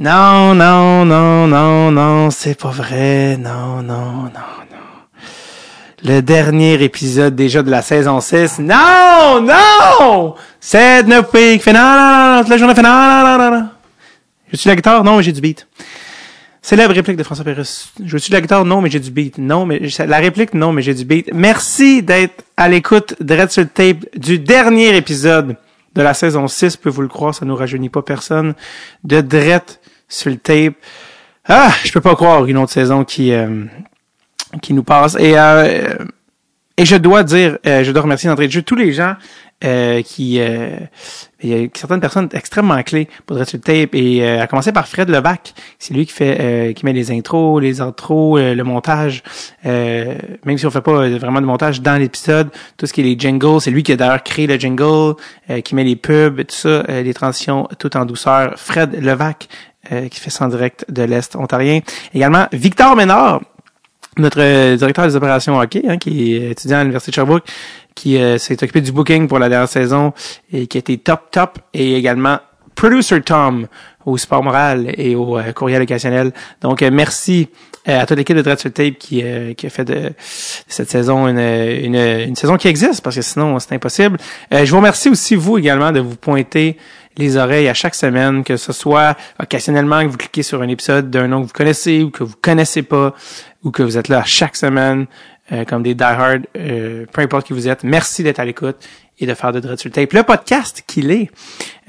Non, non, non, non, non, c'est pas vrai. Non, non, non, non. Le dernier épisode déjà de la saison 6. Non, non! 7, 9 weeks, fait non, non, non, toute la journée fait non, non, non, non. J'ai-tu la guitare? Non, mais j'ai du beat. Célèbre réplique de François Pérusse. Joues-tu de la guitare? Non, mais j'ai du beat. Non, mais la réplique, non, mais j'ai du beat. Merci d'être à l'écoute de Red sur Tape du dernier épisode de la saison 6. Peut vous le croire, ça nous rajeunit pas personne. De Dread sur le tape. Ah, je peux pas croire une autre saison qui euh, qui nous passe. Et euh, et je dois dire, euh, je dois remercier d'entrée de jeu tous les gens euh, qui euh, il y a certaines personnes extrêmement clés pour le tape et à commencer par Fred Levac, c'est lui qui fait qui met les intros, les intros, le montage, même si on fait pas vraiment de montage dans l'épisode, tout ce qui est les jingles, c'est lui qui a d'ailleurs créé le jingle, qui met les pubs, tout ça, les transitions tout en douceur. Fred Levac qui fait ça direct de l'Est ontarien. Également Victor Ménard, notre euh, directeur des opérations hockey, hein, qui est étudiant à l'Université de Sherbrooke, qui euh, s'est occupé du booking pour la dernière saison et qui a été top top, et également Producer Tom au Sport Moral et au euh, Courriel occasionnel. Donc, merci à toute l'équipe de Dread Tape qui, qui a fait de, cette saison une, une, une, saison qui existe, parce que sinon, c'est impossible. je vous remercie aussi, vous également, de vous pointer les oreilles à chaque semaine, que ce soit occasionnellement que vous cliquez sur un épisode d'un nom que vous connaissez ou que vous connaissez pas, ou que vous êtes là chaque semaine euh, comme des die-hard, euh, peu importe qui vous êtes. Merci d'être à l'écoute et de faire de Dread sur le tape. Le podcast qu'il est,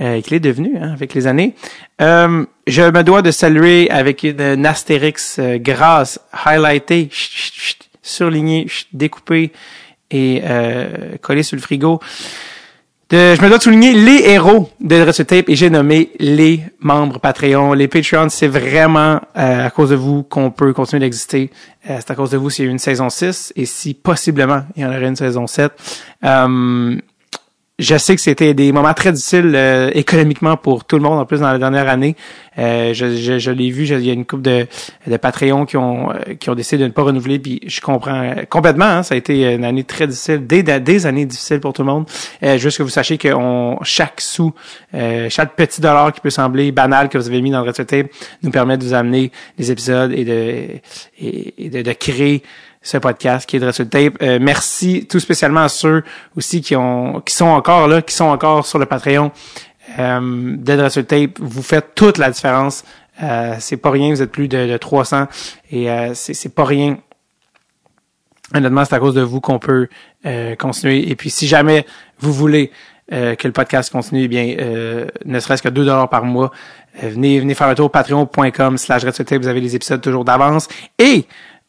euh, qu'il est devenu hein, avec les années. Euh, je me dois de saluer avec une astérix grasse, highlightée, surlignée, découpée et collée sur le frigo je me dois de souligner les héros de Dress Tape et j'ai nommé les membres Patreon. Les Patreons, c'est vraiment euh, à cause de vous qu'on peut continuer d'exister. Euh, c'est à cause de vous s'il y a une saison 6 et si possiblement il y en aurait une saison 7 je sais que c'était des moments très difficiles euh, économiquement pour tout le monde, en plus dans la dernière année. Euh, je, je, je l'ai vu, il y a une couple de, de Patreons qui ont euh, qui ont décidé de ne pas renouveler, puis je comprends complètement. Hein, ça a été une année très difficile, des, des années difficiles pour tout le monde. juste que vous sachiez que chaque sou, chaque petit dollar qui peut sembler banal que vous avez mis dans le Tape nous permet de vous amener des épisodes et de et, de, de créer ce podcast qui est de tape. Euh, merci tout spécialement à ceux aussi qui ont qui sont encore là, qui sont encore sur le Patreon euh, d'être sur tape. Vous faites toute la différence. Euh, c'est pas rien, vous êtes plus de, de 300 et euh, c'est, pas rien. Honnêtement, c'est à cause de vous qu'on peut euh, continuer. Et puis, si jamais vous voulez que le podcast continue, eh bien, ne serait-ce que 2 dollars par mois, venez, venez faire un tour patreon.com slash Vous avez les épisodes toujours d'avance. Et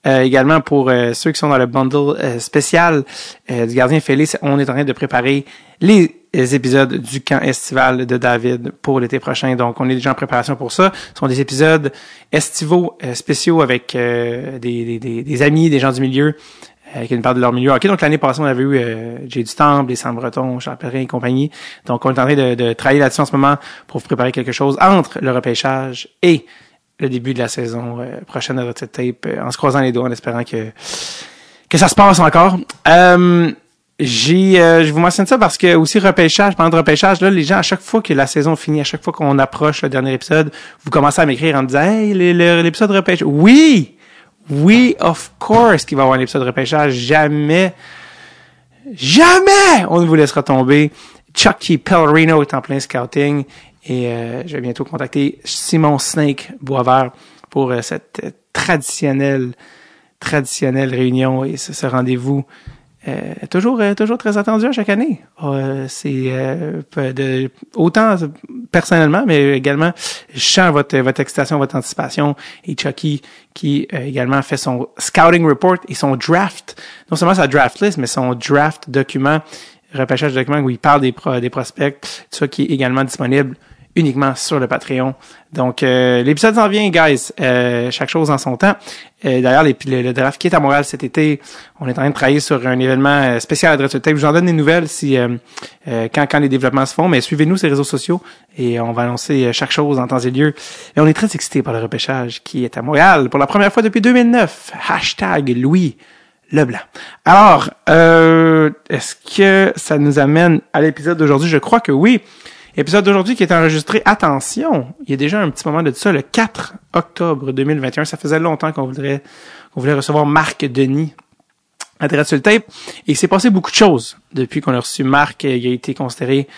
euh, également pour euh, ceux qui sont dans le bundle euh, spécial du Gardien Félix, on est en train de préparer les épisodes du camp estival de David pour l'été prochain. Donc, on est déjà en préparation pour ça. Ce sont des épisodes estivaux spéciaux avec des, des, des, amis, des gens du milieu qui nous parlent de leur milieu. Ok, donc l'année passée, on avait eu J'ai du Temple, les Sam Breton, Charles Perrin et compagnie. Donc, on est en train de, de travailler là-dessus en ce moment pour préparer quelque chose entre le repêchage et le début de la saison euh, prochaine de votre tape euh, en se croisant les doigts en espérant que que ça se passe encore. Euh, j'ai je vous mentionne ça parce que aussi repêchage, pendant le repêchage, là, les gens, à chaque fois que la saison finit, à chaque fois qu'on approche le dernier épisode, vous commencez à m'écrire en disant Hey, l'épisode repêchage. Oui! Oui, of course qu'il va y avoir un épisode de repêchage. Jamais, jamais on ne vous laissera tomber. Chucky Pellerino est en plein scouting. Et euh, je vais bientôt contacter Simon Snake Boisvert pour euh, cette euh, traditionnelle, traditionnelle réunion et ce, rendez-vous toujours, toujours très attendu à chaque année. c'est de, autant personnellement, mais également, je sens votre, votre excitation, votre anticipation. Et Chucky, qui également fait son scouting report et son draft, non seulement sa draft list, mais son draft document, repêchage de document où il parle des, des prospects, tout ça qui est également disponible uniquement sur le Patreon. Donc, euh, l'épisode s'en vient, guys. Euh, chaque chose en son temps. Euh, D'ailleurs, le, le, draft qui est à Montréal cet été, on est en train de travailler sur un événement euh, spécial à Dress Tape. Je vous en donne des nouvelles si euh, quand, quand les développements se font, mais suivez-nous sur les réseaux sociaux et on va annoncer chaque chose en temps et lieu. Et on est très excités par le repêchage qui est à Montréal pour la première fois depuis 2009. Hashtag Louis Leblanc. Alors, est-ce que ça nous amène à l'épisode d'aujourd'hui? Je crois que oui. Épisode d'aujourd'hui qui est enregistré, attention, il y a déjà un petit moment de ça, le 4 octobre 2021. Ça faisait longtemps qu'on voudrait, qu'on voulait recevoir Marc Denis à Direct le tape. Et il s'est passé beaucoup de choses depuis qu'on a reçu Marc. Il a été considéré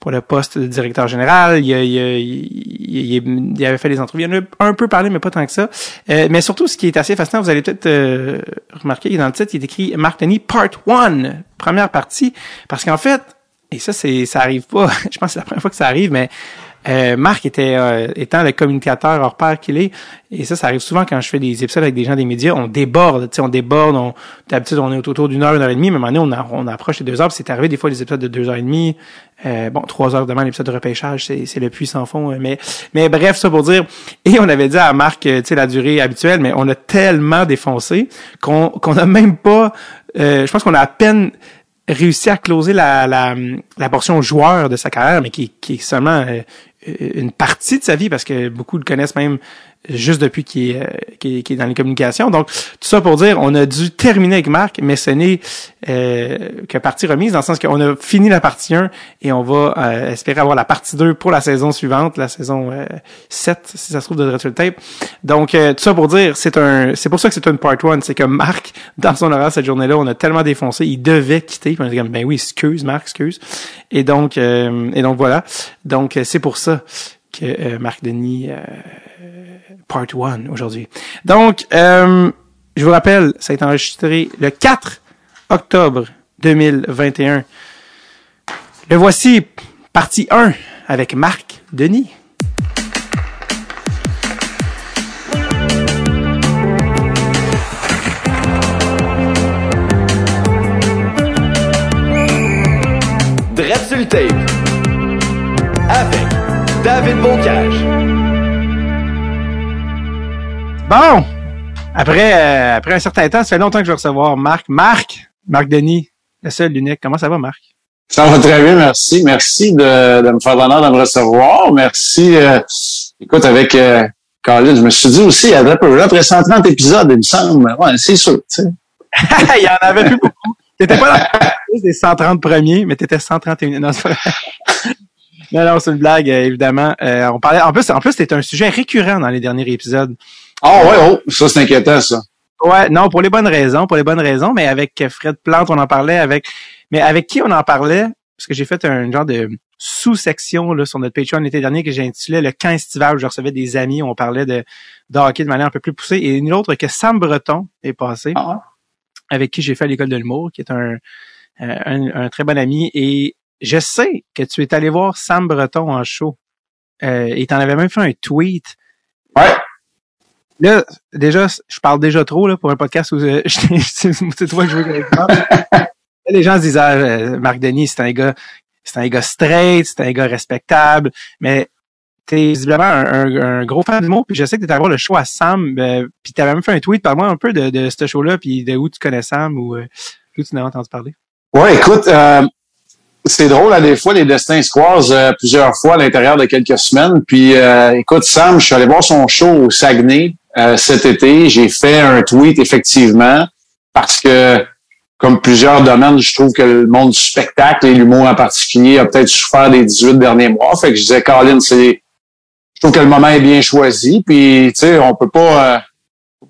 pour le poste de directeur général. Il, il, avait fait des entrevues. Il en a un peu parlé, mais pas tant que ça. Euh, mais surtout, ce qui est assez fascinant, vous allez peut-être euh, remarquer dans le titre, il est écrit Marc Denis Part 1, première partie. Parce qu'en fait, et ça, c'est ça arrive pas. Je pense que c'est la première fois que ça arrive, mais euh, Marc était euh, étant le communicateur hors pair qu'il est, et ça, ça arrive souvent quand je fais des épisodes avec des gens des médias, on déborde, tu sais, on déborde, on, d'habitude on est autour d'une heure, une heure et demie, mais maintenant on, on approche les deux heures, c'est arrivé des fois des épisodes de deux heures et demie, euh, bon, trois heures demain, l'épisode de repêchage, c'est, c'est le puits sans fond, mais, mais bref, ça pour dire, et on avait dit à Marc, tu sais, la durée habituelle, mais on a tellement défoncé qu'on, qu'on a même pas, je pense qu'on a à peine réussi à closer la, la, la portion joueur de sa carrière, mais qui, qui est seulement une partie de sa vie parce que beaucoup le connaissent même juste depuis qu'il est, euh, est, dans les communications. Donc, tout ça pour dire, on a dû terminer avec Marc, mais ce n'est euh, que partie remise, dans le sens qu'on a fini la partie 1 et on va euh, espérer avoir la partie 2 pour la saison suivante, la saison 7, si ça se trouve de Retro Tape. Donc, tout ça pour dire, c'est un c'est pour ça que c'est une part 1, c'est que Marc, dans son horaire cette journée-là, on a tellement défoncé, il devait quitter, on a dit ben oui, excuse Marc, excuse. Et donc, et donc voilà. Donc, c'est pour ça que Marc Denis Part 1 aujourd'hui. Donc, euh, je vous rappelle, ça a été enregistré le 4 octobre 2021. Le voici, partie 1 avec Marc Denis. Avec David Bocage. Bon, après, euh, après un certain temps, ça fait longtemps que je vais recevoir Marc. Marc, Marc Denis, le seul, l'unique. Comment ça va, Marc? Ça va très bien, merci. Merci de, de me faire l'honneur de me recevoir. Merci. Euh, écoute, avec euh, Colin, je me suis dit aussi, il y avait après 130 épisodes, il me semble. Ouais, c'est sûr, tu sais. il y en avait plus beaucoup. T'étais pas dans les 130 premiers, mais t'étais 131. Non, c'est Non, non, c'est une blague, euh, évidemment. Euh, on parlait. En plus, en plus, c'était un sujet récurrent dans les derniers épisodes. Ah ouais, oh, ça c'est inquiétant ça. Ouais, non, pour les bonnes raisons, pour les bonnes raisons, mais avec Fred Plante, on en parlait avec mais avec qui on en parlait? Parce que j'ai fait un genre de sous-section là sur notre Patreon l'été dernier que j'ai intitulé le camp estival où je recevais des amis, on parlait de, de hockey de manière un peu plus poussée et une autre que Sam Breton est passé. Ah. Avec qui j'ai fait l'école de l'humour, qui est un, un, un, très bon ami. Et je sais que tu es allé voir Sam Breton en show. Euh, et t'en avais même fait un tweet. Ouais. Là, déjà, je parle déjà trop là, pour un podcast où euh, c'est toi que je veux que Les gens se disent ah, euh, Marc Denis, c'est un gars, c'est un gars straight, c'est un gars respectable, mais t'es visiblement un, gros fan du mot, puis je sais que t'es allé voir le show à Sam, euh, puis t'avais même fait un tweet, parle-moi un peu de, ce show-là, puis de où tu connais Sam ou euh, où tu n'as entendu parler. Ouais, écoute, c'est drôle, à des fois, les destins se croisent plusieurs fois à l'intérieur de quelques semaines. Puis, écoute, Sam, je suis allé voir son show au Saguenay euh, cet été. J'ai fait un tweet, effectivement, parce que, comme plusieurs domaines, je trouve que le monde du spectacle et l'humour en particulier a peut-être souffert les 18 derniers mois. Fait que je disais, Colin, c'est, je trouve que le moment est bien choisi. Puis, tu sais, on peut pas, euh,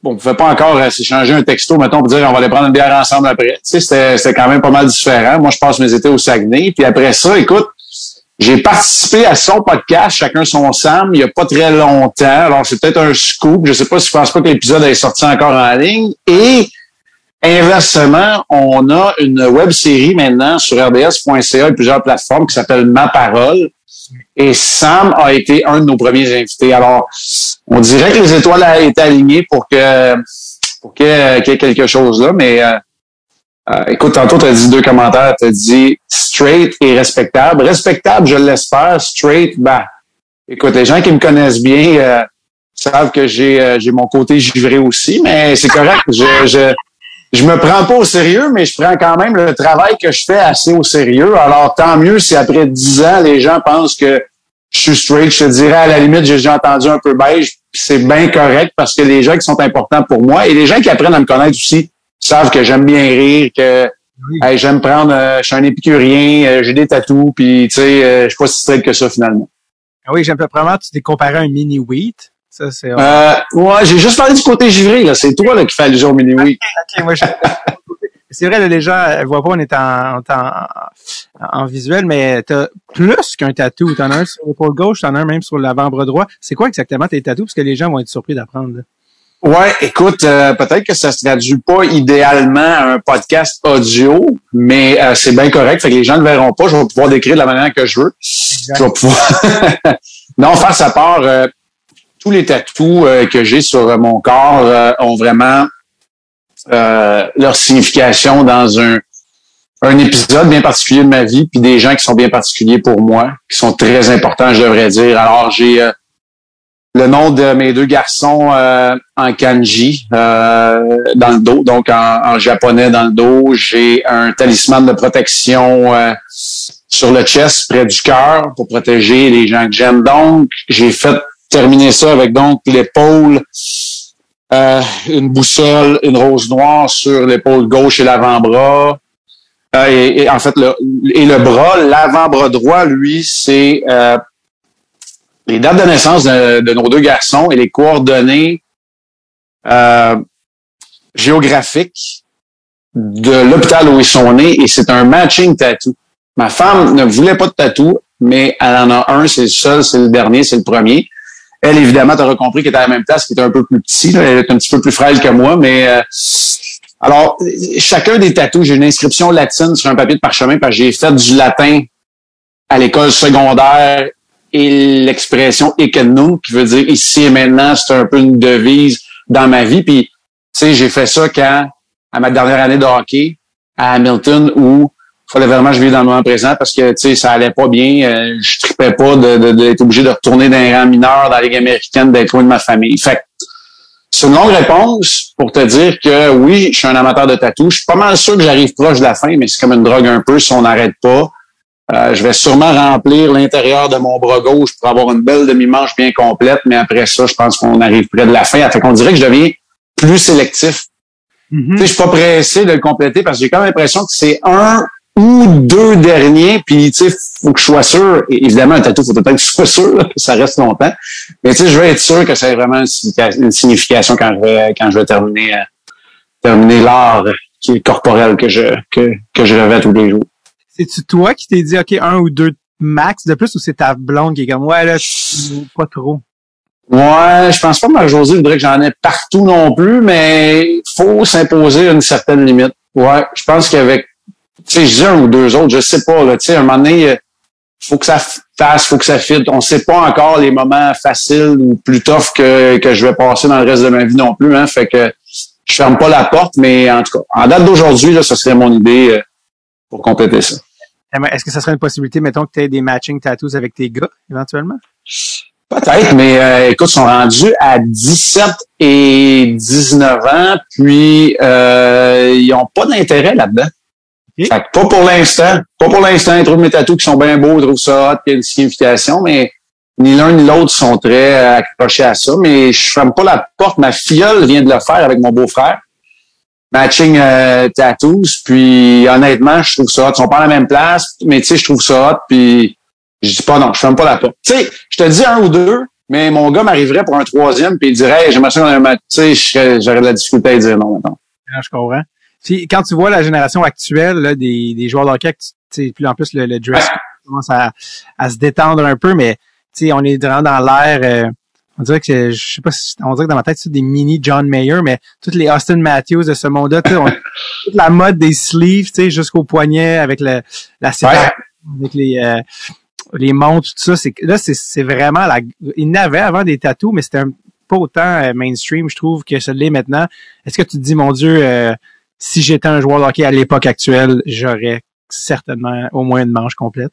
on pouvait pas encore euh, s'échanger un texto, mettons, pour dire on va aller prendre une bière ensemble après. Tu sais, c'était, c'était quand même pas mal différent. Moi, je passe mes étés au Saguenay. Puis après ça, écoute, j'ai participé à son podcast, chacun son Sam, il y a pas très longtemps. Alors, c'est peut-être un scoop. Je sais pas si je pense pas que l'épisode est sorti encore en ligne. Et inversement, on a une web série maintenant sur rds.ca et plusieurs plateformes qui s'appelle Ma Parole. Et Sam a été un de nos premiers invités. Alors, on dirait que les étoiles été alignées pour que pour qu'il y ait quelque chose là, mais euh, écoute, tantôt, tu as dit deux commentaires. Tu as dit straight et respectable. Respectable, je l'espère. Straight, bah, écoute, les gens qui me connaissent bien euh, savent que j'ai euh, j'ai mon côté givré aussi, mais c'est correct. Je, je, je me prends pas au sérieux, mais je prends quand même le travail que je fais assez au sérieux. Alors, tant mieux si après dix ans, les gens pensent que je suis straight. Je te dirais, à la limite, j'ai déjà entendu un peu beige. C'est bien correct parce que les gens qui sont importants pour moi et les gens qui apprennent à me connaître aussi savent que j'aime bien rire, que hey, j'aime prendre, euh, je suis un épicurien, euh, j'ai des tatous, puis tu sais, euh, je suis pas si straight que ça finalement. Ah oui, j'aime vraiment, tu t'es comparé à un mini wheat. Ça, c'est. Euh, ouais, j'ai juste parlé du côté givré, là. C'est toi là, qui fais allusion au mini wheat. moi, je... C'est vrai, là, les gens ne voient pas, on est en, en, en visuel, mais tu as plus qu'un tatou. Tu en as un sur l'épaule gauche, tu en as un même sur l'avant-bras droit. C'est quoi exactement tes tatous? Parce que les gens vont être surpris d'apprendre. Ouais, écoute, euh, peut-être que ça se traduit pas idéalement à un podcast audio, mais euh, c'est bien correct. Fait que les gens ne verront pas. Je vais pouvoir décrire de la manière que je veux. Je vais pouvoir. non, face à part, euh, tous les tatous que j'ai sur mon corps ont vraiment euh, leur signification dans un, un épisode bien particulier de ma vie, puis des gens qui sont bien particuliers pour moi, qui sont très importants, je devrais dire. Alors, j'ai euh, le nom de mes deux garçons euh, en kanji dans le dos, donc en, japonais dans le dos. J'ai un talisman de protection sur le chest, près du cœur, pour protéger les gens que j'aime. Donc, j'ai fait terminer ça avec donc l'épaule euh, une boussole, une rose noire sur l'épaule gauche et l'avant-bras. Euh, et, en fait, le, et le bras, l'avant-bras droit, lui, c'est euh, les dates de naissance de, nos deux garçons et les coordonnées géographiques de l'hôpital où ils sont nés. Et c'est un matching tattoo. Ma femme ne voulait pas de tatou, mais elle en a un, c'est le seul, c'est le dernier, c'est le premier. Elle, évidemment, tu auras compris qu'elle était à la même place, qui était un peu plus petit. Elle est un petit peu plus frêle que moi, mais euh, alors, chacun des tatous, j'ai une inscription latine sur un papier de parchemin parce que j'ai fait du latin à l'école secondaire et l'expression ekenum, qui veut dire ici et maintenant, c'est un peu une devise dans ma vie. Puis, tu sais, j'ai fait ça quand, à ma dernière année de hockey, à Hamilton, où fallait vraiment que je vive dans le moment présent parce que tu sais ça allait pas bien. Euh, je tripais pas d'être obligé de retourner dans un rang mineur dans la Ligue américaine, d'être loin de ma famille. Fait c'est une longue réponse pour te dire que oui, je suis un amateur de tatou. Je suis pas mal sûr que j'arrive proche de la fin, mais c'est comme une drogue un peu si on n'arrête pas. Euh, je vais sûrement remplir l'intérieur de mon bras gauche pour avoir une belle demi-manche bien complète, mais après ça, je pense qu'on arrive près de la fin. Fait qu'on dirait que je deviens plus sélectif. Tu sais, Je suis pas pressé de le compléter parce que j'ai quand même l'impression que c'est un ou deux derniers, puis tu sais, faut que je sois sûr. évidemment, un tatou, faut peut-être que je sois sûr que ça reste longtemps. Mais tu sais, je veux être sûr que ça ait vraiment une signification quand je vais quand je vais terminer euh, terminer l'art qui est corporel que je que, que je revais tous les jours. C'est-tu toi qui t'es dit OK, un ou deux max de plus ou c'est ta blonde qui est comme Ouais là, pas trop? Ouais, je pense pas que Josée voudrait que j'en ai partout non plus, mais faut s'imposer une certaine limite. Ouais, je pense qu'avec tu sais, je dis un ou deux autres, je sais pas, là, tu sais, un moment donné, euh, faut que ça fasse, faut que ça file. On sait pas encore les moments faciles ou plus tough que, que je vais passer dans le reste de ma vie non plus, hein, fait que je ferme pas la porte, mais en tout cas, en date d'aujourd'hui, là, ce serait mon idée euh, pour compléter ça. Est-ce que ça serait une possibilité, mettons, que tu aies des matching tattoos avec tes gars, éventuellement? Peut-être, mais euh, écoute, ils sont rendus à 17 et 19 ans, puis euh, ils ont pas d'intérêt là-dedans pas pour l'instant. Pas pour l'instant. Ils trouvent mes tatous qui sont bien beaux, ils trouvent ça hot, il y a une signification, mais ni l'un ni l'autre sont très euh, accrochés à ça. Mais je ferme pas la porte. Ma filleule vient de le faire avec mon beau-frère. Matching euh, tattoos. Puis honnêtement, je trouve ça hot. Ils sont pas à la même place, mais tu sais, je trouve ça hot. Puis je dis pas non, je ferme pas la porte. Tu sais, je te dis un ou deux, mais mon gars m'arriverait pour un troisième, puis il dirait, j'aimerais ça un Tu sais, j'aurais de la difficulté à dire non maintenant. Ah, je comprends quand tu vois la génération actuelle là, des, des joueurs de hockey, plus en plus le, le dress commence à, à, se détendre un peu, mais on est vraiment dans l'air. Euh, on dirait que je sais pas si on dirait que dans ma tête c'est des mini John Mayer, mais toutes les Austin Matthews de ce monde-là, toute la mode des sleeves, jusqu'au poignet avec le, la avec les euh, les montres, tout ça. C'est là c'est vraiment la. Il n'avait avant des tatous, mais c'était pas autant euh, mainstream, je trouve, que ça l'est maintenant. Est-ce que tu te dis, mon Dieu, si j'étais un joueur de hockey à l'époque actuelle, j'aurais certainement au moins une manche complète?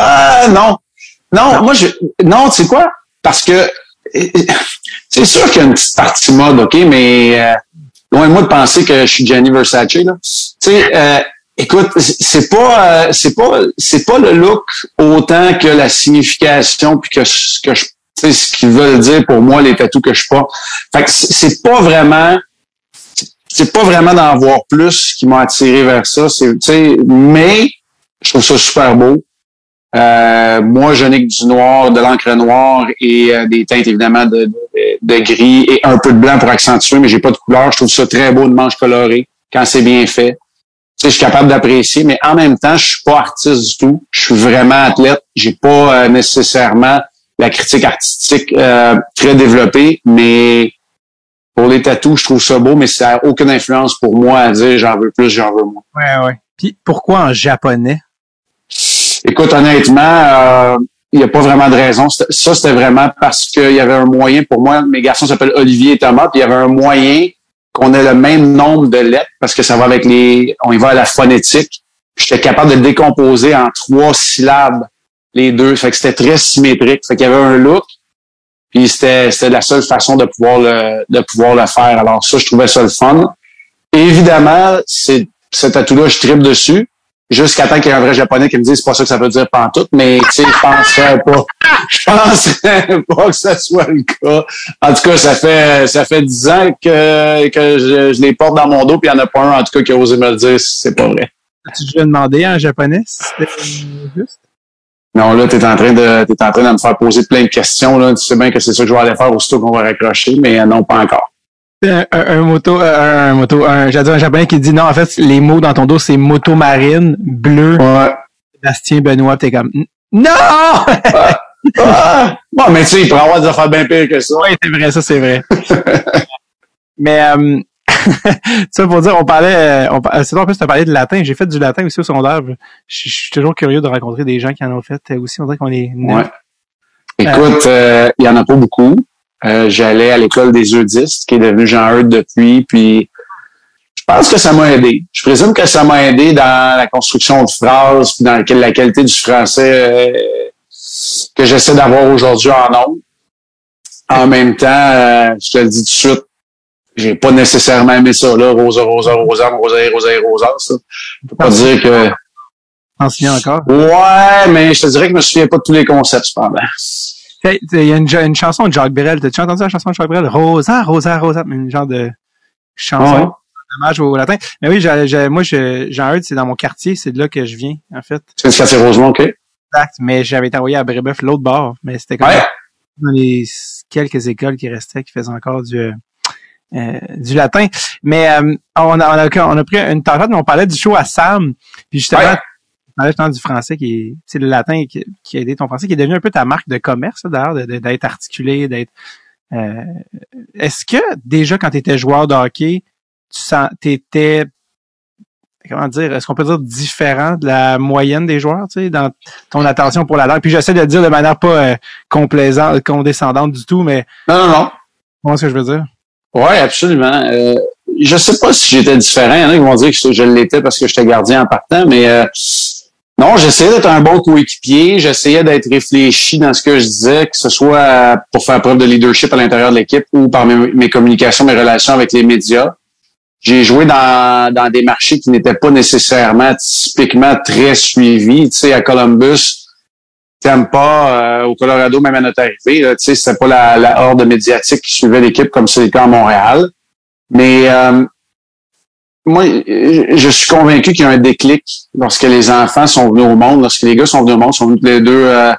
Euh, non. Non, moi, je, non, tu sais quoi? Parce que, c'est sûr qu'il y a une petite partie mode, OK, mais, euh, loin de moi de penser que je suis Gianni Versace, là. Tu sais, euh, écoute, c'est pas, euh, c'est pas, c'est pas le look autant que la signification puis que ce que je, ce qu'ils veulent dire pour moi, les tatous que je porte. Fait que c'est pas vraiment, c'est pas vraiment d'en voir plus qui m'a attiré vers ça. C'est, mais je trouve ça super beau. Euh, moi, je n'ai que du noir, de l'encre noire et euh, des teintes évidemment de, gris et un peu de blanc pour accentuer, mais j'ai pas de couleur. Je trouve ça très beau de manche colorée quand c'est bien fait. Tu sais, je suis capable d'apprécier, mais en même temps, je suis pas artiste du tout. Je suis vraiment athlète. J'ai pas euh, nécessairement la critique artistique très développée, mais pour les tatous, je trouve ça beau, mais ça n'a aucune influence pour moi à dire j'en veux plus, j'en veux moins. Ouais, ouais. Puis pourquoi en japonais? Écoute, honnêtement, il n'y a pas vraiment de raison. Ça, c'était vraiment parce qu'il y avait un moyen pour moi. Mes garçons s'appellent Olivier et Thomas, puis il y avait un moyen qu'on ait le même nombre de lettres parce que ça va avec les. On y va à la phonétique. J'étais capable de décomposer en trois syllabes, les deux. Fait que c'était très symétrique. Fait qu'il y avait un look. Puis c'était, c'était la seule façon de pouvoir le, de pouvoir le faire. Alors ça, je trouvais ça le fun. évidemment, c'est, cet atout-là, je tripe dessus. Jusqu'à temps qu'il y ait un vrai japonais qui me dise c'est pas ça que ça veut dire pantoute, mais tu sais, je penserais pas. Je penserais pas que ça soit le cas. En tout cas, ça fait ça fait dix ans que, que je, je les porte dans mon dos, puis il n'y en a pas un en tout cas qui a osé me le dire si c'est pas vrai. As-tu déjà demandé à un japonais si c'était juste? Non, là, tu es en train de t'es en train de me faire poser plein de questions. Là. Tu sais bien que c'est ça que je vais aller faire aussitôt qu'on va raccrocher, mais non, pas encore. Un, un, moto, un, moto, un, j'ai un japonais qui dit non, en fait, les mots dans ton dos, c'est moto marine, bleu, ouais. Sébastien Benoît, t'es comme, non! ah, Bon, mais tu sais, il pourrait avoir des affaires bien pires que ça. Oui, c'est vrai, ça, c'est vrai. mais, euh, ça pour dire, on parlait, on, c'est en plus, tu as parlé de latin. J'ai fait du latin aussi au secondaire. Je, suis toujours curieux de rencontrer des gens qui en ont fait aussi. On dirait qu'on est. Ouais. Écoute, euh, il y en a pas beaucoup. Euh, j'allais à l'école des eudistes, qui est devenu Jean Eudes depuis, puis je pense que ça m'a aidé. Je présume que ça m'a aidé dans la construction de phrases, puis dans la qualité du français euh, que j'essaie d'avoir aujourd'hui en nombre. En même temps, euh, je te le dis tout de suite, j'ai pas nécessairement aimé ça, là, Rosa, Rosa, Rosa, Rosa, Rosa, Rosa, ça. Je peux pas dire que... T'en souviens encore? Ouais, mais je te dirais que je me souviens pas de tous les concepts, cependant. Il y a une, une chanson de Jacques Brel. T'as-tu entendu la chanson de Jacques Brel? Rosa, Rosa, Rosa. Une genre de chanson. Dommage au latin. Mais oui, j'ai, moi, Jean Eudes, c'est dans mon quartier. C'est de là que je viens, en fait. C'est quartier Rosemont, OK. Exact. Mais j'avais été envoyé à Brébeuf, l'autre bord. Mais c'était comme ouais. dans les quelques écoles qui restaient, qui faisaient encore du, euh, du latin. Mais euh, on, a, on, a, on a pris une tangente, mais on parlait du show à Sam. Puis justement, ouais du français qui est, c'est le latin qui, qui, a aidé ton français, qui est devenu un peu ta marque de commerce, d'ailleurs, d'être articulé, d'être, euh, est-ce que déjà quand tu étais joueur de hockey, tu sens, t'étais, comment dire, est-ce qu'on peut dire différent de la moyenne des joueurs, tu sais, dans ton attention pour la langue? Puis j'essaie de le dire de manière pas euh, complaisante, condescendante du tout, mais. Non, non, non. Comment est-ce que je veux dire? Oui, absolument. Euh, je sais pas si j'étais différent. Il y en a qui vont dire que je l'étais parce que j'étais gardien en partant, mais euh, non, j'essayais d'être un bon coéquipier, j'essayais d'être réfléchi dans ce que je disais, que ce soit pour faire preuve de leadership à l'intérieur de l'équipe ou par mes, communications, mes relations avec les médias. J'ai joué dans, dans des marchés qui n'étaient pas nécessairement typiquement très suivis. Tu sais, à Columbus, pas euh, au Colorado, même à notre arrivée, tu sais, c'était pas la, la horde médiatique qui suivait l'équipe comme c'est le cas à Montréal. Mais euh, moi, je suis convaincu qu'il y a un déclic lorsque les enfants sont venus au monde, lorsque les gars sont venus au monde, sont venus les deux euh,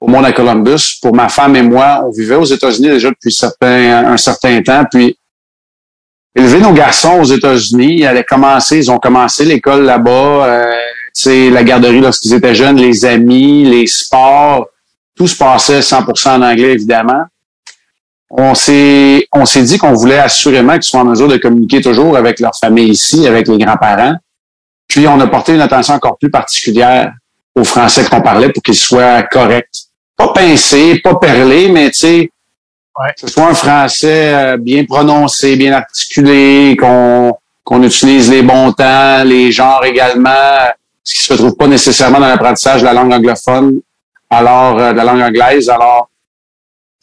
au monde à Columbus. Pour ma femme et moi, on vivait aux États-Unis déjà depuis un certain temps. Puis élever nos garçons aux États-Unis, ils commencer, ils ont commencé l'école là-bas, euh, la garderie lorsqu'ils étaient jeunes, les amis, les sports, tout se passait 100% en anglais évidemment on s'est on s'est dit qu'on voulait assurément qu'ils soient en mesure de communiquer toujours avec leur famille ici, avec les grands-parents. Puis on a porté une attention encore plus particulière aux Français qu'on parlait pour qu'ils soient corrects. Pas pincés, pas perlés, mais tu sais, que ce soit un français euh, bien prononcé, bien articulé, qu'on qu'on utilise les bons temps, les genres également, ce qui se retrouve pas nécessairement dans l'apprentissage de la langue anglophone, alors euh, de la langue anglaise. Alors,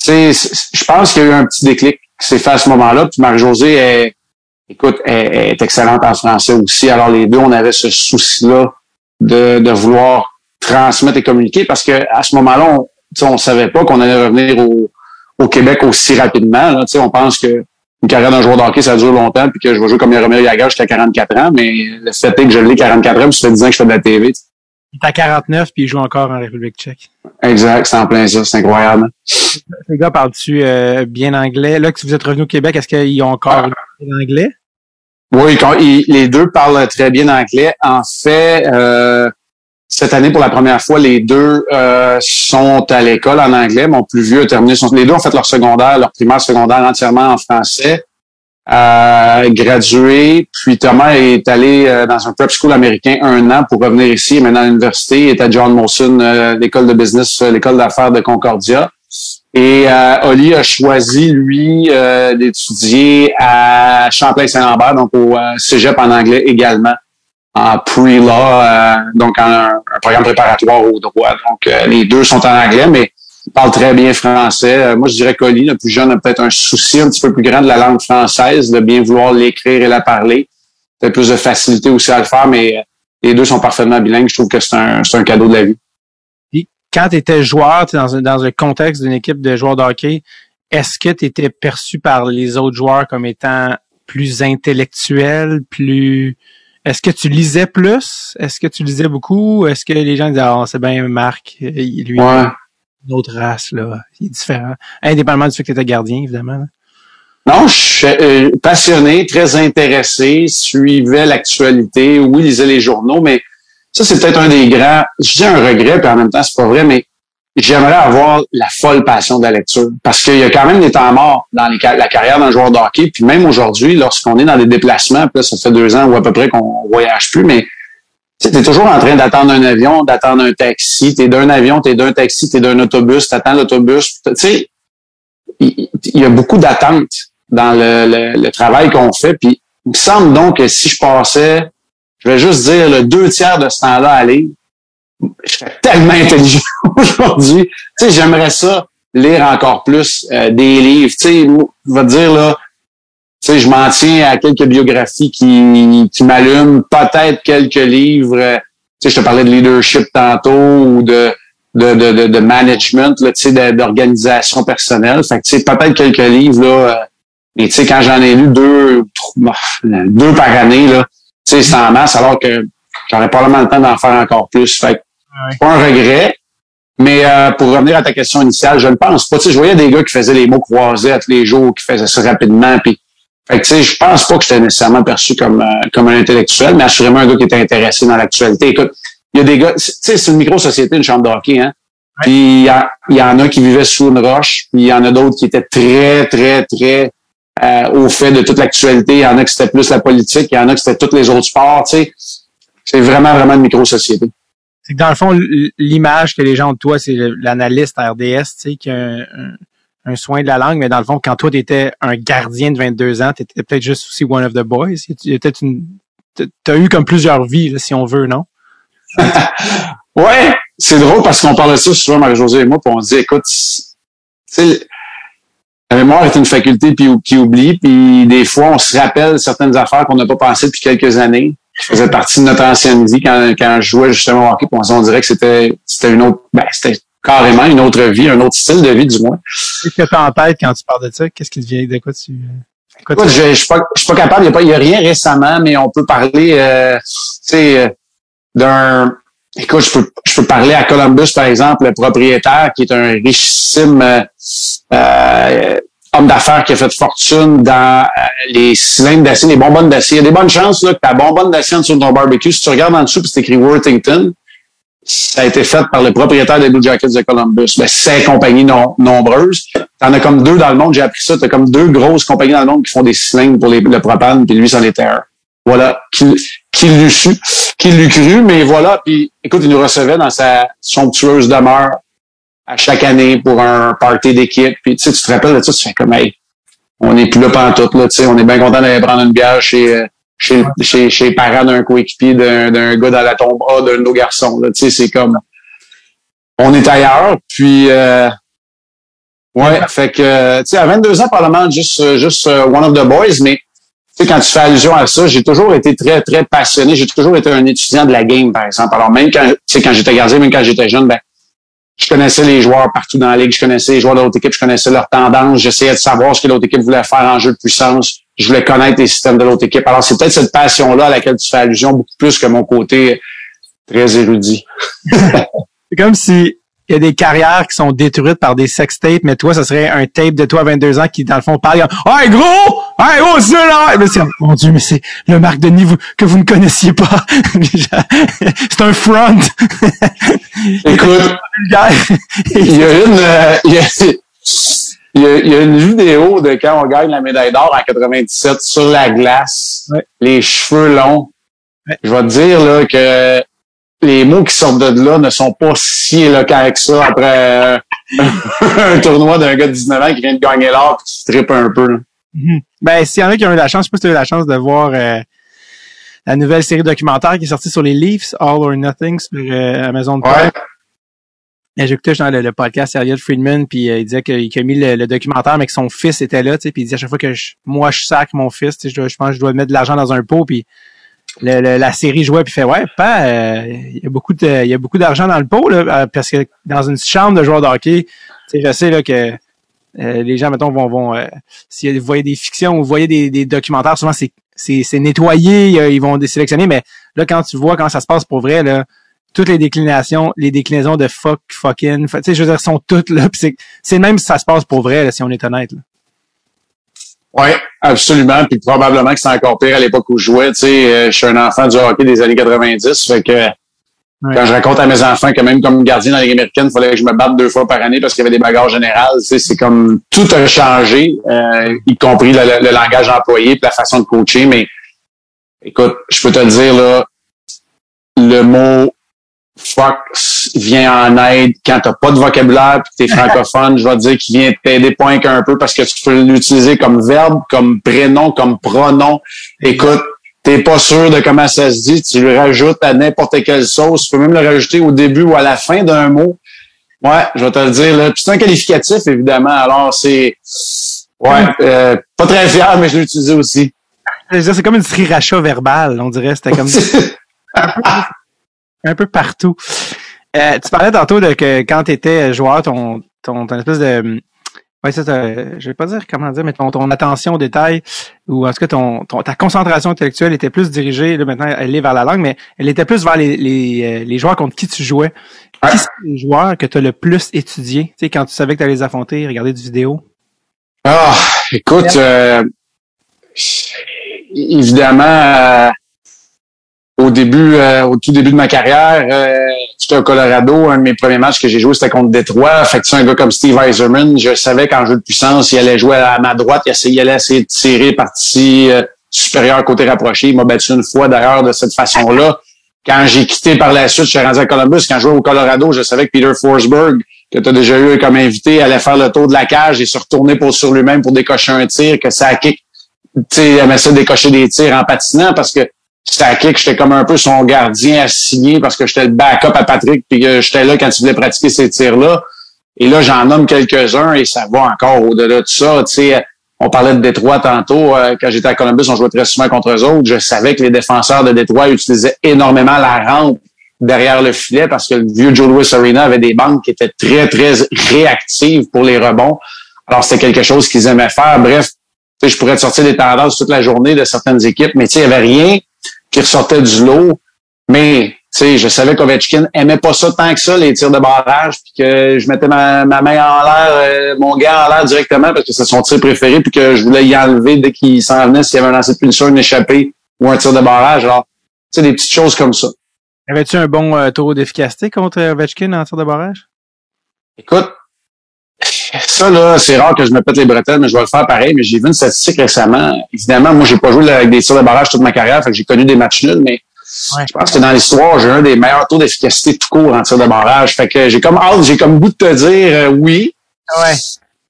je pense qu'il y a eu un petit déclic qui s'est fait à ce moment-là. Puis Marie-Josée est, écoute, est, excellente en français aussi. Alors les deux, on avait ce souci-là de, de vouloir transmettre et communiquer parce que à ce moment-là, on, on savait pas qu'on allait revenir au, au Québec aussi rapidement. Là. On pense que une carrière d'un joueur de hockey, ça dure longtemps, puis que je vais jouer comme Yaromir Yaga jusqu'à 44 ans, mais le fait est que je l'ai 44 ans, puis ça fait 10 ans que je fais de la TV. Il est à 49 puis il joue encore en République tchèque. Exact, c'est en plein ça, c'est incroyable. Les gars parlent-tu euh, bien anglais? Là, que vous êtes revenu au Québec, est-ce qu'ils ont encore l'anglais? Oui, quand, les deux parlent très bien anglais. En fait, euh, cette année, pour la première fois, les deux euh, sont à l'école en anglais. Mon plus vieux a terminé son... Les deux ont fait leur secondaire, leur primaire secondaire entièrement en français. Euh, gradué, puis Thomas est allé euh, dans un prep school américain un an pour revenir ici, maintenant à l'université, est à John Molson, euh, l'école de business, l'école d'affaires de Concordia. Et Oli a choisi, lui, d'étudier à Champlain-Saint-Lambert, donc au cégep en anglais également en pre-law, donc en un, programme préparatoire au droit. Donc, les deux sont en anglais, mais ils parlent très bien français. Euh, moi, je dirais qu'Oli, le plus jeune, a peut-être un souci un petit peu plus grand de la langue française, de bien vouloir l'écrire et la parler. Peut-être plus de facilité aussi à le faire, mais euh, les deux sont parfaitement bilingues. Je trouve que c'est un, un cadeau de la vie. Puis, quand tu étais joueur, dans, dans le contexte d'une équipe de joueurs de hockey, est-ce que tu étais perçu par les autres joueurs comme étant plus intellectuel, plus est-ce que tu lisais plus? Est-ce que tu lisais beaucoup? Est-ce que les gens disaient, oh, c'est bien Marc, lui, ouais. Une autre race, là. Il est différent. Indépendamment du fait que tu gardien, évidemment. Non, je suis euh, passionné, très intéressé, suivais l'actualité, oui, lisais les journaux, mais ça, c'est peut-être un des grands, je dis un regret, puis en même temps, c'est pas vrai, mais j'aimerais avoir la folle passion de la lecture. Parce qu'il y a quand même des temps morts dans la carrière d'un joueur de hockey. Puis même aujourd'hui, lorsqu'on est dans des déplacements, puis là, ça fait deux ans ou à peu près qu'on voyage plus, mais tu es toujours en train d'attendre un avion, d'attendre un taxi. Tu es d'un avion, tu es d'un taxi, tu es d'un autobus, tu attends l'autobus. Tu sais, il y, a beaucoup d'attentes dans le, le, travail qu'on fait. Puis il me semble donc que si je passais, je vais juste dire, le deux tiers de ce temps-là à lire, je serais tellement intelligent aujourd'hui. Tu sais, j'aimerais ça lire encore plus euh, des livres. Tu sais, je vais te dire là, sais, je m'en tiens à quelques biographies qui, qui m'allument, peut-être quelques livres. Euh, tu sais, je te parlais de leadership tantôt ou de de, de, de, management, là, tu sais, d'organisation personnelle. Fait que, tu sais, peut-être quelques livres, là. Euh, mais tu sais, quand j'en ai lu deux, deux par année, là, tu sais, c'est en masse, alors que j'aurais probablement le temps d'en faire encore plus. Fait que, pas un regret. Mais euh, pour revenir à ta question initiale, je ne pense pas. Tu sais, je voyais des gars qui faisaient les mots croisés à tous les jours, qui faisaient ça rapidement, puis fait que, tu sais, je pense pas que j'étais nécessairement perçu comme, euh, comme un intellectuel, mais assurément un gars qui était intéressé dans l'actualité. Écoute, il y a des gars, tu sais, c'est une micro-société, une chambre de hockey, hein. Puis il y, en a qui vivaient sous une roche, puis il y en a d'autres qui étaient très, très, très euh, au fait de toute l'actualité. Il y en a qui c'était plus la politique, il y en a qui c'était tous les autres sports, tu sais. C'est vraiment, vraiment une micro-société. C'est que dans le fond, l'image que les gens ont de toi, c'est l'analyste RDS, tu sais, qui a un, un soin de la langue, mais dans le fond, quand toi, tu étais un gardien de 22 ans, tu étais peut-être juste aussi one of the boys. Tu as eu comme plusieurs vies, si on veut, non? ouais, c'est drôle parce qu'on parle de ça souvent, Marie-Josée et moi, puis on dit, écoute, la mémoire est une faculté qui oublie, puis des fois, on se rappelle certaines affaires qu'on n'a pas pensées depuis quelques années. Je faisais partie de notre ancienne vie quand, quand je jouais justement au hockey, puis on, dirait que c'était c'était une autre ben, c'était carrément une autre vie, un autre style de vie du moins. Qu'est-ce que tu as en tête quand tu parles de ça? Qu'est-ce qui te vient de quoi tu. Quoi, je, je, suis pas, je suis pas capable, il n'y a, a rien récemment, mais on peut parler euh, euh, d'un. Écoute, je peux, je peux parler à Columbus, par exemple, le propriétaire, qui est un richissime euh, euh homme d'affaires qui a fait fortune dans euh, les cylindres d'acier, les bonbonnes d'acier. Il y a des bonnes chances là, que ta bonbonne d'acier sur ton barbecue, si tu regardes en dessous, puis c'est écrit Worthington, ça a été fait par le propriétaire des Blue Jackets de Columbus. Ben, c'est compagnies non, nombreuses. T'en as comme deux dans le monde, j'ai appris ça. T'as comme deux grosses compagnies dans le monde qui font des cylindres pour le propane, puis lui, c'en était un. Voilà. Qui, qui l'eût su, qui l'eût cru, mais voilà. Puis, écoute, il nous recevait dans sa somptueuse demeure à chaque année pour un party d'équipe. Puis, tu sais, tu te rappelles de ça, tu fais comme, hey, on n'est plus là pantoute, là, tu sais, on est bien content d'aller prendre une bière chez, euh, chez, chez, chez les parents d'un coéquipier, d'un, gars dans la tombe A, d'un de nos garçons. Tu sais, c'est comme on est ailleurs. Puis euh, ouais, fait que tu sais, à 22 ans, probablement juste juste euh, one of the boys, mais tu sais, quand tu fais allusion à ça, j'ai toujours été très, très passionné. J'ai toujours été un étudiant de la game, par exemple. Alors, même quand, tu sais, quand j'étais gardien, même quand j'étais jeune, ben, je connaissais les joueurs partout dans la ligue, je connaissais les joueurs de l'autre équipe, je connaissais leurs tendances, j'essayais de savoir ce que l'autre équipe voulait faire en jeu de puissance, je voulais connaître les systèmes de l'autre équipe. Alors, c'est peut-être cette passion-là à laquelle tu fais allusion beaucoup plus que mon côté très érudit. c'est comme si il y a des carrières qui sont détruites par des sex tapes, mais toi, ça serait un tape de toi à 22 ans qui, dans le fond, parle Hey gros! Hey gros, c'est là! Mais c'est, mon Dieu, mais c'est le Marc Denis vous, que vous ne connaissiez pas. c'est un front. Écoute, il y a une, euh, il, y a, il, y a, il y a, une vidéo de quand on gagne la médaille d'or en 97 sur la glace, les cheveux longs. Je vais te dire là que les mots qui sortent de là ne sont pas si éloquents que ça après un tournoi d'un gars de 19 ans qui vient de gagner l'or et qui se tripe un peu. Mhm. Ben, s'il y en a qui ont eu la chance, je sais pas si tu as eu la chance de voir euh, la nouvelle série documentaire qui est sortie sur les Leafs, All or Nothing, sur euh, Amazon Prime. Ouais. J'écoutais dans le, le, podcast Elliot Friedman, puis euh, il disait qu'il a mis le, documentaire, mais que son fils était là, tu sais, puis il dit à chaque fois que moi je sac mon fils, je, je pense que je dois mettre de l'argent dans un pot, puis le, la série jouait puis fait ouais pas euh, il y a beaucoup de il y a beaucoup d'argent dans le pot là euh, parce que dans une chambre de joueurs de hockey tu sais je sais là que euh, les gens mettons vont vont si vous voyez des fictions ou vous voyez des, des documentaires souvent c'est nettoyé ils vont désélectionner mais là quand tu vois comment ça se passe pour vrai là toutes les déclinations les déclinaisons de fuck fucking tu sais je veux dire sont toutes là c'est c'est même si ça se passe pour vrai là, si on est honnête là. Oui, absolument. Puis probablement que c'est encore pire à l'époque où je jouais. Tu sais, euh, je suis un enfant du hockey des années 90. Fait que quand je raconte à mes enfants que même comme gardien dans la Ligue américaine, il fallait que je me batte deux fois par année parce qu'il y avait des bagarres générales. Tu sais, c'est comme tout a changé, euh, y compris le, le, langage employé et la façon de coacher. Mais écoute, je peux te dire là, le mot fuck vient en aide quand t'as pas de vocabulaire puis t'es francophone, je vais te dire qu'il vient t'aider point qu'un peu parce que tu peux l'utiliser comme verbe, comme prénom, comme pronom. Écoute, t'es pas sûr de comment ça se dit, tu le rajoutes à n'importe quelle sauce. Tu peux même le rajouter au début ou à la fin d'un mot. Ouais, je vais te le dire. Là. c'est un qualificatif, évidemment. Alors, c'est... Ouais, euh, pas très fier, mais je l'ai utilisé aussi. C'est comme une sriracha verbale, on dirait. C'était comme... un peu partout. Euh, tu parlais tantôt de que quand tu étais joueur, ton, ton, ton espèce de. Ouais, ça, je vais pas dire comment dire, mais ton, ton attention aux détails, ou en tout cas ton, ton, ta concentration intellectuelle était plus dirigée, là maintenant elle est vers la langue, mais elle était plus vers les, les, euh, les joueurs contre qui tu jouais. Qui sont les joueurs que tu as le plus étudié, tu sais, quand tu savais que tu allais les affronter, regarder du vidéo? Ah, écoute, euh, évidemment, euh, au début, euh, au tout début de ma carrière, euh, j'étais au Colorado. Un de mes premiers matchs que j'ai joué, c'était contre Détroit. Fait que un gars comme Steve Eiserman, je savais qu'en jeu de puissance, il allait jouer à ma droite, il, allait essayer de tirer partie euh, supérieure côté rapproché. Il m'a battu une fois d'ailleurs de cette façon-là. Quand j'ai quitté par la suite, je suis rendu à Columbus. Quand je jouais au Colorado, je savais que Peter Forsberg, que tu as déjà eu comme invité, allait faire le tour de la cage et se retourner pour sur lui-même pour décocher un tir, que ça kick. Tu sais, aimait ça décocher des tirs en patinant parce que kick, j'étais comme un peu son gardien assigné parce que j'étais le backup à Patrick, puis que j'étais là quand il voulait pratiquer ces tirs-là. Et là, j'en nomme quelques-uns et ça va encore au-delà de ça. Tu sais, on parlait de Détroit tantôt. Euh, quand j'étais à Columbus, on jouait très souvent contre eux autres. Je savais que les défenseurs de Détroit utilisaient énormément la rampe derrière le filet parce que le vieux Joe Louis Arena avait des banques qui étaient très, très réactives pour les rebonds. Alors, c'était quelque chose qu'ils aimaient faire. Bref, je pourrais te sortir des tendances toute la journée de certaines équipes, mais il n'y avait rien qui ressortait du lot. Mais tu sais, je savais qu'Ovechkin aimait pas ça tant que ça, les tirs de barrage, puis que je mettais ma, main en l'air, euh, mon gars en l'air directement parce que c'est son tir préféré, puis que je voulais y enlever dès qu'il s'en venait s'il y avait un lancer de punition, une échappée ou un tir de barrage. Alors, tu sais, des petites choses comme ça. Avais-tu un bon euh, taux d'efficacité contre Ovechkin en tir de barrage? Écoute, ça, là, c'est rare que je me pète les bretelles, mais je vais le faire pareil. Mais j'ai vu une statistique récemment. Évidemment, moi, j'ai pas joué avec des tirs de barrage toute ma carrière, fait que j'ai connu des matchs nuls, mais je pense que dans l'histoire, j'ai un des meilleurs taux d'efficacité tout court en tir de barrage. Fait que j'ai comme hâte, j'ai comme goût de te dire euh, oui. Ouais.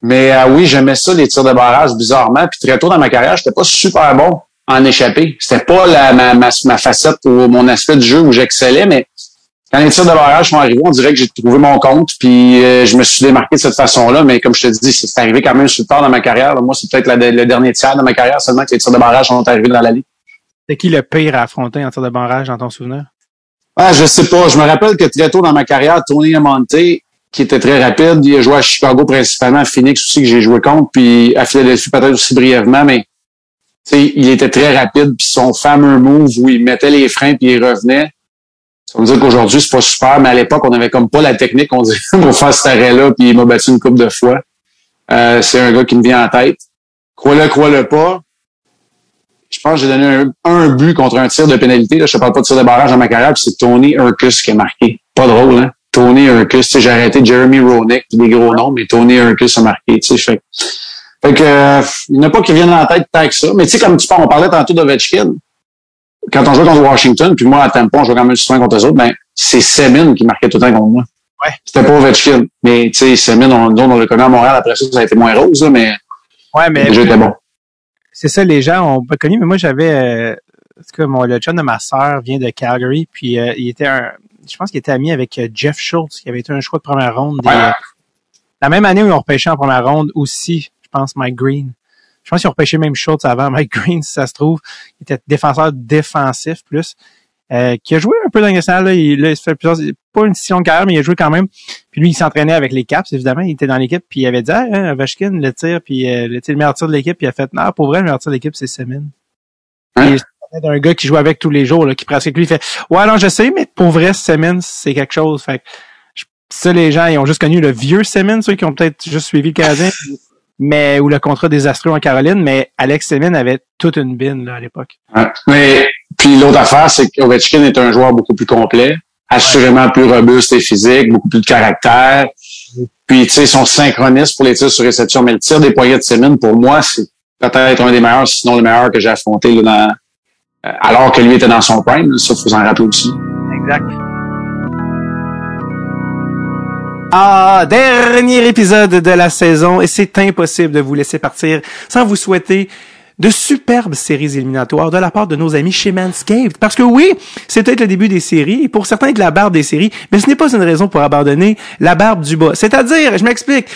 Mais euh, oui, j'aimais ça, les tirs de barrage, bizarrement. Puis très tôt dans ma carrière, j'étais pas super bon en échappé. C'était pas la, ma, ma, ma facette ou mon aspect du jeu où j'excellais, mais quand les tirs de barrage sont arrivés, on dirait que j'ai trouvé mon compte, puis euh, je me suis démarqué de cette façon-là. Mais comme je te dis, c'est arrivé quand même sur tard dans ma carrière. Moi, c'est peut-être le dernier tiers de ma carrière seulement que les tirs de barrage sont arrivés dans la ligue. C'est qui le pire à affronter en tir de barrage dans ton souvenir? Ah, je sais pas. Je me rappelle que très tôt dans ma carrière, Tony Amonte, qui était très rapide. Il a joué à Chicago principalement, à Phoenix aussi que j'ai joué contre, puis à Philadelphie peut-être aussi brièvement, mais il était très rapide, puis son fameux move où il mettait les freins puis il revenait. Ça veut dire qu'aujourd'hui, c'est pas super, mais à l'époque, on avait comme pas la technique, on disait pour faire cet arrêt-là, puis il m'a battu une coupe de fois. Euh, c'est un gars qui me vient en tête. Crois-le, crois-le pas. Je pense que j'ai donné un, but contre un tir de pénalité. Là. Je te parle pas de tir de barrage dans ma carrière, c'est Tony Urkus qui a marqué. Pas drôle, hein? Tony Urkus. J'ai arrêté Jeremy Roenick, des gros noms, mais Tony Urkus a marqué. Fait, fait que euh, il n'y en a pas qui viennent en tête tant que ça. Mais tu sais, comme tu parles, on parlait tantôt d'Ovechkin. Quand on jouait contre Washington, puis moi à Tampa, on jouait quand même souvent contre eux autres, ben, c'est Semin qui marquait tout le temps contre moi. Ouais. C'était pas Ovechkin. Mais tu sais, Semin, on, on le connaît à Montréal, après ça, ça a été moins rose, là, mais, ouais, mais j'étais bon c'est ça, les gens ont pas connu, mais moi j'avais euh, en mon, le chum de ma sœur vient de Calgary, puis euh, il était un je pense qu'il était ami avec euh, Jeff Schultz, qui avait été un choix de première ronde. la même année où ils ont repêché en première ronde aussi, je pense, Mike Green. Je pense qu'ils ont repêché même Schultz avant Mike Green, si ça se trouve. Il était défenseur défensif plus. Euh, qui a joué un peu dans le national. Là, il, là, il fait plusieurs, pas une session de carrière, mais il a joué quand même. Puis lui, il s'entraînait avec les Caps, évidemment. Il était dans l'équipe, puis il avait dit, ah, hein, Vashkin, le tir, puis euh, le, le meilleur tir de l'équipe, puis il a fait, non, pour vrai, le meilleur tir de l'équipe, c'est Semin. Hein? d'un gars qui joue avec tous les jours, là, qui presque lui il fait, ouais, non, je sais, mais pour vrai, Semin, c'est quelque chose. Fait ça, les gens, ils ont juste connu le vieux Semin, ceux qui ont peut-être juste suivi le Canadien mais ou le contrat désastreux en Caroline, mais Alex Semin avait toute une bine là, à l'époque. mais puis l'autre affaire, c'est qu'Ovechkin est un joueur beaucoup plus complet, assurément plus robuste et physique, beaucoup plus de caractère. Puis tu sais, son synchronisme pour les tirs sur réception, mais le tir des poignets de Semin, pour moi, c'est peut-être un des meilleurs, sinon le meilleur que j'ai affronté là, dans, euh, alors que lui était dans son prime. Ça, faut s'en rappeler aussi. Exact. Ah, dernier épisode de la saison et c'est impossible de vous laisser partir sans vous souhaiter de superbes séries éliminatoires de la part de nos amis chez Manscaped. Parce que oui, c'est peut-être le début des séries, et pour certains de la barbe des séries, mais ce n'est pas une raison pour abandonner la barbe du bas. C'est-à-dire, je m'explique,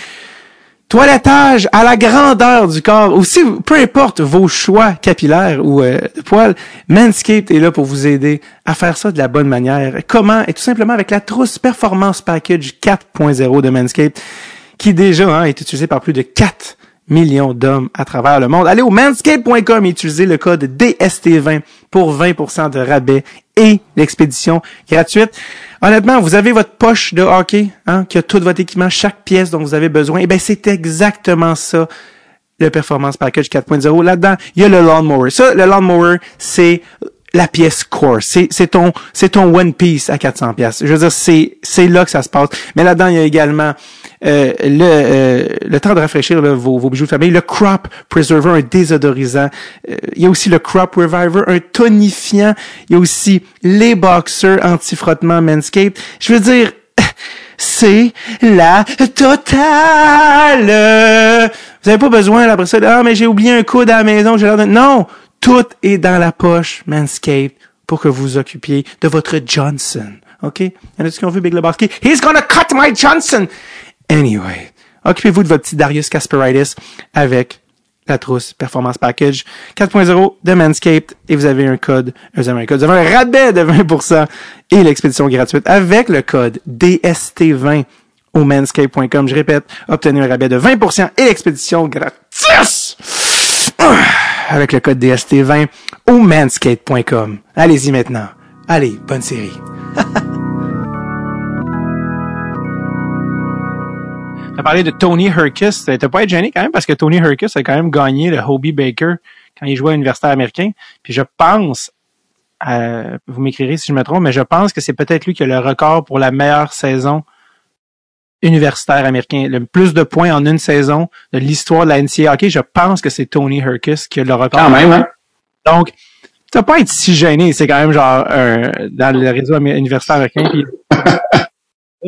toilettage à la grandeur du corps, aussi peu importe vos choix capillaires ou euh, de poils, Manscaped est là pour vous aider à faire ça de la bonne manière. Comment? Et tout simplement avec la trousse Performance Package 4.0 de Manscaped, qui déjà hein, est utilisé par plus de 4 millions d'hommes à travers le monde. Allez au manscape.com et utilisez le code DST20 pour 20% de rabais et l'expédition gratuite. Honnêtement, vous avez votre poche de hockey, hein, qui a tout votre équipement, chaque pièce dont vous avez besoin. Eh ben c'est exactement ça le Performance Package 4.0. Là-dedans, il y a le Lawnmower. Ça, le Lawnmower, c'est la pièce core. C'est, c'est ton, c'est ton One Piece à 400 pièces. Je veux dire, c'est, c'est là que ça se passe. Mais là-dedans, il y a également euh, le, euh, le temps de rafraîchir vos, vos, bijoux de famille, le Crop Preserver, un désodorisant. Euh, il y a aussi le Crop Reviver, un tonifiant. Il y a aussi les boxers anti-frottement Manscaped. Je veux dire, c'est la totale. Vous n'avez pas besoin, après ça, ah, mais j'ai oublié un coude à la maison, j'ai l'air de... Non! Tout est dans la poche Manscaped pour que vous occupiez de votre Johnson. OK? Il y en a qui ont vu Big Lebowski? He's gonna cut my Johnson! Anyway, occupez-vous de votre petit Darius Kasparaitis avec la trousse Performance Package 4.0 de Manscaped et vous avez un code, vous avez un code, vous avez un rabais de 20% et l'expédition gratuite avec le code DST20 au manscape.com. Je répète, obtenez un rabais de 20% et l'expédition gratuite avec le code DST20 au manscape.com. Allez-y maintenant. Allez, bonne série. as parlé de Tony Herkis. T'as pas être gêné quand même parce que Tony Herkis a quand même gagné le Hobie Baker quand il jouait à l'université américain. Puis je pense, euh, vous m'écrirez si je me trompe, mais je pense que c'est peut-être lui qui a le record pour la meilleure saison universitaire américain, le plus de points en une saison de l'histoire de la NCAA je pense que c'est Tony Herkis qui a le record. Quand même, hein? Donc, tu pas être si gêné, c'est quand même genre dans le réseau universitaire américain.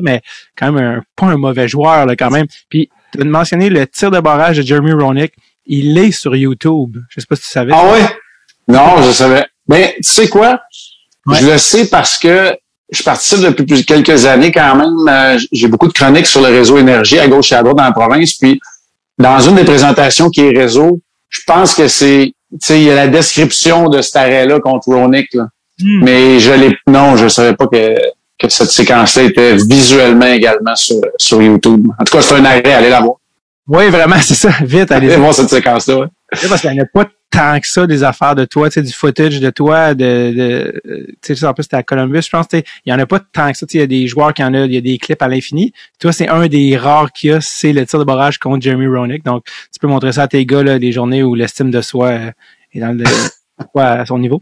mais quand même un, pas un mauvais joueur là, quand même. Puis tu as mentionné le tir de barrage de Jeremy Roenick, il est sur YouTube. Je sais pas si tu savais. Ah oui? Non, je savais. Mais tu sais quoi? Je le sais parce que je participe depuis quelques années quand même. Euh, j'ai beaucoup de chroniques sur le réseau énergie à gauche et à droite dans la province. Puis, dans une des présentations qui est réseau, je pense que c'est, tu sais, il y a la description de cet arrêt-là contre Ronick, là. Hmm. Mais je l'ai, non, je savais pas que, que cette séquence-là était visuellement également sur, sur YouTube. En tout cas, c'est un arrêt, allez la voir. Oui, vraiment, c'est ça. Vite, allez. Allez voir cette séquence-là, ouais. parce qu'il n'y en a pas tant que ça des affaires de toi, du footage de toi, de, de tu sais, en plus, c'était à Columbus, je pense, il y en a pas tant que ça, il y a des joueurs qui en ont, il y a des clips à l'infini. Toi, c'est un des rares qu'il y a, c'est le tir de barrage contre Jeremy Roenick. Donc, tu peux montrer ça à tes gars, là, des journées où l'estime de soi euh, est dans le, à son niveau.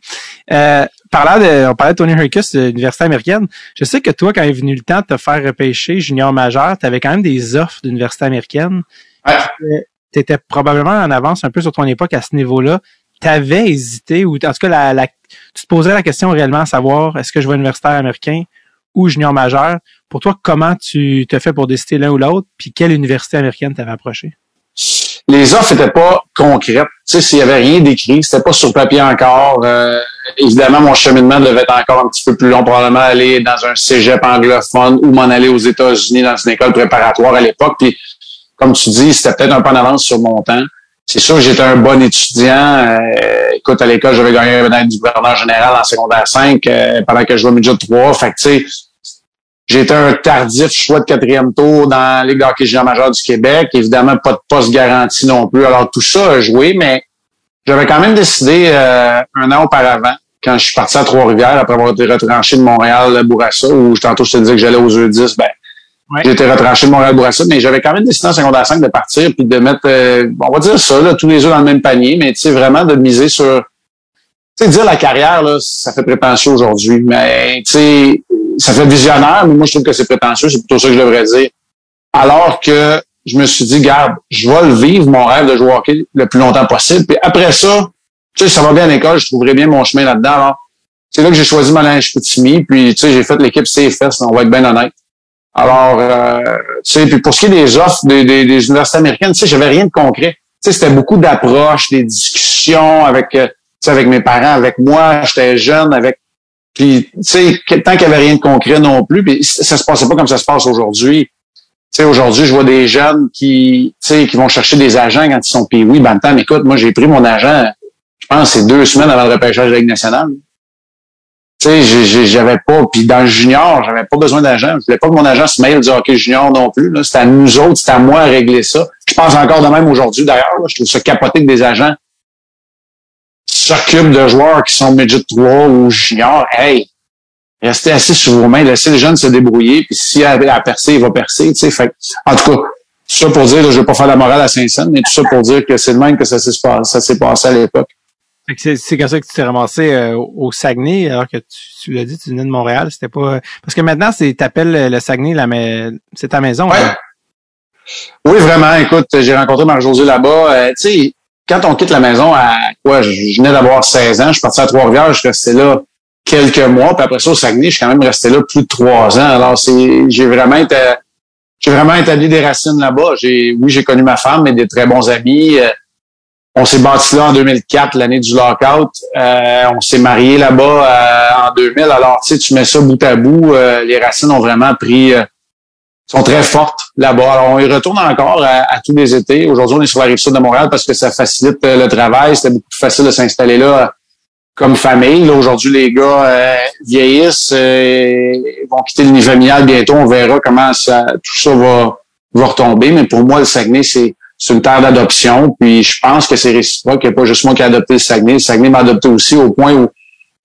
Euh, parlant de, on parlait de Tony Hercus de l'université américaine. Je sais que toi, quand est venu le temps de te faire repêcher junior majeur, tu avais quand même des offres d'université américaine. Ouais. Tu étais probablement en avance un peu sur ton époque à ce niveau-là? Tu avais hésité, ou en tout cas, la, la, tu te posais la question réellement à savoir est-ce que je vais universitaire américain ou junior majeur? Pour toi, comment tu te fais pour décider l'un ou l'autre, puis quelle université américaine t'avais approché? Les offres n'étaient pas concrètes. Tu sais, s'il y avait rien d'écrit, c'était pas sur papier encore. Euh, évidemment, mon cheminement devait être encore un petit peu plus long, probablement aller dans un cégep anglophone ou m'en aller aux États-Unis dans une école préparatoire à l'époque. Puis, comme tu dis, c'était peut-être un peu en avance sur mon temps. C'est sûr que j'étais un bon étudiant. Euh, écoute, à l'école, j'avais gagné un médaille du gouverneur général en secondaire 5 euh, pendant que je jouais au midget 3. Fait que, tu sais, J'étais un tardif choix de quatrième tour dans la Ligue d'hockey junior du Québec. Évidemment, pas de poste garanti non plus. Alors, tout ça a joué, mais j'avais quand même décidé euh, un an auparavant, quand je suis parti à Trois-Rivières, après avoir été retranché de Montréal-Bourassa, où tantôt je te disais que j'allais aux E10, ben, Ouais. j'ai été retranché de Montréal-Bourassa, mais j'avais quand même décidé en secondaire 5 de partir puis de mettre, euh, on va dire ça, là, tous les œufs dans le même panier, mais tu sais, vraiment de miser sur tu sais, dire la carrière, là, ça fait prétentieux aujourd'hui, mais tu sais, ça fait visionnaire, mais moi, je trouve que c'est prétentieux, c'est plutôt ça que je devrais dire. Alors que je me suis dit, garde, je vais le vivre, mon rêve de jouer au hockey le plus longtemps possible. Puis après ça, tu sais, ça va bien à l'école, je trouverai bien mon chemin là-dedans. Alors, c'est là que j'ai choisi ma linge Chicoutimi, puis tu sais, j'ai fait l'équipe CFS, on va être bien honnête. Alors, euh, tu sais, puis pour ce qui est des offres des, des, des universités américaines, tu sais, j'avais rien de concret. Tu sais, c'était beaucoup d'approches, des discussions avec, euh, tu sais, avec mes parents, avec moi, j'étais jeune, avec puis, tu sais, tant qu'il n'y avait rien de concret non plus, puis ça se passait pas comme ça se passe aujourd'hui. Tu sais, aujourd'hui, je vois des jeunes qui, tu sais, qui vont chercher des agents quand ils sont payés. Oui, Bantam, écoute, moi, j'ai pris mon agent, je pense, c'est deux semaines avant le repêchage de la Ligue nationale. Tu sais, j'avais pas, puis dans le junior, j'avais pas besoin d'agent. Je voulais pas que mon agent se mêle du hockey junior non plus. C'était à nous autres, c'était à moi à régler ça. Je pense encore de même aujourd'hui, d'ailleurs. Je trouve ça capoté que des agents s'occupent de joueurs qui sont midget 3 ou junior. Hey, restez assis sur vos mains, laissez les jeunes se débrouiller, puis s'il a à percer, il va percer. Tu sais, fait, en tout cas, tout ça pour dire, là, je vais pas faire la morale à Saint-Saëns, mais tout ça pour dire que c'est le même que ça s'est pas- ça s'est passé à l'époque. Fait que C'est comme ça que tu t'es ramassé euh, au Saguenay, alors que tu, tu l'as dit, tu venais de Montréal. C'était pas parce que maintenant, c'est t'appelles le le Saguenay, la mais c'est ta maison. Ouais. hein? Oui, vraiment. Écoute, j'ai rencontré Marie-Josée là-bas. Euh, tu sais, quand on quitte la maison à quoi, je, venais d'avoir 16 ans, je suis parti à Trois-Rivières, je restais là quelques mois, puis après ça, au Saguenay, je suis quand même resté là plus de trois ans. Alors, c'est, j'ai vraiment été, j'ai vraiment établi des racines là-bas. J'ai, oui, j'ai connu ma femme, mais des très bons amis. Euh, on s'est bâti là en 2004, l'année du lockout. Euh, on s'est marié là-bas euh, en 2000. Alors, tu sais, tu mets ça bout à bout, euh, les racines ont vraiment pris, euh, sont très fortes là-bas. Alors, on y retourne encore à, à tous les étés. Aujourd'hui, on est sur la rive sud de Montréal parce que ça facilite euh, le travail. C'était beaucoup plus facile de s'installer là comme famille. Là, aujourd'hui, les gars euh, vieillissent, euh, vont quitter le nid familial bientôt. On verra comment ça, tout ça va, va retomber. Mais pour moi, le Saguenay, c'est une terre d'adoption. Puis je pense que c'est réciproque. Il n'y a pas juste moi qui ai adopté le Saguenay. Le Saguenay m'a adopté aussi au point où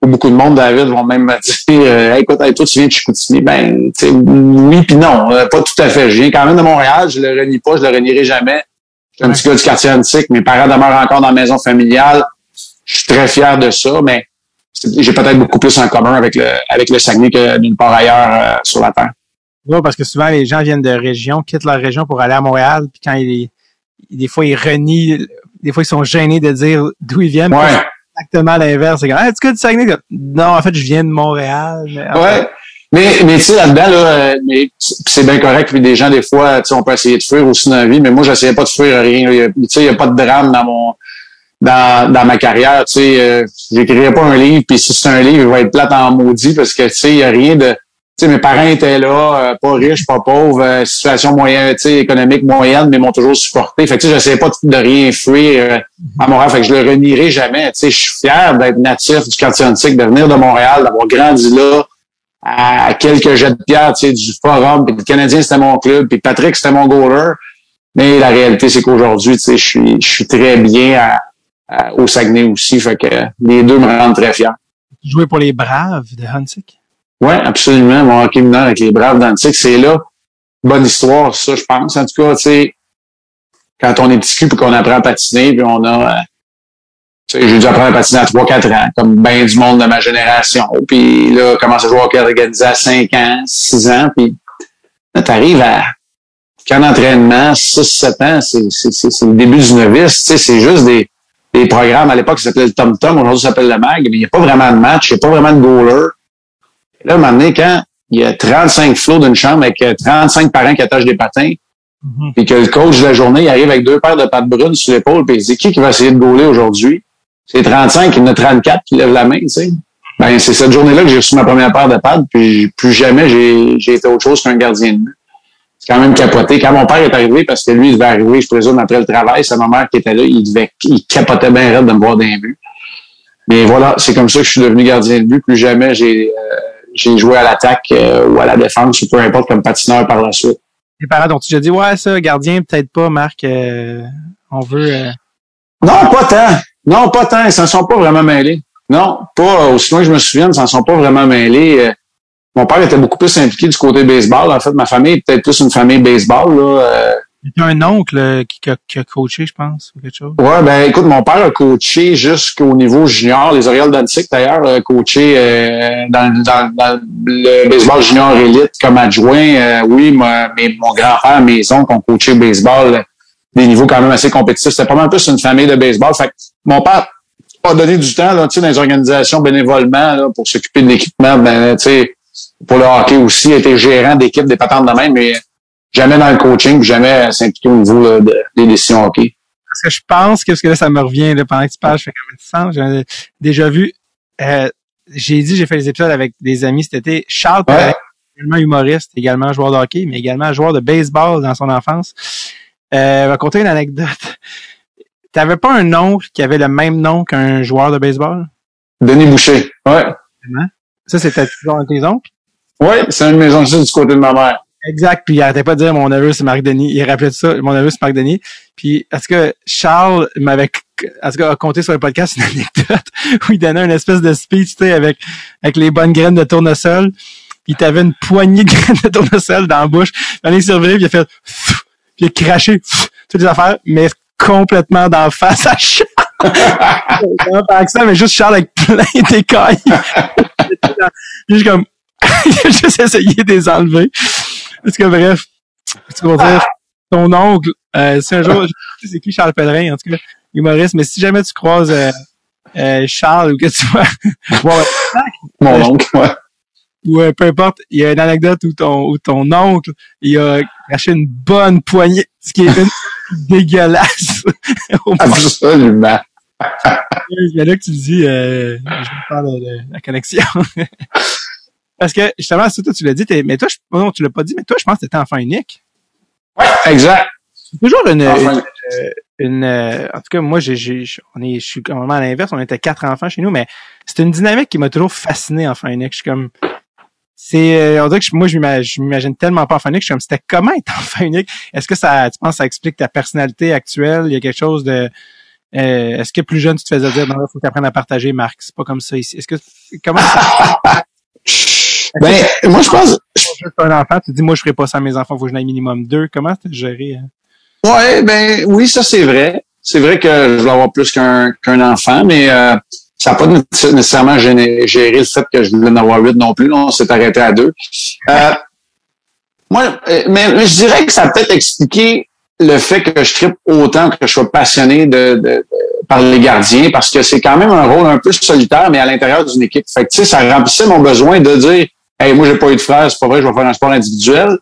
beaucoup de monde, David, vont même me dire euh, Hey, écoute, hey, toi, tu viens de Chicoutimi. Ben, tu sais, oui puis non. Euh, pas tout à fait. Je viens quand même de Montréal. Je le renie pas, je le renierai jamais. Je suis un petit gars du quartier antique. Mes parents demeurent encore dans la maison familiale. Je suis très fier de ça, mais j'ai peut-être beaucoup plus en commun avec le, avec le Saguenay que d'une part ailleurs euh, sur la terre. Ouais, parce que souvent les gens viennent de régions, quittent leur région pour aller à Montréal, puis quand ils des fois ils renient, des fois ils sont gênés de dire d'où ils viennent. Ouais. Exactement l'inverse. C'est comme Ah, tu du Saguenay? Non, en fait, je viens de Montréal. Mais, Ouais. Mais, mais tu sais, là-dedans, là, euh, mais c'est bien correct. Puis des gens, des fois, tu sais, on peut essayer de fuir aussi dans la vie, mais moi, j'essayais pas de fuir rien. Tu sais, il n'y a pas de drame dans mon dans, dans ma carrière. Tu sais, euh, j'écrirais pas un livre, puis si c'est un livre, il va être plate en maudit parce que tu sais, il y a rien de. Sais, mes parents étaient là, euh, pas riches, pas pauvres, euh, situation moyenne, économique moyenne, mais m'ont toujours supporté. Fait que tu sais, pas de, rien fuir euh, à Montréal. Fait que je le renierai jamais. Je suis fier d'être natif du quartier antique, de venir de Montréal, d'avoir grandi là, à quelques jets de pierre, du forum, puis le Canadien, c'était mon club, puis Patrick, c'était mon goaler. Mais la réalité, c'est qu'aujourd'hui, je suis, je suis très bien au Saguenay aussi. Fait que les deux me rendent très fier. Jouais pour les Braves de Huntsic? Oui, absolument. Mon hockey mineur avec les Braves d'Antic, c'est là. Bonne histoire, ça, je pense. En tout cas, tu sais, quand on est petit cul puis qu'on apprend à patiner, puis on a... Euh, j'ai dû apprendre à patiner à 3-4 ans, comme bien du monde de ma génération. Puis là, commence à jouer au hockey organisé à 5 ans, 6 ans. Puis là, t'arrives à qu'en entraînement, 6-7 ans, c'est le début du novice. C'est juste des, des programmes. À l'époque, ça s'appelait le Tom Tom, aujourd'hui, ça s'appelle le MAG, mais il n'y a pas vraiment de match, il n'y a pas vraiment de goaler. Là, à un moment donné, quand il y a 35 flots d'une chambre avec 35 parents qui attachent des patins, mm puis que le coach de la journée il arrive avec deux paires de pattes brunes sur l'épaule, puis il dit qui qui va essayer de goaler aujourd'hui? C'est 35, il y en a 34 qui lèvent la main, tu sais. Ben, c'est cette journée-là que j'ai reçu ma première paire de pattes, puis plus jamais j'ai été autre chose qu'un gardien de but. C'est quand même capoté. Quand mon père est arrivé, parce que lui, il devait arriver, je présume, après le travail, c'est ma mère qui était là, il devait, il capotait bien raide de me voir d'un but. Mais voilà, c'est comme ça que je suis devenu gardien de but. Plus jamais j'ai euh, j'ai joué à l'attaque euh, ou à la défense, ou peu importe, comme patineur par la suite. Les parents tu as dit, ouais, ça, gardien, peut-être pas, Marc, euh, on veut... Non, pas tant. Non, pas tant. Ils s'en sont pas vraiment mêlés. Non, pas aussi loin que je me souviens, ils s'en sont pas vraiment mêlés. Euh, mon père était beaucoup plus impliqué du côté baseball. En fait, ma famille est peut-être plus une famille baseball. Là. Euh, il y a un oncle euh, qui, a, qui, a, coaché, je pense, ou quelque chose. Ouais, ben écoute, mon père a coaché jusqu'au niveau junior. Les Orioles d'Antique, d'ailleurs, a coaché euh, dans, dans, dans, le baseball junior élite comme adjoint. oui, mais mon grand-père, mes oncles ont coaché le baseball des niveaux quand même assez compétitifs. C'était pas mal plus une famille de baseball. Fait mon père a donné du temps là, dans les organisations bénévolement là, pour s'occuper de l'équipement. Ben, pour le hockey aussi, a été gérant d'équipe des patentes de même, mais jamais dans le coaching, jamais s'impliquer au niveau des décisions hockey. Parce que je pense que, parce que là, ça me revient là, pendant que tu parles, je fais comme sens. J'ai déjà vu, euh, j'ai dit, j'ai fait des épisodes avec des amis cet été. Charles ouais. également humoriste, également joueur de hockey, mais également joueur de baseball dans son enfance. Euh, va une anecdote. T'avais pas un oncle qui avait le même nom qu'un joueur de baseball? Denis Boucher, ouais. Ça, c'était toujours un de tes oncles? Oui, c'est une maison du côté de ma mère. Exact. Puis il arrêtait pas de dire mon neveu c'est Marc Denis. Il rappelait ça, mon neveu c'est Marc Denis. Puis est-ce que Charles m'avait est-ce a compté sur le podcast une anecdote où il donnait une espèce de speech, tu sais, avec avec les bonnes graines de tournesol? Puis t'avais une poignée de graines de tournesol dans la bouche. Il est survenu, puis il a fait puis il a craché toutes les affaires, mais complètement la face à Charles. pas ça, mais juste Charles avec plein d'écailles. juste comme il a juste essayé de les enlever. Parce que bref, tu vas dire, ton oncle, euh, si un jour, je sais c'est qui Charles Pellerin, en tout cas, humoriste, mais si jamais tu croises euh, euh, Charles ou que tu vois, mon oncle, ouais. Ou peu importe, il y a une anecdote où ton, où ton oncle, il a craché une bonne poignée, ce qui est une dégueulasse. Absolument. Il y a là que tu le dis, euh, je vais faire de la connexion. Parce que, justement, ça, toi, tu l'as dit, mais toi, je, non, tu l'as pas dit, mais toi, je pense que t'étais enfant unique. Ouais, exact. C'est toujours une, une, une, euh, en tout cas, moi, j'ai, j'ai, on est, je suis complètement à l'inverse, on était quatre enfants chez nous, mais c'est une dynamique qui m'a toujours fasciné, enfant unique. Je suis comme, c'est, euh, on dirait que moi, je m'imagine tellement pas enfant unique, je suis comme, c'était comment être enfant unique? Est-ce que ça, tu penses, ça explique ta personnalité actuelle? Il y a quelque chose de, euh, est-ce que plus jeune, tu te faisais dire, non, il faut que tu apprennes à partager, Marc? C'est pas comme ça ici. Est-ce que, comment ça, ben, moi, je pense. un enfant, tu dis, moi, je ferai pas ça à mes enfants, il faut que j'en ai minimum deux. Comment tu géré? Hein? Ouais, ben, oui, ça, c'est vrai. C'est vrai que je veux avoir plus qu'un qu'un enfant, mais euh, ça n'a pas nécessairement géré, le fait que je voulais en avoir huit non plus. on s'est arrêté à deux. Euh, moi, euh, mais, je dirais que ça peut-être expliqué le fait que je tripe autant, que je sois passionné de, de, par les gardiens, parce que c'est quand même un rôle un peu solitaire, mais à l'intérieur d'une équipe. Fait que, tu sais, ça remplissait mon besoin de dire, hey, moi, j'ai pas eu de frère, c'est pas vrai, je vais faire un sport individuel.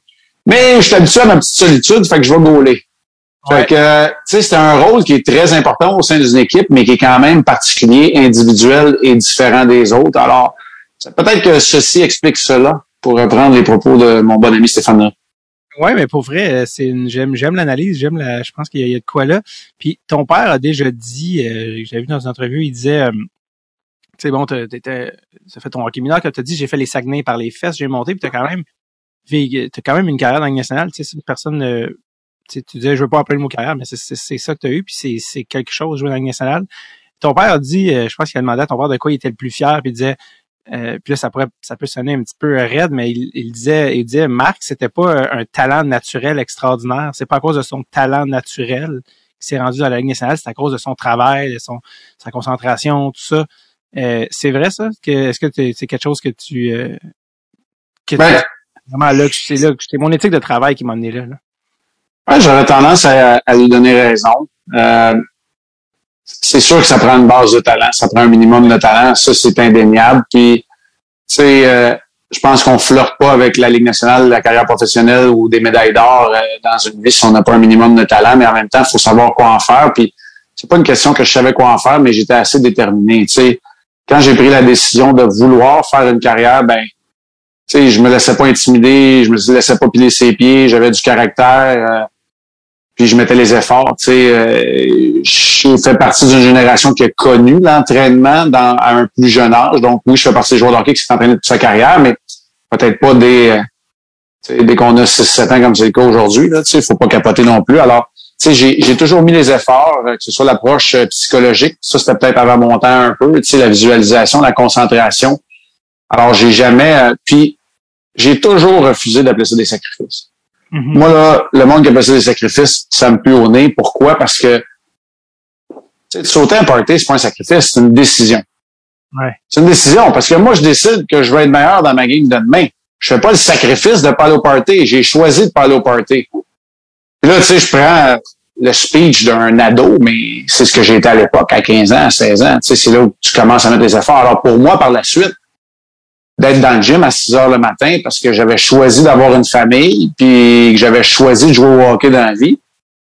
Mais je suis habitué à ma petite solitude, fait que je vais gauler. Fait que, tu sais, c'est un rôle qui est très important au sein d'une équipe, mais qui est quand même particulier, individuel et différent des autres. Alors, peut-être que ceci explique cela, pour reprendre les propos de mon bon ami Stéphane. Ouais, mais pour vrai, euh, c'est une j'aime j'aime l'analyse, j'aime la je pense qu'il y, a de quoi là. Puis ton père a déjà dit euh, j'avais vu dans une entrevue, il disait euh, c'est bon, tu as fait ton hockey mineur, que tu as dit, j'ai fait les Saguenay par les fesses, j'ai monté, puis tu as quand même t'as quand même une carrière dans le national. Tu sais, personne euh, tu disais, je veux pas appeler le mot carrière, mais c'est ça que tu as eu, puis c'est quelque chose, jouer dans le national. Ton père a dit, euh, je pense qu'il a demandé à ton père de quoi il était le plus fier, puis il disait, euh, puis là, ça pourrait, ça peut sonner un petit peu raide, mais il, disait, il disait, Marc, c'était pas un, talent naturel extraordinaire. C'est pas à cause de son talent naturel qu'il s'est rendu dans la Ligue nationale, c'est à cause de son travail, de son, sa concentration, tout ça. Euh, c'est vrai ça? Est-ce que c'est quelque chose que tu, euh, que ben, vraiment là, c'est là, c'est mon éthique de travail qui m'a amené là. là? Ouais, j'aurais tendance à, à, lui donner raison. Euh, c'est sûr que ça prend une base de talent, ça prend un minimum de talent, ça c'est indéniable. Puis, tu sais, euh, je pense qu'on flirte pas avec la Ligue nationale, la carrière professionnelle ou des médailles d'or euh, dans une vie si on n'a pas un minimum de talent, mais en même temps, il faut savoir quoi en faire. Puis, c'est pas une question que je savais quoi en faire, mais j'étais assez déterminé. Tu sais, quand j'ai pris la décision de vouloir faire une carrière, ben, tu sais, je me laissais pas intimider, je me laissais pas piler ses pieds, j'avais du caractère puis je mettais les efforts. Tu sais, euh, je fais partie d'une génération qui a connu l'entraînement dans à un plus jeune âge. Donc oui, je fais partie des joueurs de qui s'est entraîné toute sa carrière, mais peut-être pas dès, euh, dès qu'on a 6-7 ans comme c'est le cas aujourd'hui. Il ne faut pas capoter non plus. Alors, tu sais, j'ai toujours mis les efforts, euh, que ce soit l'approche psychologique, ça c'était peut-être avant mon temps un peu, tu sais, la visualisation, la concentration. Alors, j'ai jamais... puis, j'ai toujours refusé d'appeler ça des sacrifices. Mhm. Moi, là, le monde qui a passé des sacrifices, ça me pue au nez. Pourquoi? Parce que sauter un party, c'est pas un sacrifice, c'est une décision. Ouais. C'est une décision. Parce que moi, je décide que je vais être meilleur dans ma game de demain. Je fais pas le sacrifice de pas aller au party. J'ai choisi de pas aller au party. Puis là, tu sais, je prends le speech d'un ado, mais c'est ce que j'ai été à l'époque, à 15 ans, à 16 ans. Tu sais, c'est là où tu commences à mettre des efforts. Alors, pour moi, par la suite, d'être dans le gym à 6 heures le matin parce que j'avais choisi d'avoir une famille puis que j'avais choisi de jouer au hockey dans la vie,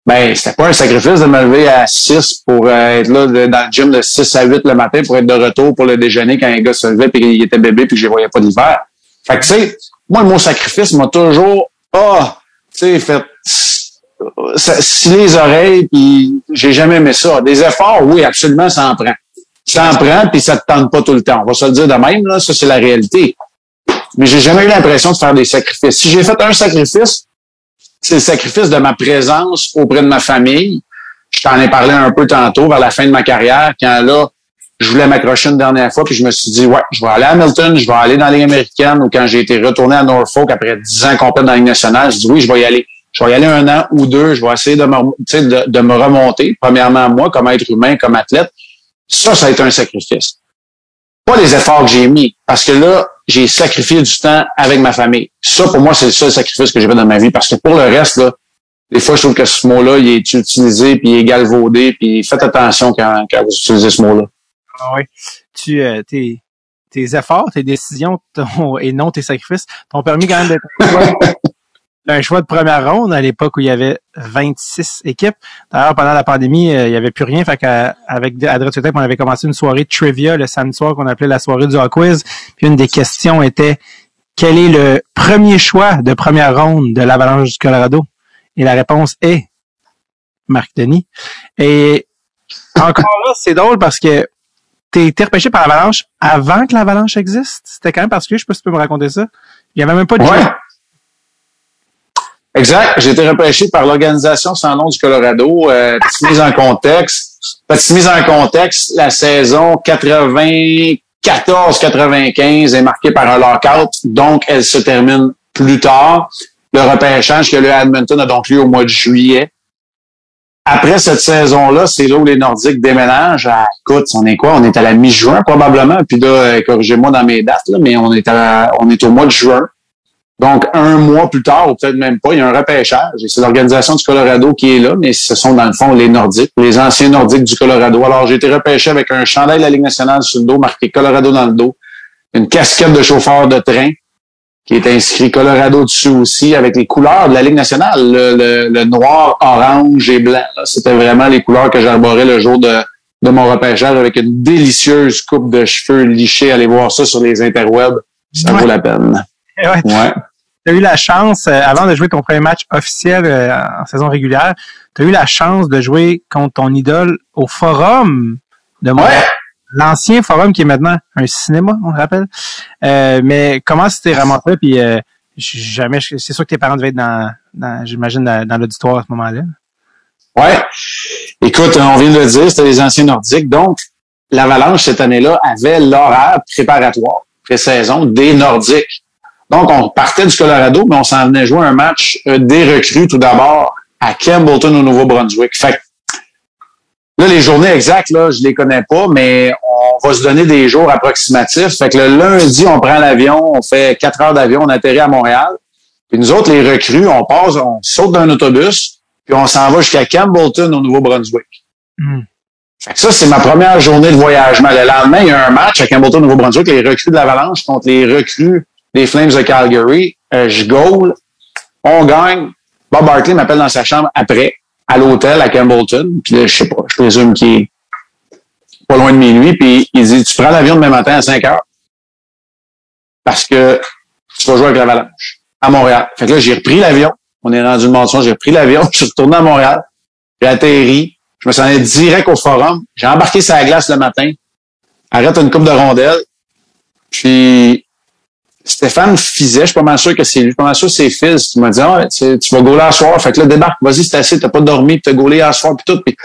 ben c'était pas un sacrifice de me lever à 6 pour euh, être là dans le gym de 6 à 8 le matin pour être de retour pour le déjeuner quand un gars se levait puis il était bébé puis que je les voyais pas l'hiver. Fait que tu sais, moi le mot sacrifice m'a toujours ah, tu sais fait si les oreilles puis j'ai jamais aimé ça. Des efforts, oui, absolument, ça en prend ça en prend, puis ça te tente pas tout le temps. On va se le dire de même, là, ça c'est la réalité. Mais j'ai jamais eu l'impression de faire des sacrifices. Si j'ai fait un sacrifice, c'est le sacrifice de ma présence auprès de ma famille. Je t'en ai parlé un peu tantôt, vers la fin de ma carrière, quand là, je voulais m'accrocher une dernière fois, puis je me suis dit, ouais, je vais aller à Hamilton, je vais aller dans la Ligue américaine, ou quand j'ai été retourné à Norfolk après dix ans complète dans la Ligue nationale, je dis oui, je vais y aller. Je vais y aller un an ou deux, je vais essayer de me, de, de me remonter, premièrement moi, comme être humain, comme athlète, ça, ça a été un sacrifice. Pas les efforts que j'ai mis, parce que là, j'ai sacrifié du temps avec ma famille. Ça, pour moi, c'est le seul sacrifice que j'ai fait dans ma vie, parce que pour le reste, là, des fois, je trouve que ce mot-là, il est utilisé, puis il est galvaudé, puis faites attention quand, quand vous utilisez ce mot-là. Ah oui. Tu, euh, tes, tes efforts, tes décisions et non tes sacrifices t'ont permis quand même d'être un choix de première ronde à l'époque où il y avait 26 équipes. D'ailleurs, pendant la pandémie, euh, il y avait plus rien. Fait qu'avec Adresse on avait commencé une soirée trivia le samedi soir qu'on appelait la soirée du quiz. Puis une des questions était quel est le premier choix de première ronde de l'Avalanche du Colorado? Et la réponse est Marc Denis. Et encore là, c'est drôle parce que t'es été repêché par l'Avalanche avant que l'Avalanche existe. C'était quand même parce que je sais pas si tu peux me raconter ça. Il y avait même pas de Exact. J'ai été repêché par l'organisation sans nom du Colorado. Euh, petite mise en contexte. Petite mise en contexte, la saison 94-95 est marquée par un lockout, donc elle se termine plus tard. Le repêchage que le Edmonton a donc lieu au mois de juillet. Après cette saison-là, c'est là où les Nordiques déménagent. À, écoute, on est quoi? On est à la mi-juin probablement. Puis là, euh, corrigez-moi dans mes dates, là, mais on est, à, on est au mois de juin. Donc, un mois plus tard, ou peut-être même pas, il y a un repêchage. Et c'est l'organisation du Colorado qui est là, mais ce sont dans le fond les Nordiques, les anciens Nordiques du Colorado. Alors, j'ai été repêché avec un chandail de la Ligue nationale sur le dos, marqué Colorado dans le dos, une casquette de chauffeur de train qui est inscrit Colorado dessus aussi, avec les couleurs de la Ligue nationale, le, noir, orange et blanc. C'était vraiment les couleurs que j'arborais le jour de, de mon repêchage avec une délicieuse coupe de cheveux lichés. Allez voir ça sur les interwebs. Ça vaut la peine. Ouais tu as eu la chance, euh, avant de jouer ton premier match officiel euh, en saison régulière, tu as eu la chance de jouer contre ton idole au Forum de Montréal. l'ancien forum qui est maintenant un cinéma, on le rappelle. Euh, mais comment c'était ramassé? Puis euh, jamais, c'est sûr que tes parents devaient être dans, dans j'imagine, dans, dans l'auditoire à ce moment-là. Ouais. Écoute, on vient de le dire, c'était les anciens nordiques. Donc, l'Avalanche, cette année-là, avait l'horaire préparatoire, pré-saison, des Nordiques. Donc, on partait du Colorado, mais on s'en venait jouer un match euh, des recrues tout d'abord à Campbellton au Nouveau-Brunswick. Fait là, les journées exactes, là, je les connais pas, mais on va se donner des jours approximatifs. Fait que le lundi, on prend l'avion, on fait quatre heures d'avion, on atterrit à Montréal. Puis nous autres, les recrues, on passe, on saute d'un autobus, puis on s'en va jusqu'à Campbellton au Nouveau-Brunswick. Hmm. ça, c'est ma première journée de voyagement. Le lendemain, il y a un match à Campbellton, au Nouveau-Brunswick, les recrues de l'Avalanche contre les recrues des Flames de Calgary. Euh, je goal, on gagne. Bob Barkley m'appelle dans sa chambre après, à l'hôtel à Campbellton. Puis là, je sais pas, je présume qu'il est pas loin de minuit. Puis il dit, tu prends l'avion demain matin à 5 heures parce que tu vas jouer avec l'Avalanche à Montréal. Fait que là, j'ai repris l'avion. On est rendu une mention. J'ai repris l'avion, je suis retourné à Montréal. J'ai atterri. Je me suis allé direct au forum. J'ai embarqué sa glace le matin. Arrête une coupe de rondelles. Puis Stéphane Fizet, je suis pas mal sûr que c'est lui, je suis pas mal sûr que c'est Fils qui m'a dit ah, tu, tu vas gauler à soir. Fait que là, débarque, vas-y, c'est assez, t'as pas dormi, t'as gaulé à soir, puis tout. Puis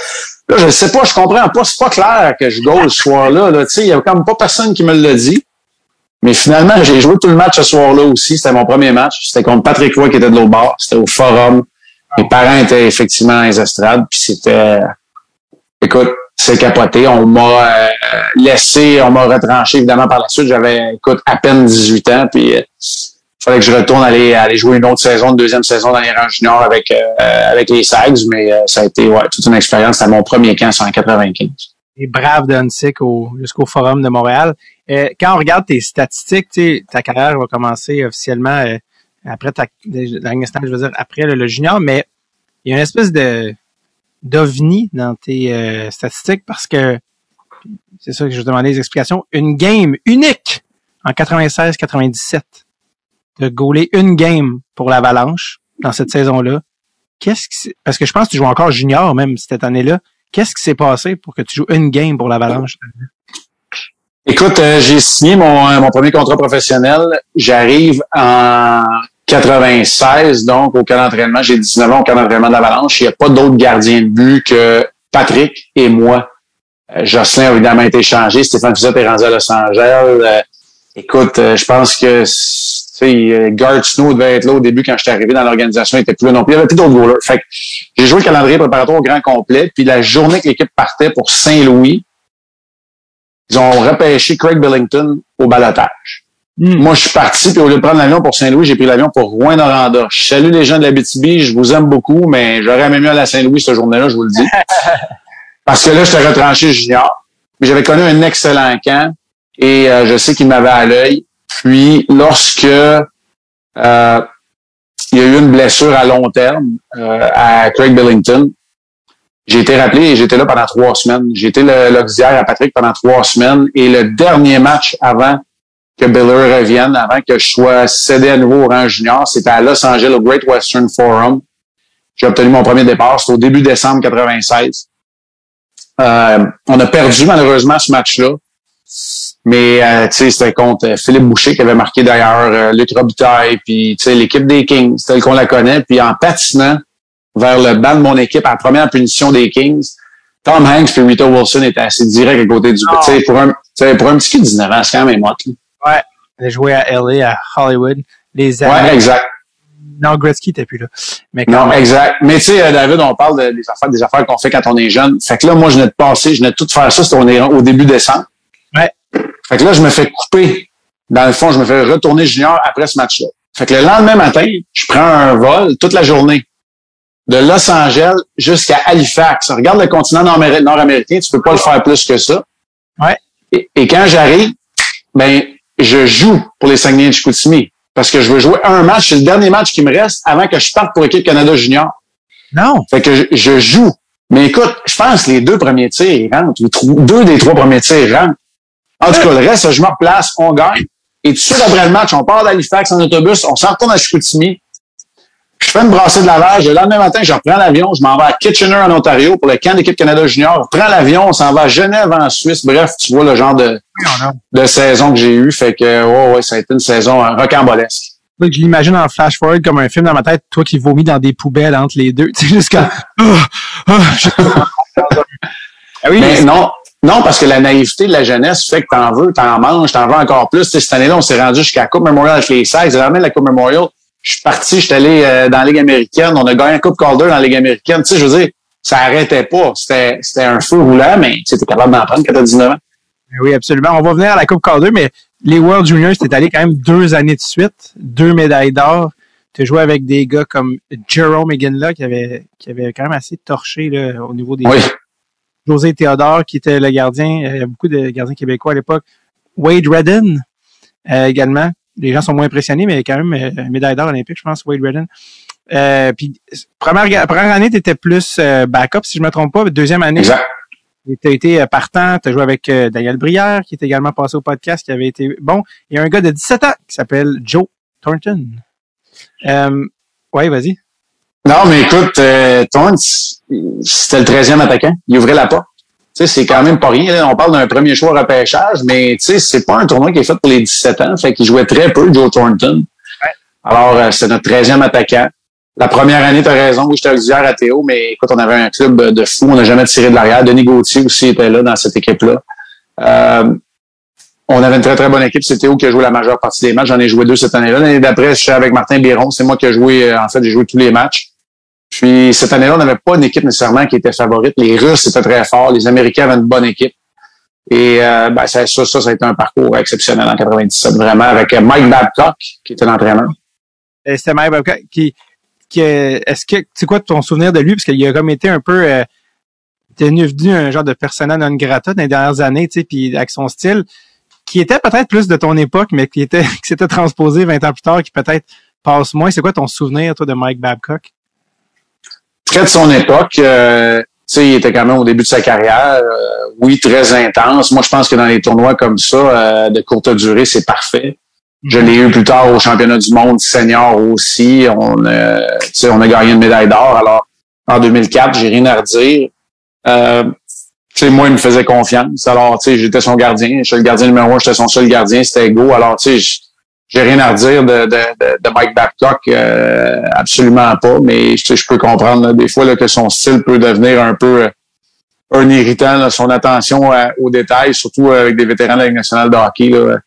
là, je sais pas, je comprends pas, c'est pas clair que je gaule ce soir-là. Là, il y a quand même pas personne qui me l'a dit. Mais finalement, j'ai joué tout le match ce soir-là aussi. C'était mon premier match. C'était contre Patrick Roy qui était de l'autre bord. C'était au forum. Mes parents étaient effectivement dans les. Puis c'était... Écoute, c'est capoté. On m'a euh, laissé, on m'a retranché évidemment par la suite. J'avais, écoute, à peine 18 ans. Puis il fallait que je retourne aller, aller jouer une autre saison, une deuxième saison dans les rangs juniors avec, euh, avec les Sags. Mais euh, ça a été ouais, toute une expérience. C'était mon premier camp, c'est en 95 les braves de au, jusqu'au Forum de Montréal. Euh, quand on regarde tes statistiques, ta carrière va commencer officiellement euh, après ta je veux dire après le, junior, mais il y a une espèce de d'ovni dans tes euh, statistiques parce que c'est ça que je demandais des explications. Une game unique en 96-97 de gauler une game pour l'Avalanche dans cette saison-là. Qu'est-ce que parce que je pense que tu joues encore junior même cette année-là. Qu'est-ce qui s'est passé pour que tu joues une game pour l'Avalanche? Écoute, euh, j'ai signé mon, euh, mon premier contrat professionnel. J'arrive en 96, donc au camp d'entraînement. J'ai 19 ans au camp d'entraînement d'Avalanche. Il n'y a pas d'autres gardiens de but que Patrick et moi. Euh, Jocelyn a évidemment été changé. Stéphane Fusette est rendu à Los Angeles. écoute, je pense que euh, Gard Snow devait être là au début quand j'étais arrivé dans l'organisation, il était plus là non plus. Il y avait plus d'autres goalers. Fait j'ai joué le calendrier préparatoire au grand complet. Puis la journée que l'équipe partait pour Saint-Louis, ils ont repêché Craig Billington au balotage. Hmm. Moi, je suis parti, puis au lieu de prendre l'avion pour Saint-Louis, j'ai pris l'avion pour Rouen-Noranda. Je salue les gens de la BTB, je vous aime beaucoup, mais j'aurais aimé mieux aller à Saint-Louis cette journée-là, je vous le dis. Parce que là, j'étais retranché junior. Mais j'avais connu un excellent camp et euh, je sais qu'il m'avait à l'œil. Puis, lorsque euh, il y a eu une blessure à long terme euh, à Craig Billington, j'ai été rappelé et j'étais là pendant trois semaines. J'ai été l'auxiliaire à Patrick pendant trois semaines. Et le dernier match avant que Biller revienne, avant que je sois cédé à nouveau au rang junior, c'était à Los Angeles, au Great Western Forum. J'ai obtenu mon premier départ. C'était au début décembre 96. Euh, on a perdu malheureusement ce match-là. Mais euh, tu sais, c'était contre euh, Philippe Boucher qui avait marqué d'ailleurs euh, Luc Robitaille, puis tu sais, l'équipe des Kings, telle qu'on la connaît. Puis en patinant vers le banc de mon équipe, à la première punition des Kings, Tom Hanks et Rita Wilson étaient assez direct à côté du oh. Tu sais, pour un, pour un petit kid de 19 ans, c'est quand même moite. Ouais, il a joué à LA, à Hollywood. Les années... Ouais, exact. Non, Gretzky n'était plus là. Mais non, exact. Mais tu sais, David, on parle des affaires, des affaires qu'on fait quand on est jeune. Fait que là, moi, je venais de passer, je venais de tout faire ça, c'était au début décembre. Ouais. Fait que là, je me fais couper. Dans le fond, je me fais retourner junior après ce match-là. Fait que le lendemain matin, je prends un vol toute la journée. De Los Angeles jusqu'à Halifax. Regarde le continent nord-américain, tu peux pas le faire plus que ça. Ouais. Et, quand j'arrive, ben, je joue pour les Saguenay de Chicoutimi. Parce que je veux jouer un match. C'est le dernier match qui me reste avant que je parte pour l'équipe Canada Junior. Non. Fait que je, joue. Mais écoute, je pense que les deux premiers tirs, ils rentrent. deux des trois premiers tirs rentrent. En tout cas, le reste, je me replace, on gagne. Et tout de suite après le match, on part d'Halifax en autobus, on s'en retourne à Chicoutimi. Je fais une brassée de lavage. Le lendemain matin, je reprends l'avion. Je m'en vais à Kitchener, en Ontario, pour le camp d'équipe Canada Junior. Je prends l'avion. On s'en va à Genève, en Suisse. Bref, tu vois le genre de, de saison que j'ai eu. Fait que, ouais, ouais, ça a été une saison rocambolesque. Donc, je l'imagine en flash forward comme un film dans ma tête, toi qui vomis dans des poubelles entre les deux. Tu sais, jusqu'à. ah oui, mais non, non, parce que la naïveté de la jeunesse fait que t'en veux, t'en manges, t'en veux encore plus. cette année-là, on s'est rendu jusqu'à la Coupe Memorial avec les 16. J'ai la Coupe Memorial. Je suis parti, je suis allé euh, dans la Ligue américaine. On a gagné la Coupe Calder dans la Ligue américaine. Tu sais, je veux dire, ça arrêtait pas. C'était, c'était un feu roulant, mais tu étais capable d'en prendre quand t'as 19 ans. Oui, absolument. On va venir à la Coupe Calder, mais les World Juniors, t'es allé quand même deux années de suite, deux médailles d'or. Tu as joué avec des gars comme Jerome McGinley qui avait, qui avait quand même assez torché là, au niveau des, oui. José Théodore, qui était le gardien. Il y a beaucoup de gardiens québécois à l'époque. Wade Redden, euh, également. Les gens sont moins impressionnés, mais quand même euh, médaille d'or olympique, je pense, Wade Redden. Euh, puis première, première année, tu étais plus euh, backup, si je me trompe pas. Deuxième année, tu as été partant, tu as joué avec Daniel Brière, qui est également passé au podcast, qui avait été bon. Il y a un gars de 17 ans qui s'appelle Joe Thornton. Euh, ouais, vas-y. Non, mais écoute, euh, c'était le 13e attaquant. Il ouvrait la porte. Sais, c'est quand même pas rien. On parle d'un premier choix repêchage, mais tu sais, c'est pas un tournoi qui est fait pour les 17 ans. Fait qu'il jouait très peu, Joe Thornton. Alors, euh, c'est notre 13e attaquant. La première année, tu as raison, oui, j'étais auxiliaire à Théo, mais écoute, on avait un club de fou, on n'a jamais tiré de l'arrière. Denis Gauthier aussi était là dans cette équipe-là. Euh, on avait une très, très bonne équipe. C'est Théo qui a joué la majeure partie des matchs. J'en ai joué deux cette année-là. L'année d'après, je suis avec Martin Biron. C'est moi qui ai joué, euh, en fait, j'ai joué tous les matchs. Puis cette année-là, on n'avait pas une équipe nécessairement qui était favorite. Les Russes étaient très forts, les Américains avaient une bonne équipe. Et euh, ben, ça, ça, ça, a été un parcours exceptionnel en 97, vraiment, avec Mike Babcock, qui était l'entraîneur. C'était Mike Babcock qui, qui est-ce que c'est quoi ton souvenir de lui? Parce qu'il a comme été un peu euh, devenu un genre de personnage non grata dans les dernières années, tu sais, puis avec son style, qui était peut-être plus de ton époque, mais qui était qui s'était transposé 20 ans plus tard, qui peut-être passe moins. C'est quoi ton souvenir, toi, de Mike Babcock? Très de son époque. Euh, il était quand même au début de sa carrière. Euh, oui, très intense. Moi, je pense que dans les tournois comme ça, euh, de courte durée, c'est parfait. Je l'ai eu plus tard au championnat du monde senior aussi. On, euh, on a gagné une médaille d'or. Alors, en 2004, j'ai rien à redire. Euh, moi, il me faisait confiance. Alors, j'étais son gardien. J'étais le gardien numéro un, j'étais son seul gardien, c'était égaux. Alors, tu sais, j'ai rien à redire de, de, de, Mike Babcock, euh, absolument pas, mais je, je peux comprendre des fois là, que son style peut devenir un peu euh, un irritant, son attention euh, aux détails, surtout avec des vétérans de la Ligue nationale de hockey. Là.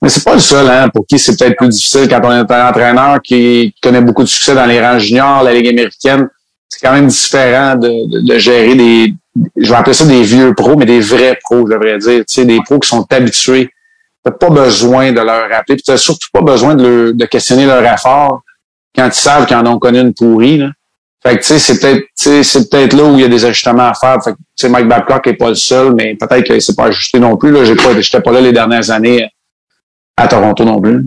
Mais c'est pas le seul, hein, pour qui c'est peut-être plus difficile quand on est un entraîneur qui connaît beaucoup de succès dans les rangs juniors, la Ligue américaine. C'est quand même différent de, de, gérer des, je vais appeler ça des vieux pros, mais des vrais pros, je devrais dire. Tu sais, des pros qui sont habitués T'as pas besoin de leur rappeler. Puis t'as surtout pas besoin de, de questionner leur effort quand ils savent qu'ils en ont connu une pourrie. Là. Fait que tu sais, c'est peut-être c'est peut-être là où il y a des ajustements à faire. Fait que tu sais, Mike Babcock est pas le seul, mais peut-être qu'il s'est pas ajusté non plus. Là, j'ai pas, j'étais pas là les dernières années à Toronto non plus.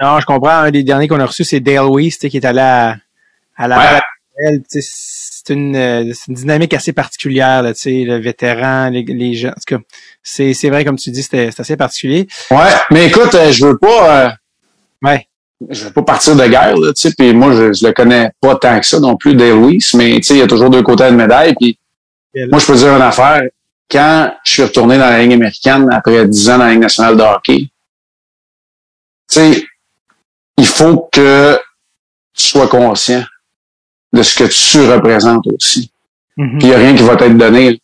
Non, je comprends. Un des derniers qu'on a reçu, c'est Dale Weiss, qui est allé à, à la ouais c'est une, euh, une, dynamique assez particulière, là, tu sais, le vétéran, les, les gens. En tout cas, c'est, c'est vrai, comme tu dis, c'est assez particulier. Ouais, mais écoute, euh, je veux pas. Euh, ouais. Je veux pas partir de guerre, là, tu sais, puis moi, je, je le connais pas tant que ça non plus, Dale Weiss, mais tu sais, il y a toujours deux côtés de médaille, puis moi, je peux dire une affaire. Quand je suis retourné dans la Ligue américaine après dix ans dans la Ligue nationale de hockey, tu sais, il faut que tu sois conscient de ce que tu représentes aussi. Mm-hmm. Puis il n'y a rien qui va t'être donné.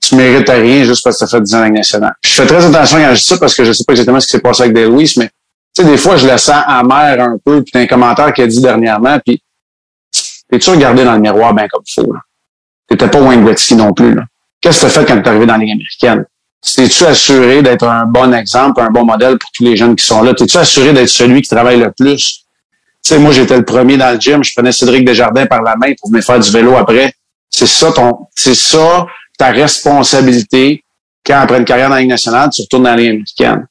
Tu mérites à rien juste parce que tu as fait 10 ans nationale. Je fais très attention quand je dis ça parce que je sais pas exactement ce qui s'est passé avec Dale Louis, mais tu sais, des fois, je le sens amer un peu, puis t'as un commentaire qu'il a dit dernièrement, puis t'es-tu regardé dans le miroir bien comme il faut, là? T'étais pas Wayne Gretzky non plus, là. Qu'est-ce que t'as fait quand t'es arrivé dans la Ligue américaine? T'es-tu assuré d'être un bon exemple, un bon modèle pour tous les jeunes qui sont là? T'es-tu assuré d'être celui qui travaille le plus? Sais, moi, j'étais le premier dans le gym. Je prenais Cédric Desjardins par la main pour venir faire du vélo après. C'est ça ton, c'est ça ta responsabilité quand après une carrière dans la Ligue nationale, tu retournes dans la Ligue américaine.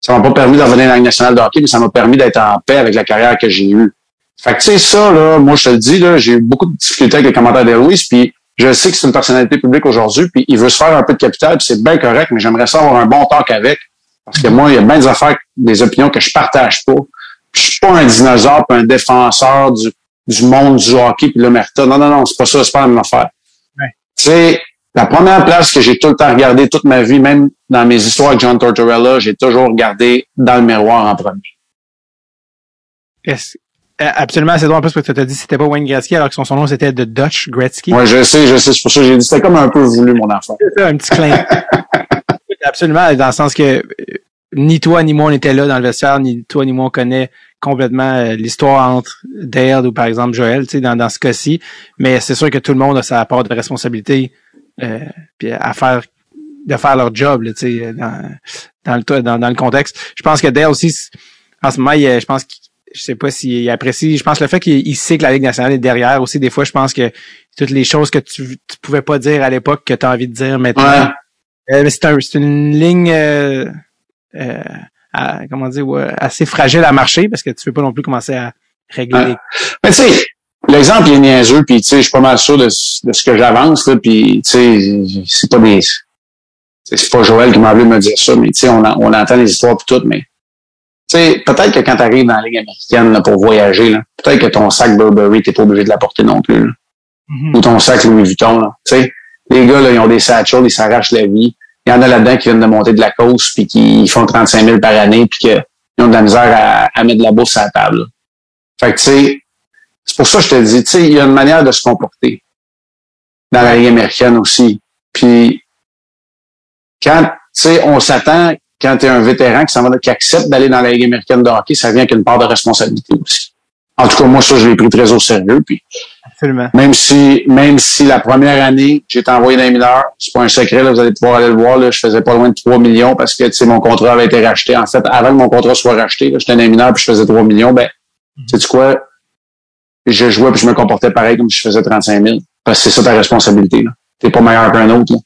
Ça m'a pas permis de revenir dans la Ligue nationale de hockey, mais ça m'a permis d'être en paix avec la carrière que j'ai eue. Fait que tu sais, ça, là, moi, je te le dis, là, j'ai eu beaucoup de difficultés avec les commentaires de Louis, puis je sais que c'est une personnalité publique aujourd'hui, puis il veut se faire un peu de capital, puis c'est bien correct, mais j'aimerais ça avoir un bon talk avec. Parce que moi, il y a bien des affaires, des opinions que je partage pas. Je suis pas un dinosaure, un défenseur du, du monde du hockey puis l'omerta. Non, non, non, c'est pas ça, c'est pas la même affaire. Ouais. Tu sais, la première place que j'ai tout le temps regardé toute ma vie, même dans mes histoires avec John Tortorella, j'ai toujours regardé dans le miroir en premier. Est-ce- Absolument, c'est drôle en plus parce que tu as dit que c'était pas Wayne Gretzky alors que son, son nom c'était The Dutch Gretzky. Ouais, je sais, je sais, c'est pour ça que j'ai dit, c'était comme un peu voulu, mon enfant. C'est ça, un petit clin. Absolument, dans le sens que ni toi ni moi on était là dans le vestiaire, ni toi ni moi on connaît complètement euh, l'histoire entre Dale ou par exemple Joël, tu sais, dans, dans ce cas-ci. Mais c'est sûr que tout le monde a sa part de responsabilité euh, puis à faire de faire leur job, là, tu sais, dans, dans le dans, dans le contexte. Je pense que Dale aussi, en ce moment, il, euh, je pense qu'il je sais pas s'il apprécie. Je pense le fait qu'il il sait que la Ligue nationale est derrière aussi, des fois, je pense que toutes les choses que tu, tu pouvais pas dire à l'époque que tu as envie de dire maintenant. Ouais. Euh, mais c'est un, c'est une ligne euh, euh, à- comment dire ouais, assez fragile à marcher parce que tu peux pas non plus commencer à régler Ouais. les Mais tu sais, l'exemple est niaiseux, puis tu sais, je suis pas mal sûr de, ce- de ce que j'avance, là, puis tu sais, c'est pas des... C'est pas Joël qui m'a voulu me dire ça, mais tu sais, on, on entend les histoires puis tout, mais tu sais, peut-être que quand tu arrives dans la Ligue américaine là, pour voyager, là, peut-être que ton sac Burberry, t'es pas obligé de l'apporter non plus. là. Mhm. Ou ton sac Louis Vuitton. Là. Tu sais, les gars, là, ils ont des satchels, ils s'arrachent la vie. Il y en a là-dedans qui viennent de monter de la course, puis qui font 35 000 par année, puis qu'ils ont de la misère à, mettre de la bourse à la table. Fait que, tu sais, c'est pour ça que je te dis, tu sais, il y a une manière de se comporter dans la Ligue américaine aussi. Puis, quand, tu sais, on s'attend, quand tu es un vétéran qui, s'en va, qui accepte d'aller dans la Ligue américaine de hockey, ça vient avec une part de responsabilité aussi. En tout cas, moi, ça, je l'ai pris très au sérieux. Puis, Absolument. même si, même si la première année, j'ai été envoyé dans les mineurs, c'est pas un secret, là, vous allez pouvoir aller le voir, là, je faisais pas loin de 3 millions parce que, tu sais, mon contrat avait été racheté. En fait, avant que mon contrat soit racheté, là, j'étais dans les mineurs puis je faisais 3 millions, ben, sais tu quoi? Je jouais puis je me comportais pareil comme si je faisais 35 000. Parce que c'est ça ta responsabilité, là. T'es pas meilleur qu'un autre, là.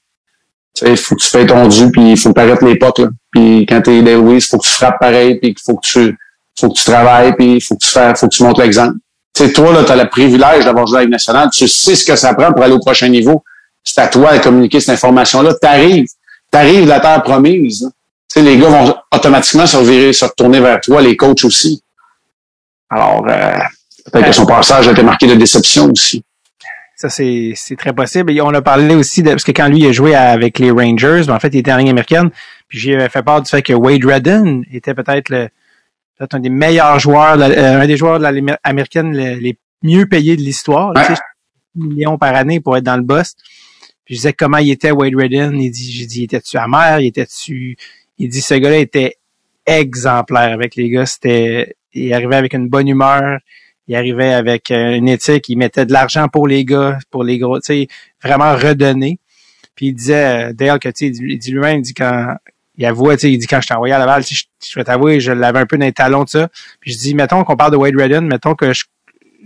Tu sais, il faut que tu fais ton dû puis il faut que tu arrêtes les potes, là. Puis quand t'es Dale Weiss, il faut que tu frappes pareil puis il faut que tu, faut que tu travailles puis il faut que tu fasses, faut que tu montres l'exemple. Tu sais, toi, là, t'as le privilège d'avoir joué à la Ligue nationale. Tu sais ce que ça prend pour aller au prochain niveau. C'est à toi de communiquer cette information-là. T'arrives. T'arrives de la terre promise. là. Tu sais, les gars vont automatiquement se revirer, retourner vers toi, les coachs aussi. Alors, euh, peut-être que son passage a été marqué de déception aussi. Ça, c'est, très possible. Et on a parlé aussi de, parce que quand lui a joué avec les Rangers, ben, en fait, il était en ligne américaine. Puis j'ai fait part du fait que Wade Redden était peut-être le, peut-être un des meilleurs joueurs, euh, un des joueurs de la Ligue américaine le- les mieux payés de l'histoire. Ouais. tu sais, millions par année pour être dans le boss. Puis je disais comment il était Wade Redden. Il dit, j'ai dit, était-tu amer? Il était-tu, il dit, ce gars-là était exemplaire avec les gars. C'était, il arrivait avec une bonne humeur. Il arrivait avec euh, une éthique. Il mettait de l'argent pour les gars, pour les gros, tu sais, vraiment redonner. Puis il disait, euh, Dale, que, tu sais, il il dit lui-même, il dit quand, il avoue, tu sais, il dit quand je t'ai envoyé à Laval, tu sais, je, je vais t'avouer, je l'avais un peu dans les talons de ça. Puis je dis, mettons qu'on parle de Wade Redden, mettons que je,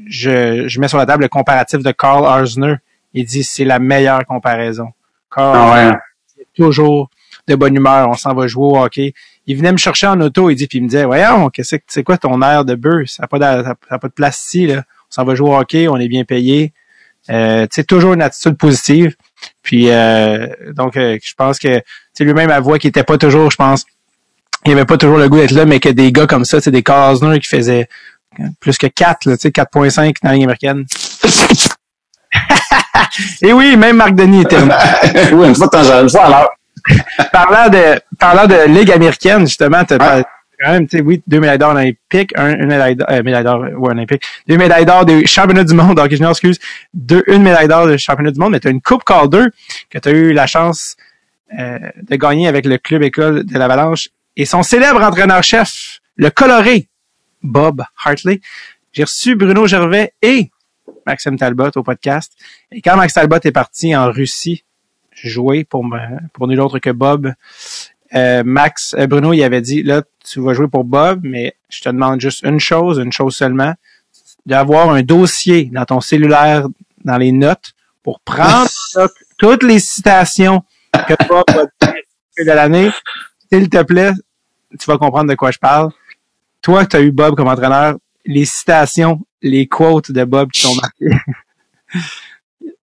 je, je mets sur la table le comparatif de Carl Arzner. Il dit, c'est la meilleure comparaison. Carl Ah ouais. toujours de bonne humeur, on s'en va jouer au hockey. Il venait me chercher en auto, il dit, puis il me disait, voyons, qu'est-ce que c'est quoi ton air de bœuf? Ça n'a pas, de- ça a pas de place ici, là. On s'en va jouer au hockey, on est bien payé. Euh, tu sais, toujours une attitude positive. Puis euh, donc, euh, je pense que tu sais, lui-même avouait qu'il était pas toujours, je pense, il avait pas toujours le goût d'être là, mais que des gars comme ça, c'est des Carl Osner qui faisaient plus que 4, là, tu sais, 4.5 dans la Ligue américaine. Et oui, même Marc Denis était là. oui, une fois de temps une fois à l'heure. parlant de parlant de ligue américaine justement t'as pas- quand même tu sais oui deux médailles d'or olympiques un une médaille d'or euh, médaille d'or ouais, olympique deux médailles d'or des championnats du monde donc je excuse deux une médaille d'or des championnats du monde mais t'as une coupe Calder que t'as eu la chance euh, de gagner avec le club école de l'Avalanche et son célèbre entraîneur-chef le coloré Bob Hartley j'ai reçu Bruno Gervais et Maxime Talbot au podcast et quand Max Talbot est parti en Russie jouer pour me, pour nul autre que Bob. Euh, Max, euh, Bruno, il avait dit, là, tu vas jouer pour Bob, mais je te demande juste une chose, une chose seulement, d'avoir un dossier dans ton cellulaire, dans les notes, pour prendre toutes les citations que Bob va dire de l'année. S'il te plaît, tu vas comprendre de quoi je parle. Toi, tu as eu Bob comme entraîneur, les citations, les quotes de Bob qui sont marquées.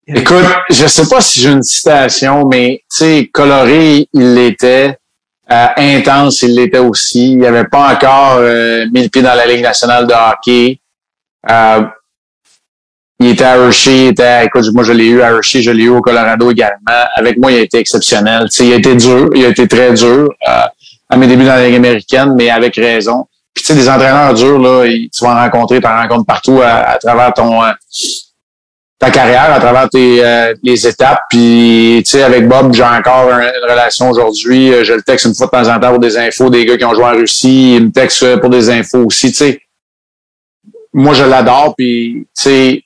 Écoute, je sais pas si j'ai une citation, mais tu sais, coloré, il l'était. Euh, intense, il l'était aussi. Il n'avait pas encore euh, mis le pied dans la Ligue nationale de hockey. Euh, il était à Hershey, il était, écoute, moi je l'ai eu à Hershey, je l'ai eu au Colorado également. Avec moi, il a été exceptionnel. sais, il a été dur, il a été très dur euh, à mes débuts dans la Ligue américaine, mais avec raison. Puis tu sais, des entraîneurs durs, là, tu vas en rencontrer, tu en rencontres partout à, travers ton euh, ta carrière, à travers tes euh, les étapes. Puis tu sais, avec Bob, j'ai encore une relation aujourd'hui. Je le texte une fois de temps en temps pour des infos, des gars qui ont joué en Russie. Il me texte pour des infos aussi. Tu sais, moi je l'adore. Puis tu sais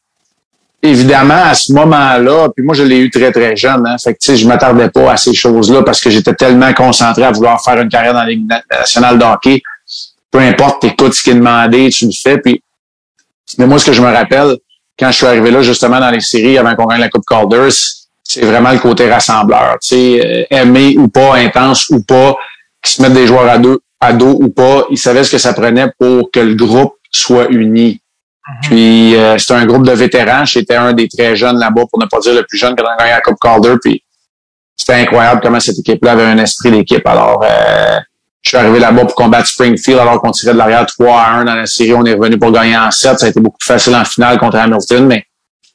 évidemment, à ce moment-là, puis moi, je l'ai eu très, très jeune, hein, fait que, tu sais, je m'attardais pas à ces choses-là parce que j'étais tellement concentré à vouloir faire une carrière dans la Ligue nationale de hockey. Peu importe, t'écoutes ce qui est demandé, tu le fais, puis... Mais moi, ce que je me rappelle, quand je suis arrivé là, justement, dans les séries, avant qu'on gagne la Coupe Calder, c'est vraiment le côté rassembleur, tu sais, euh, aimé ou pas, intense ou pas, qui se mettent des joueurs à deux, à dos ou pas, ils savaient ce que ça prenait pour que le groupe soit uni. Mhm. Puis euh, c'était un groupe de vétérans. J'étais un des très jeunes là-bas, pour ne pas dire le plus jeune quand on a gagné la Coupe Calder. Puis c'était incroyable comment cette équipe-là avait un esprit d'équipe. Alors, euh, je suis arrivé là-bas pour combattre Springfield alors qu'on tirait de l'arrière 3 à 1 dans la série. On est revenu pour gagner en 7. Ça a été beaucoup plus facile en finale contre Hamilton, mais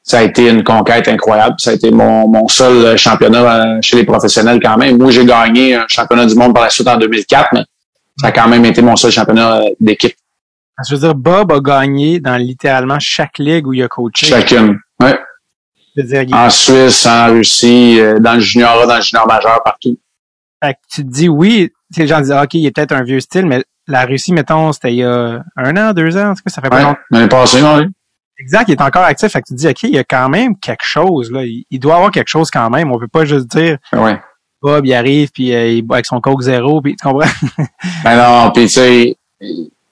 ça a été une conquête incroyable. Ça a été mon, mon seul championnat euh, chez les professionnels quand même. Moi, j'ai gagné un championnat du monde par la suite en 2004, mais ça a quand même été mon seul championnat d'équipe. Je veux dire, Bob a gagné dans littéralement chaque ligue où il a coaché. Chacune, oui. En Suisse, en Russie, euh, dans le junior dans le junior majeur, partout. Fait que tu te dis, oui, les gens disent, OK, il est peut-être un vieux style, mais la Russie, mettons, c'était il y a un an, deux ans, en tout cas, ça fait pas longtemps. L'année passée, non, oui. Exact, il est encore actif. Fait que tu te dis, OK, il y a quand même quelque chose, là. Il, doit avoir quelque chose quand même. On peut pas juste dire, ouais. Bob, il arrive, puis euh, il boit avec son Coke zéro, puis tu comprends? ben non, puis tu sais,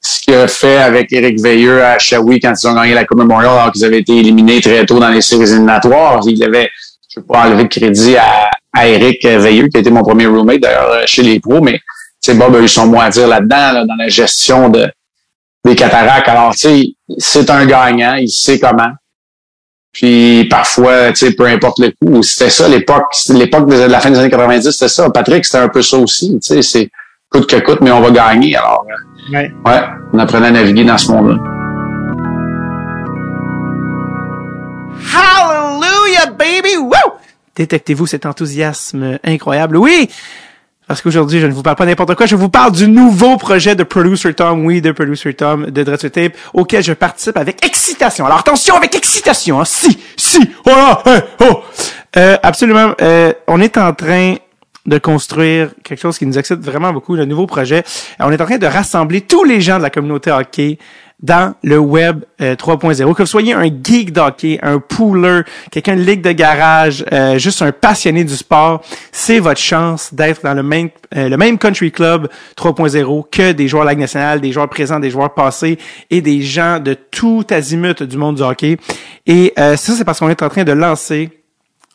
ce qu'il a fait avec Eric Veilleux à Shawi quand ils ont gagné la Coupe Memorial alors qu'ils avaient été éliminés très tôt dans les séries éliminatoires. Il avait, je ne veux pas enlever de crédit à, à Eric Veilleux, qui a été mon premier roommate d'ailleurs chez les pros, mais Bob a eu son mot à dire là-dedans, dans la gestion de, des cataractes. Alors, tu sais, c'est un gagnant, il sait comment. Puis parfois, tu sais, peu importe le coup, c'était ça l'époque, l'époque de la fin des années 90, c'était ça. Patrick, c'était un peu ça aussi. Tu sais, c'est coûte que coûte, mais on va gagner. Alors, euh, ouais. ouais, on apprenait à naviguer dans ce monde-là. Hallelujah, baby! Woo! Détectez-vous cet enthousiasme incroyable? Oui! Parce qu'aujourd'hui, je ne vous parle pas n'importe quoi, je vous parle du nouveau projet de Producer Tom, oui, de Producer Tom, de Dreadful Tape, auquel je participe avec excitation. Alors attention, avec excitation, hein. si, si, oh, oh. Euh, absolument, euh, on est en train de construire quelque chose qui nous excite vraiment beaucoup, le nouveau projet. On est en train de rassembler tous les gens de la communauté hockey dans le web 3.0. Euh, que vous soyez un geek d'hockey, un pooler, quelqu'un de ligue de garage, euh, juste un passionné du sport, c'est votre chance d'être dans le même euh, le même country club 3.0 que des joueurs de Ligue nationale, des joueurs présents, des joueurs passés et des gens de tout azimut du monde du hockey. Et ça, c'est parce qu'on est en train de lancer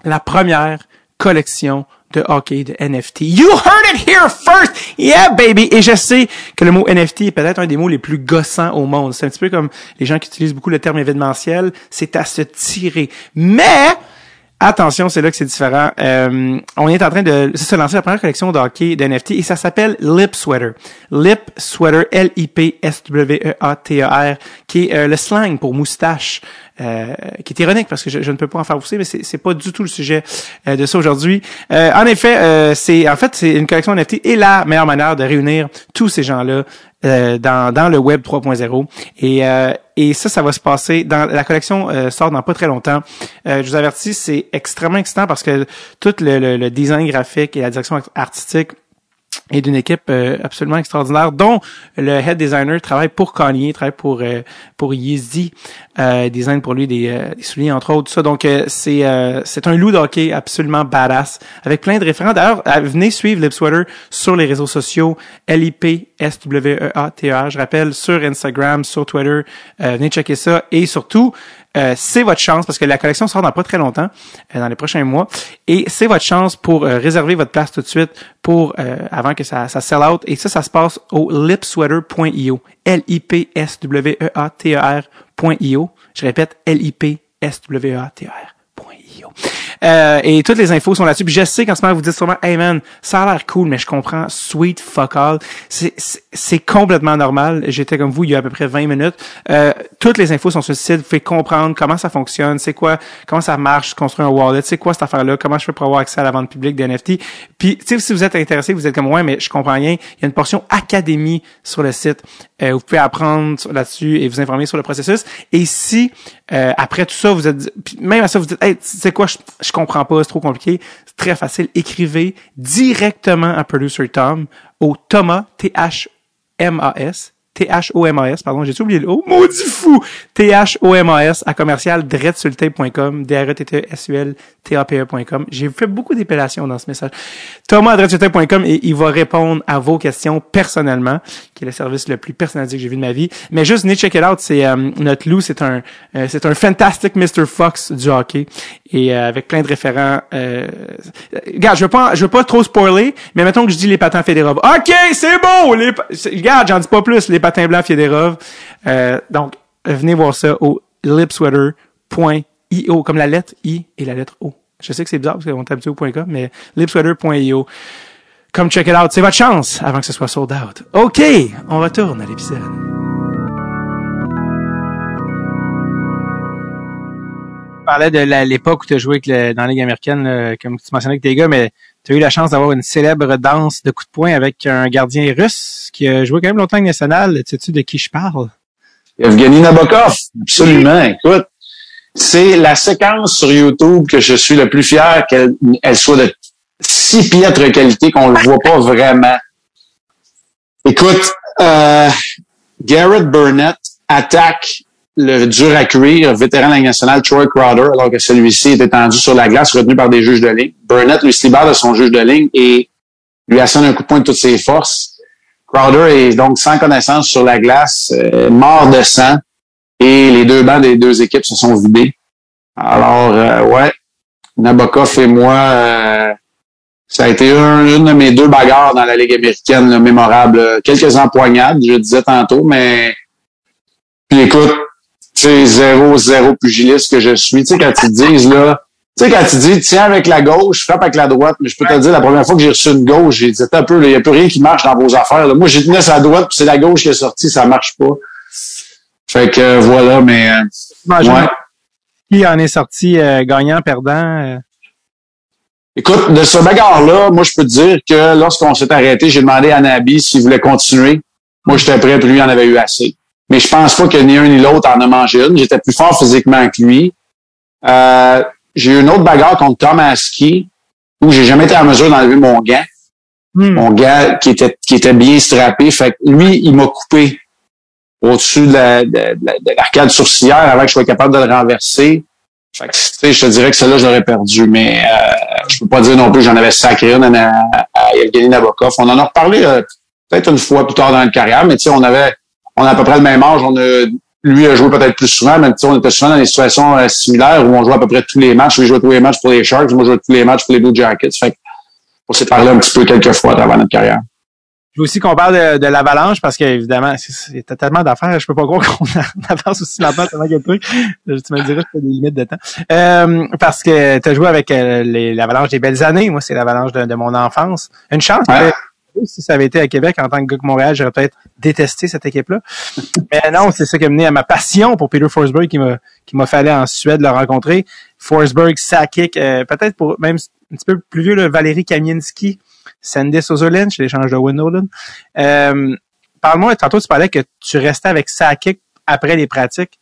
la première collection de hockey, de NFT. You heard it here first! Yeah, baby! Et je sais que le mot NFT est peut-être un des mots les plus gossants au monde. C'est un petit peu comme les gens qui utilisent beaucoup le terme événementiel. C'est à se tirer. Mais, Attention, c'est là que c'est différent. Euh, on est en train de se lancer la première collection de d'NFT et ça s'appelle Lip Sweater. Lip Sweater, L-I-P-S-W-E-A-T-E-R, qui est euh, le slang pour moustache. Euh, qui est ironique parce que je, ne peux pas en faire pousser, mais c'est pas du tout le sujet euh, de ça aujourd'hui. En effet, c'est en fait c'est une collection NFT et la meilleure manière de réunir tous ces gens-là dans, dans le web 3.0 et et ça ça va se passer dans la collection sort dans pas très longtemps. je vous avertis, c'est extrêmement excitant parce que tout le, le design graphique et la direction artistique et d'une équipe euh, absolument extraordinaire, dont le head designer travaille pour Kanye, travaille pour euh, pour Yeezy, euh, design pour lui des, des, souliers entre autres. Ça, donc c'est c'est un loup d'hockey absolument badass avec plein de référents. D'ailleurs, venez suivre Lipsweater sur les réseaux sociaux L I P S W E A T A. Je rappelle sur Instagram, sur Twitter. venez checker ça et surtout euh, c'est votre chance parce que la collection sort dans pas très longtemps, euh, dans les prochains mois, et c'est votre chance pour euh, réserver votre place tout de suite pour avant que ça, ça sell out. Et ça, ça se passe au lipsweater.io, L-I-P-S-W-E-A-T-E-R.io. Je répète, L-I-P-S-W-E-A-T-E-R.io. Euh, et toutes les infos sont là-dessus. Puis je sais qu'en ce moment, vous dites sûrement, hey man, ça a l'air cool, mais je comprends, sweet fuck all. C'est complètement normal. J'étais comme vous il y a à peu près 20 minutes. Euh, toutes les infos sont sur le site. Vous pouvez comprendre comment ça fonctionne, c'est quoi, comment ça marche, construire un wallet, c'est quoi cette affaire-là, comment je peux avoir accès à la vente publique des NFT. Puis, si vous êtes intéressé, vous êtes comme, ouais, mais je comprends rien. Il y a une portion académie sur le site. Euh, vous pouvez apprendre là-dessus et vous informer sur le processus. Et si euh, après tout ça, vous êtes même à ça, vous dites Hey, c'est quoi, je, je comprends pas, c'est trop compliqué, c'est très facile. Écrivez directement à Producer Tom au Thomas T-H-M-A-S T-H-O-M-A-S, pardon, j'ai oublié le O, maudit fou! T-H-O-M-A-S à commercial dreadsultape.com, d r e t t s u l t a p ecom J'ai fait beaucoup d'épilations dans ce message. Thomas dreadsultape.com et il va répondre à vos questions personnellement, qui est le service le plus personnalisé que j'ai vu de ma vie. Mais juste, venez check it out, c'est, euh, notre loup, c'est un, euh, c'est un fantastic Mr. Fox du hockey. Et euh, avec plein de référents, euh, regarde, je veux pas, je veux pas trop spoiler, mais mettons que je dis les patins Federov. OK, c'est beau! Les, regarde, j'en dis pas plus, les patins blancs Federov. Euh, donc, venez voir ça au lipsweater.io, comme la lettre I et la lettre O. Je sais que c'est bizarre parce qu'on est habitué au .com, mais lipsweater.io. Comme check it out, c'est votre chance avant que ce soit sold out. OK, on retourne à l'épisode. Parlais de l'époque où tu as joué avec le, dans la Ligue américaine, comme tu mentionnais avec tes gars, mais tu as eu la chance d'avoir une célèbre danse de coups de poing avec un gardien russe qui a joué quand même longtemps avec national. Sais-tu de qui je parle? Evgeny Nabokov, absolument. Écoute, c'est la séquence sur YouTube que je suis le plus fier qu'elle soit de si piètre qualité qu'on le voit pas vraiment. Écoute, euh, Garrett Burnett attaque le dur à cuire, vétéran de la nationale, Troy Crowder, alors que celui-ci est étendu sur la glace, retenu par des juges de ligne. Burnett lui se libère de son juge de ligne et lui assène un coup de poing de toutes ses forces. Crowder est donc sans connaissance sur la glace, euh, mort de sang, et les deux bancs des deux équipes se sont vidés. Alors, euh, ouais, Nabokov et moi, euh, ça a été une de mes deux bagarres dans la Ligue américaine mémorable. Quelques empoignades, je disais tantôt, mais puis écoute, c'est zéro, zéro pugiliste que je suis. Tu sais, quand ils disent, là, tu sais, quand tu dis, tiens avec la gauche, frappe avec la droite, mais je peux te dire, la première fois que j'ai reçu une gauche, j'ai dit, un peu, il n'y a plus rien qui marche dans vos affaires. Là. Moi, j'ai tenu sa droite, puis c'est la gauche qui est sortie, ça marche pas. Fait que, euh, voilà, mais... Euh, Qui en est sorti euh, gagnant, perdant? Écoute, de ce bagarre-là, moi, je peux te dire que lorsqu'on s'est arrêté, j'ai demandé à Nabi s'il voulait continuer. Moi, j'étais prêt, puis lui en avait eu assez. Mais je pense pas que ni un ni l'autre en a mangé une. J'étais plus fort physiquement que lui. Euh, j'ai eu une autre bagarre contre Tom Aski où j'ai jamais été en mesure d'enlever mon gant. Hmm. Mon gant qui était, qui était bien strappé. Fait que lui, il m'a coupé au-dessus de, la, de, l'arcade sourcilière avant que je sois capable de le renverser. Fait que, je te dirais que celle-là, je l'aurais perdu. Mais euh, je peux pas dire non plus j'en avais sacré une à, à Evgeny Nabokov. On en a reparlé euh, peut-être une fois plus tard dans la carrière, mais tu sais, on avait on a à peu près le même âge. On a, lui a joué peut-être plus souvent, mais on était souvent dans des situations euh, similaires où on jouait à peu près tous les matchs. Lui jouait tous les matchs pour les Sharks, moi je jouais tous les matchs pour les Blue Jackets. Fait on s'est parlé un petit peu quelques fois à travers notre carrière. Je veux aussi qu'on parle de, l'avalanche parce qu'évidemment, c'est tellement d'affaires. Je peux pas croire qu'on avance aussi longtemps tellement qu'il y a trucs. Tu me diras que des limites de temps. Euh, parce que tu as joué avec euh, l'avalanche des belles années. Moi, c'est l'avalanche de, mon enfance. Une chance si ça avait été à Québec en tant que gars de Montréal, j'aurais peut-être détesté cette équipe-là. Mais non, c'est ça qui a mené à ma passion pour Peter Forsberg qui m'a qui m'a aller en Suède le rencontrer. Forsberg, Sakic, euh, peut-être pour même un petit peu plus vieux, le Valérie Kamienski, Sandy Sozolin, chez l'échange de Win Euh, Parle-moi, tantôt tu parlais que tu restais avec Sakic après les pratiques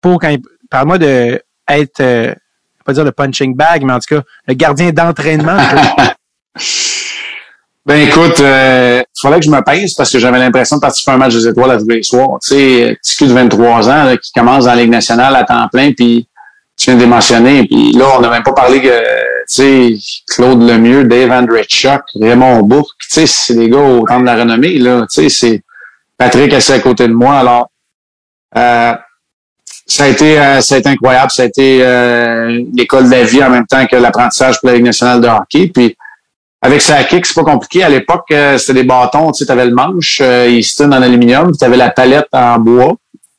pour quand parle-moi de être euh, pas dire le punching bag, mais en tout cas le gardien d'entraînement. Ben écoute, euh, il fallait que je me pèse parce que j'avais l'impression de participer à un match des étoiles à tous les soirs. Tu sais, petit cul de 23 ans là, qui commence dans la Ligue nationale à temps plein, puis tu viens de mentionner. Puis là, on n'a même pas parlé que, tu sais, Claude Lemieux, Dave Andrechuk, Raymond Bourque, tu sais, c'est des gars au temps de la renommée, là. Tu sais, c'est Patrick assis à côté de moi. Alors, euh, ça a été euh, ça a été incroyable. Ça a été euh, l'école de la vie en même temps que l'apprentissage pour la Ligue nationale de hockey. Puis avec sa kick, c'est pas compliqué. À l'époque, euh, c'était des bâtons, tu sais, avais le manche, euh, il se en aluminium, puis tu avais la palette en bois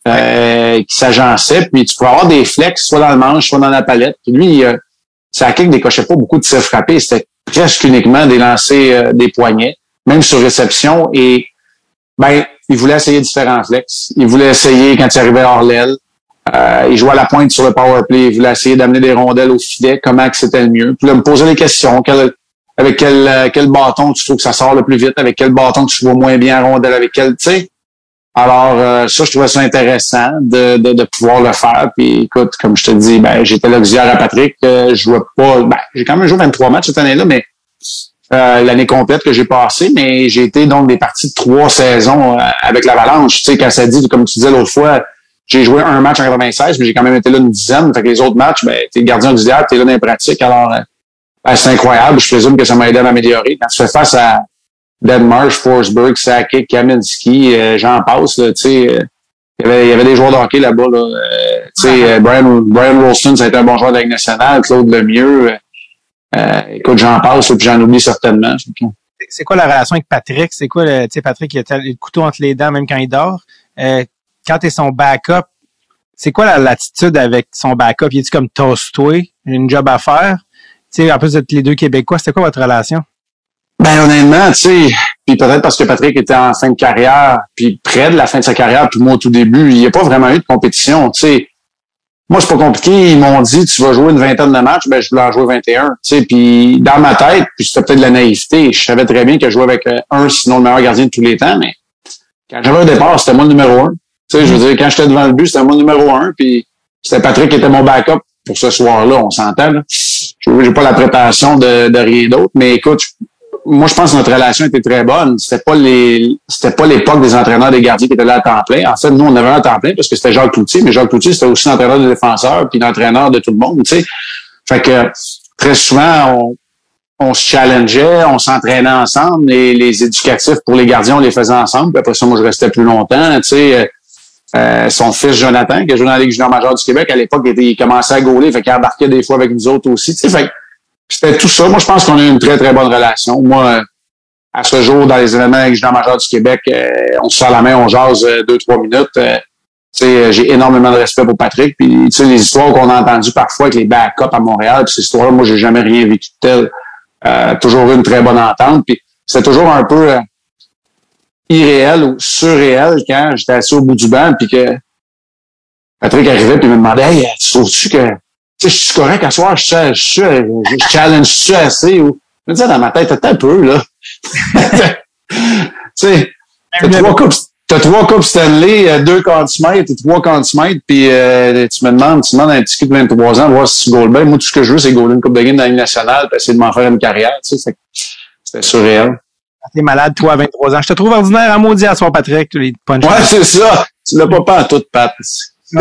euh, qui s'agençait, puis tu pouvais avoir des flex soit dans le manche, soit dans la palette. Puis lui, Sakic décochait pas beaucoup de tirs frappés. C'était presque uniquement des lancers des poignets, même sur réception. Et ben, il voulait essayer différents flex. Il voulait essayer quand il arrivait hors l'aile. Euh, il jouait à la pointe sur le power play. Il voulait essayer d'amener des rondelles au filet. Comment que c'était le mieux. Puis là, me poser des questions. Avec quel, euh, quel bâton tu trouves que ça sort le plus vite? Avec quel bâton tu vois moins bien rondelle? Avec quel, tu sais? Alors, euh, ça, je trouvais ça intéressant de, de, de, pouvoir le faire. Puis, écoute, comme je te dis, ben, j'étais l'auxiliaire à Patrick. je jouais pas, ben, j'ai quand même joué 23 matchs cette année-là, mais euh, l'année complète que j'ai passée, mais j'ai été donc des parties de trois saisons euh, avec l'Avalanche. Tu sais, quand ça dit, comme tu disais l'autre fois, j'ai joué un match en 96, mais j'ai quand même été là une dizaine. Fait que les autres matchs, ben, t'es gardien diable, t'es là dans les pratiques. Alors, euh, ben, c'est incroyable. Je présume que ça m'a aidé à m'améliorer. Quand tu fais face à Denmark, Forsberg, Sakic, Kaminski, j'en passe, tu sais, il y, avait, il y avait des joueurs de hockey là-bas. Là. tu sais, Brian, Brian Rolston, ça a été un bon joueur de la Ligue nationale. Claude Lemieux. Euh, écoute, j'en passe puis j'en oublie certainement. C'est quoi la relation avec Patrick? C'est quoi, tu sais, Patrick, il a le couteau entre les dents même quand il dort. Euh, quand tu es son backup, c'est quoi l'attitude avec son backup? Il est comme toast-toi, j'ai une job à faire? Sais, en plus d'être les deux Québécois, c'était quoi votre relation? Ben honnêtement, tu sais, puis peut-être parce que Patrick était en fin de carrière, puis près de la fin de sa carrière, puis moi au tout début, il n'y a pas vraiment eu de compétition. Tu sais, moi, c'est pas compliqué. Ils m'ont dit, tu vas jouer une vingtaine de matchs. Ben, je voulais en jouer 21. Tu sais, puis dans ma tête, puis c'était peut-être de la naïveté. Je savais très bien que je jouais avec euh, un, sinon le meilleur gardien de tous les temps. Mais quand j'avais un départ, c'était moi le numéro un. Tu sais, je veux dire, quand j'étais devant le but, c'était moi le numéro un. Puis c'était Patrick qui était mon backup pour ce soir-là. On s'entend. Je n'ai pas la préparation de, de rien d'autre. Mais écoute, moi, je pense que notre relation était très bonne. C'était pas les, c'était pas l'époque des entraîneurs des gardiens qui étaient là à temps plein. En fait, nous, on avait un temps plein parce que c'était Jacques Cloutier, mais Jacques Cloutier, c'était aussi l'entraîneur des défenseurs puis l'entraîneur de tout le monde, tu sais. Fait que, très souvent, on, on se challengeait, on s'entraînait ensemble, et les éducatifs pour les gardiens, on les faisait ensemble. Puis après ça, moi, je restais plus longtemps, tu sais. Euh, son fils Jonathan, qui a joué dans la junior majeure du Québec, à l'époque, il, commençait à gauler, fait qu'il embarquait des fois avec nous autres aussi. Tu sais, fait c'était tout ça. Moi, je pense qu'on a eu une très, très bonne relation. Moi, à ce jour, dans les événements avec majeur du Québec, euh, on se sort la main, on jase euh, deux, trois minutes. Euh, j'ai énormément de respect pour Patrick. Puis, les histoires qu'on a entendues parfois avec les backups à Montréal, puis ces histoires-là, moi, j'ai jamais rien vécu de tel. Euh, toujours eu une très bonne entente. Puis, c'est toujours un peu irréel ou surréel quand j'étais assis au bout du banc, puis que Patrick arrivait puis me demandait Hey, tu trouves-tu que tu sais, je suis correct à soir, je, je, je, challenge-tu assez ou. Je me disais dans ma tête, t'as un peu, là. tu sais, t'as trois coupes, t'as trois coupes Stanley, euh, deux cantimètres et trois cantimètres, puis euh, tu me demandes, tu demandes à un petit kid de 23 ans de voir si tu goal bien. Moi, tout ce que je veux, c'est goal une coupe de game dans la Ligue nationale, puis essayer de m'en faire une carrière, tu sais. C'était surréel. T'es malade, toi, à 23 ans. Je te trouve ordinaire à maudit à soir, Patrick. Les ouais, c'est ça. Tu l'as pas pas en toute patte.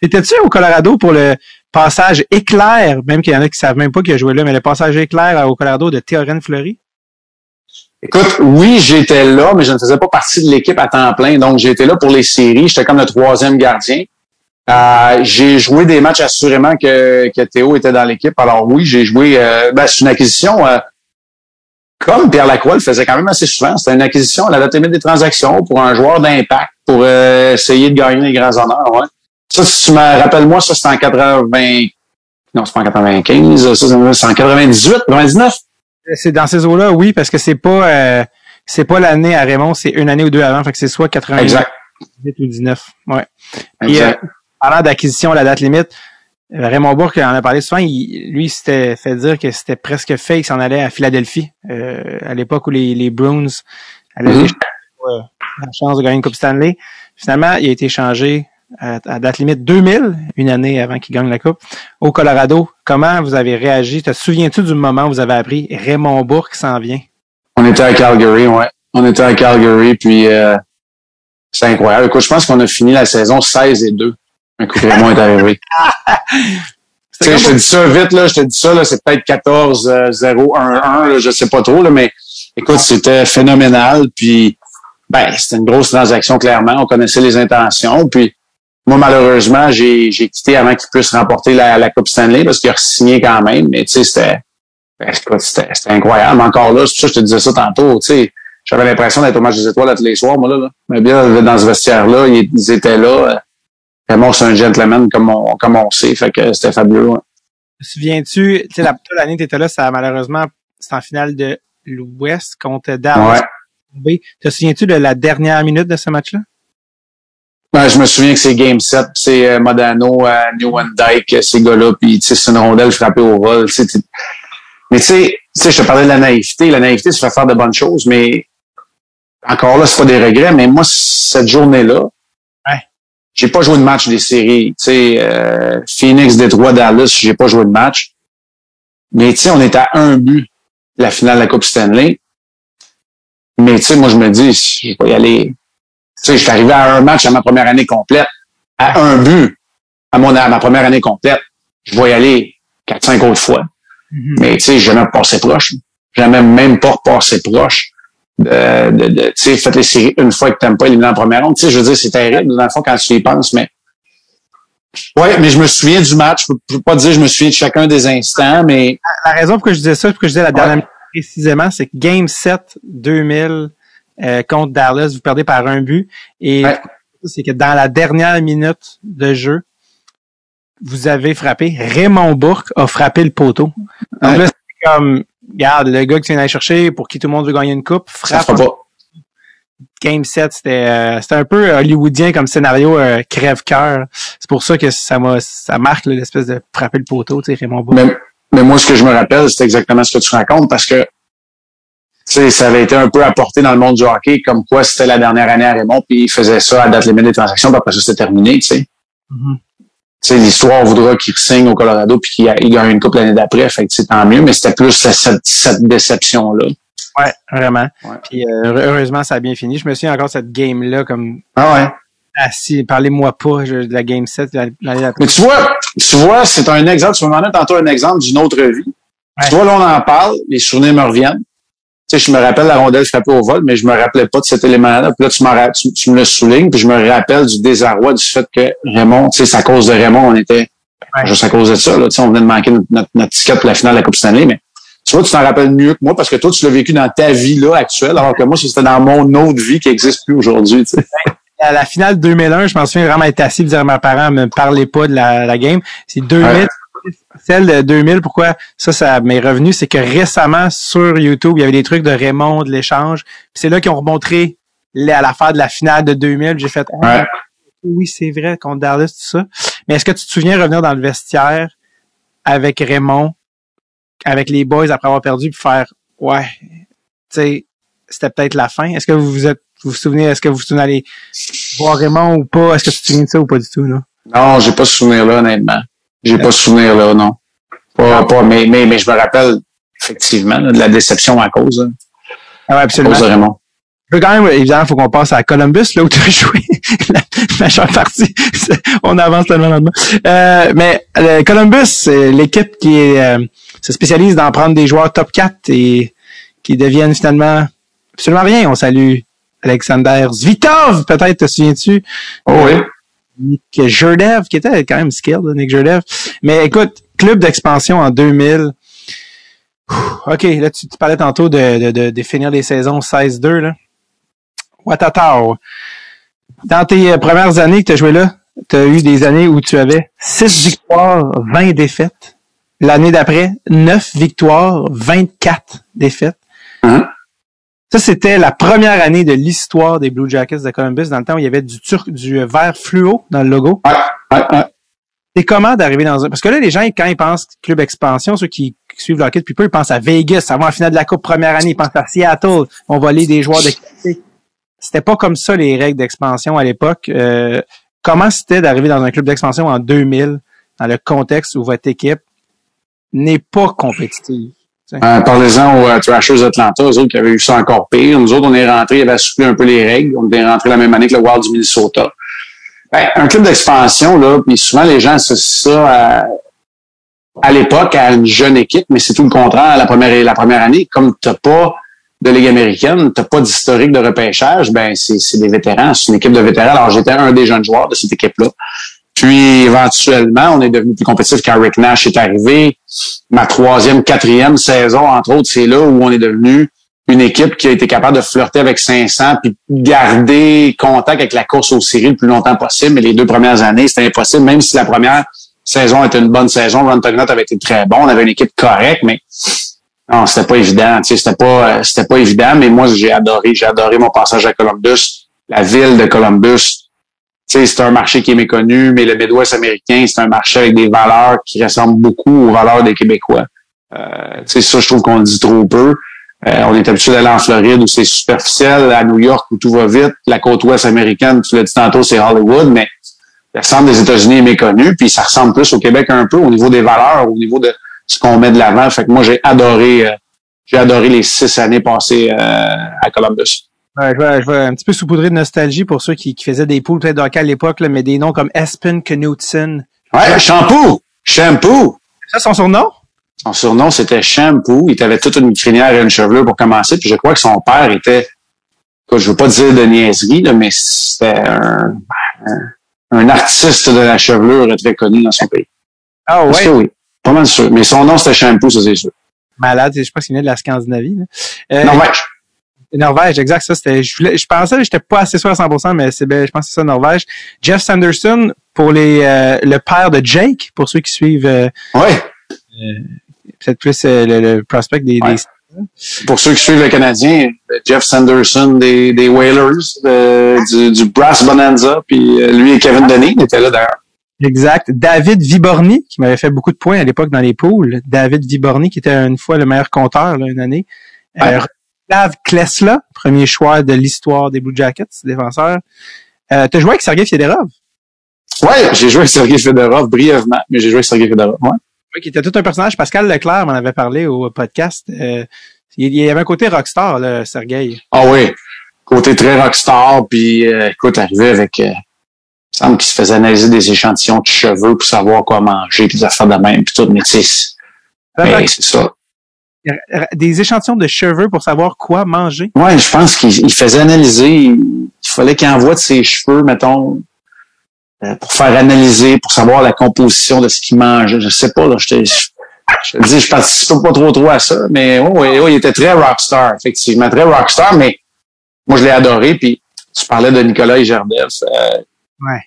T'étais-tu au Colorado pour le passage éclair, même qu'il y en a qui savent même pas qu'il a joué là, mais le passage éclair au Colorado de Théorène Fleury? Écoute, oui, j'étais là, mais je ne faisais pas partie de l'équipe à temps plein. Donc, j'étais là pour les séries. J'étais comme le troisième gardien. Euh, j'ai joué des matchs assurément que, que Théo était dans l'équipe. Alors oui, j'ai joué. Euh, ben, c'est une acquisition. Euh, comme Pierre Lacroix le faisait quand même assez souvent. C'était une acquisition à la date des transactions pour un joueur d'impact pour essayer de gagner les grands honneurs. Ouais. Ça, si tu me rappelles moi, ça c'est en 80. Non, c'est pas en 95. Ça, c'est en 98, 99. C'est dans ces eaux-là, oui, parce que c'est pas euh, c'est pas l'année à Raymond, c'est une année ou deux avant, fait que c'est soit 98 exact. ou 19. Ouais. Et euh, parlant d'acquisition à la date limite, euh, Raymond Bourque en a parlé souvent, il, lui s'était fait dire que c'était presque fait qu'il s'en allait à Philadelphie, euh, à l'époque où les, les Bruins avaient mm la chance de gagner une Coupe Stanley. Finalement, il a été changé à, date limite 2000, une année avant qu'il gagne la Coupe, au Colorado. Comment vous avez réagi? Te souviens-tu du moment où vous avez appris Raymond Bourque s'en vient? On était à Calgary, ouais. On était à Calgary, puis euh, c'est incroyable. Écoute, je pense qu'on a fini la saison 16 et 2. Un coup Raymond est arrivé. tu sais, je te dis ça vite, là, je te dis ça, là, c'est peut-être 14 0 1 1 je sais pas trop, là, mais écoute, c'était phénoménal, puis ben, c'était une grosse transaction, clairement. On connaissait les intentions, puis moi, malheureusement, j'ai, j'ai quitté avant qu'il puisse remporter la, la Coupe Stanley parce qu'il a signé quand même. Mais tu sais, c'était, ben, c'était, c'était incroyable. Encore là, c'est pour ça que je te disais ça tantôt. Tu sais, j'avais l'impression d'être au match des étoiles tous les soirs, moi, là. là. Mais bien, dans ce vestiaire-là, ils, étaient là. Vraiment, c'est un gentleman comme on, comme on sait. Fait que c'était fabuleux. Te souviens-tu, tu sais, la l'année que t'étais là, ça malheureusement, c'est en finale de l'Ouest contre Dallas. Ouais. Te souviens-tu de la dernière minute de ce match-là? Ouais, je me souviens que c'est Game 7, c'est euh, Modano, euh, New Dyke, euh, ces gars-là, puis c'est une rondelle frappée au vol. tu sais, tu- Mais tu sais, tu je te parlais de la naïveté. La naïveté, ça fait faire de bonnes choses, mais encore là, c'est pas des regrets. Mais moi, cette journée-là. J'ai pas joué de match des séries. Tu sais, euh, Phoenix, Détroit, Dallas, j'ai pas joué de match. Mais tu sais, on est à un but la finale de la Coupe Stanley. Mais tu sais, moi, je me dis, je vais y aller. Tu sais, je suis arrivé à un match à ma première année complète, à un but à, mon, à ma première année complète. Je vais y aller quatre, cinq autres fois. Mais tu sais, jamais passé proche. Jamais même pas passé proche. De, de, de- tu sais, faites les séries une fois que t'aimes pas éliminé en première ronde. Tu sais, je veux dire, c'est terrible, dans le fond, quand tu y penses, mais. Ouais, mais je me souviens du match. Je peux, pas dire que je me souviens de chacun des instants, mais La raison pour que je disais ça, pour que je disais la dernière minute précisément, c'est que Game 7 2000 euh, contre Dallas, vous perdez par un but. Et Ouais. c'est que dans la dernière minute de jeu, vous avez frappé. Raymond Bourque a frappé le poteau. Donc Ouais. là, c'est comme, regarde, le gars que tu viens d'aller chercher, pour qui tout le monde veut gagner une coupe, ça frappe. Game 7, c'était euh, c'était un peu hollywoodien comme scénario euh, crève-cœur. C'est pour ça que ça m'a ça marque l'espèce de frapper le poteau, tu sais, Raymond Bourque. Mais, mais moi, ce que je me rappelle, c'est exactement ce que tu racontes parce que tu sais, ça avait été un peu apporté dans le monde du hockey, comme quoi c'était la dernière année à Raymond, puis il faisait ça à date limite des transactions, puis après ça, c'était terminé, tu sais. Tu sais, l'histoire voudra qu'il signe au Colorado puis qu'il gagne une couple l'année d'après, fait que c'est tant mieux, mais c'était plus cette, cette déception-là. Ouais, vraiment. Ouais. Puis euh, heure- heureusement, ça a bien fini. Je me souviens encore cette game-là, comme Ah ouais. assis, parlez-moi pas je- de la game 7 l'année l'année d'après. Mais tu vois, tu vois, c'est un exemple, tu me demandais tantôt un exemple d'une autre vie. Ouais. Tu vois, là, on en parle, les souvenirs me reviennent. Tu sais, je me rappelle la rondelle frappée au vol, mais je me rappelais pas de cet élément-là. Puis là, tu, m'en ra- tu, tu me le soulignes, puis je me rappelle du désarroi du fait que Raymond, tu sais, c'est à cause de Raymond, on était juste à cause de ça. Là, tu sais, on venait de manquer notre, notre, notre ticket pour la finale de la Coupe Stanley, mais tu vois, tu t'en rappelles mieux que moi parce que toi, tu l'as vécu dans ta vie là actuelle, alors que moi, c'était dans mon autre vie qui existe plus aujourd'hui. Tu sais. À la finale 2001, je m'en souviens vraiment être assis et dire à mes parents, me parlez pas de la, la game. C'est 2000. Ouais. Celle de 2000, pourquoi ça, ça m'est revenu, c'est que récemment, sur YouTube, il y avait des trucs de Raymond, de l'échange. Puis c'est là qu'ils ont remontré la- à l'affaire de la finale de 2000. J'ai fait, ah, Ouais. oui, c'est vrai, contre Dallas, tout ça. Mais est-ce que tu te souviens revenir dans le vestiaire avec Raymond, avec les boys après avoir perdu, puis faire, ouais, tu sais, c'était peut-être la fin? Est-ce que vous vous êtes, vous vous souvenez, est-ce que vous vous souvenez d'aller voir Raymond ou pas? Est-ce que tu te souviens de ça ou pas du tout, là? Non, j'ai pas ce souvenir-là, honnêtement. J'ai pas ce souvenir-là, non. Pas, pas, mais, mais, mais je me rappelle effectivement là, de la déception à cause, hein, Ah ouais, à absolument. cause de Raymond. Je veux quand même, évidemment, faut qu'on passe à Columbus, là où tu as joué la majeure partie. On avance tellement là-dedans. Euh, mais euh, Columbus, c'est l'équipe qui est, euh, se spécialise dans prendre des joueurs top 4 et qui deviennent finalement absolument rien. On salue Alexander Zvitov, peut-être, te souviens-tu? Oh oui. Nick Jerdev, qui était quand même skilled, Nick Jerdev. Mais écoute, club d'expansion en 2000. Ouh, OK, là, tu, parlais tantôt de, de, de définir les saisons 16-2, là. Watatao. Dans tes euh, premières années que tu as joué là, tu as eu des années où tu avais 6 victoires, 20 défaites. L'année d'après, 9 victoires, 24 défaites. Ça, c'était la première année de l'histoire des Blue Jackets de Columbus, dans le temps où il y avait du turc, du euh, vert fluo dans le logo. Ouais, ouais, ouais. C'est comment d'arriver dans un... Parce que là, les gens, quand ils pensent club expansion, ceux qui suivent le hockey depuis peu, ils pensent à Vegas, va en finale de la Coupe première année, ils pensent à Seattle, on va aller des joueurs de. C'était pas comme ça les règles d'expansion à l'époque. Euh, comment c'était d'arriver dans un club d'expansion en 2000, dans le contexte où votre équipe n'est pas compétitive? Euh, Parlez-en aux euh, Thrashers d'Atlanta, eux autres qui avaient eu ça encore pire. Nous autres, on est rentrés, ils avaient assoupli un peu les règles. On est rentrés la même année que le Wild du Minnesota. Ben, un club d'expansion, là, puis souvent les gens associent ça à, à l'époque à une jeune équipe, mais c'est tout le contraire la première, la première année. Comme t'as pas de Ligue américaine, t'as pas d'historique de repêchage, ben c'est des vétérans, c'est une équipe de vétérans. Alors j'étais un des jeunes joueurs de cette équipe-là. Puis éventuellement, on est devenu plus compétitif quand Rick Nash est arrivé. Ma troisième, quatrième saison, entre autres, c'est là où on est devenu une équipe qui a été capable de flirter avec 500 puis garder contact avec la course aux séries le plus longtemps possible. Mais les deux premières années, c'était impossible, même si la première, saison était une bonne saison. Ron Tugnut avait été très bon. On avait une équipe correcte, mais non, c'était pas évident. Tu sais, c'était pas, c'était pas évident, mais moi, j'ai adoré, j'ai adoré mon passage à Columbus. La ville de Columbus, c'est un marché qui est méconnu, mais le Midwest américain, c'est un marché avec des valeurs qui ressemblent beaucoup aux valeurs des Québécois. Euh, ça, je trouve qu'on le dit trop peu. Euh, on est habitué d'aller en Floride où c'est superficiel, à New York où tout va vite, la côte ouest américaine, tu l'as dit tantôt, c'est Hollywood, mais le centre des États-Unis est méconnu, puis ça ressemble plus au Québec un peu au niveau des valeurs, au niveau de ce qu'on met de l'avant. Fait que moi, j'ai adoré, euh, j'ai adoré les six années passées euh, à Columbus. Ouais, je, vais, je vais un petit peu saupoudrer de nostalgie pour ceux qui, qui faisaient des poules peut-être à l'époque, mais des noms comme Espen Knutson. Ouais, Shampoo! Shampoo! Ça, son surnom? Son surnom, c'était Shampoo. Il avait toute une crinière et une chevelure pour commencer. Puis je crois que son père était, je veux pas dire de niaiserie, là, mais c'était un, un, artiste de la chevelure très connu dans son pays. Ah ouais? Oui? Pas mal sûr. Mais son nom, c'était Shampoo, ça c'est sûr. Malade, je pas s'il venait de la Scandinavie. Là. Euh, Norvège. Norvège, exact. Ça, c'était. Je, voulais, je pensais que j'étais pas assez sûr à 100%, mais c'est je pense que c'est ça, Norvège. Jeff Sanderson pour les euh, le père de Jake, pour ceux qui suivent. Euh, ouais. Euh, peut-être plus euh, le, le, prospect des, ouais. des, Pour ceux qui suivent le Canadien, Jeff Sanderson des, des Whalers, du, du, Brass Bonanza, puis lui et Kevin Denis étaient là d'ailleurs. Exact. David Viborny, qui m'avait fait beaucoup de points à l'époque dans les poules. David Viborny, qui était une fois le meilleur compteur, là, une année. Slav Klesla, premier choix de l'histoire des Blue Jackets, défenseur. Euh, T'as joué avec Sergei Fedorov? Ouais, j'ai joué avec Sergei Fedorov brièvement, mais j'ai joué avec Sergei Fedorov, ouais. Oui, qui était tout un personnage. Pascal Leclerc m'en avait parlé au podcast. Euh, il y avait un côté rockstar, là, Sergei. Ah oui, côté très rockstar, puis euh, écoute, arrivé avec... Euh, il semble qu'il se faisait analyser des échantillons de cheveux pour savoir quoi manger, puis des affaires de même, puis tout, mais tu sais, c'est ça. Des échantillons de cheveux pour savoir quoi manger? Ouais, je pense qu'il faisait analyser, il fallait qu'il envoie de ses cheveux, mettons, pour faire analyser, pour savoir la composition de ce qu'il mangeait. Je sais pas, là, je je, dis, je participe pas trop trop à ça, mais oh, oui, oh, il était très rockstar, effectivement, très rockstar, mais moi, je l'ai adoré, puis tu parlais de Nicolas Gerdev. Euh, ouais.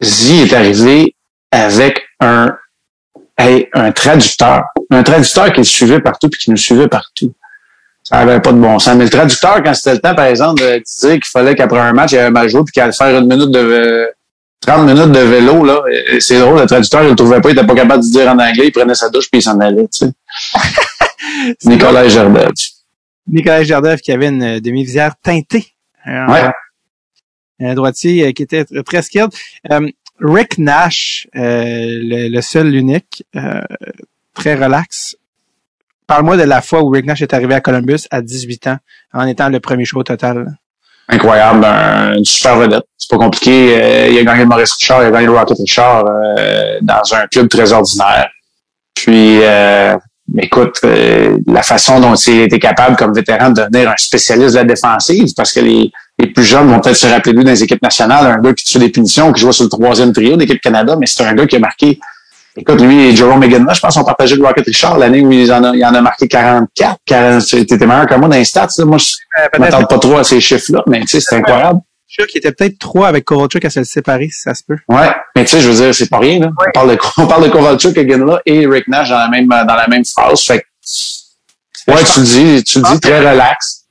Zi est arrivé avec un, hey, un traducteur. Un traducteur qui le suivait partout puis qui nous suivait partout. Ça avait pas de bon sens. Mais le traducteur, quand c'était le temps, par exemple, de dire qu'il fallait qu'après un match, il y avait un match joué puis qu'il allait faire une minute de 30 minutes de vélo, là, c'est drôle, le traducteur, il le trouvait pas, il était pas capable de dire en anglais, il prenait sa douche puis il s'en allait, tu sais. Nicolas Gerdev. Nicolas Gerdev qui avait une demi-visière teintée. Ouais un droitier qui était très skilled. Euh, Rick Nash, euh, le, le, seul, l'unique, euh, très relax. Parle-moi de la fois où Rick Nash est arrivé à Columbus à 18 ans, en étant le premier au total. Incroyable, un, une super vedette. C'est pas compliqué. il a gagné le Maurice Richard, il a gagné le Rocket Richard dans un club très ordinaire. Puis, écoute, la façon dont il était capable comme vétéran de devenir un spécialiste de la défensive, parce que les, les plus jeunes vont peut-être se rappeler de lui dans les équipes nationales, un gars qui tue des punitions, qui joue sur le troisième trio d'équipe Canada, mais c'est un gars qui a marqué. Écoute, lui et Jerome McGinley, je pense, ont partagé le Rocket Richard l'année où il en, a, il en a marqué 44. 40, t'étais meilleur que moi dans les stats. Là. Moi, je m'attends pas trop à ces chiffres-là, mais tu sais, c'est incroyable. Je suis sûr qu'il était peut-être trois avec Kovalchuk à se le séparer, si ça se peut. Ouais, mais tu sais, je veux dire, c'est pas rien. Là. Ouais. On, parle de, on parle de Kovalchuk, et Rick Nash dans la même, dans la même phrase. Fait que, ouais, tu le dis, tu le dis très relax.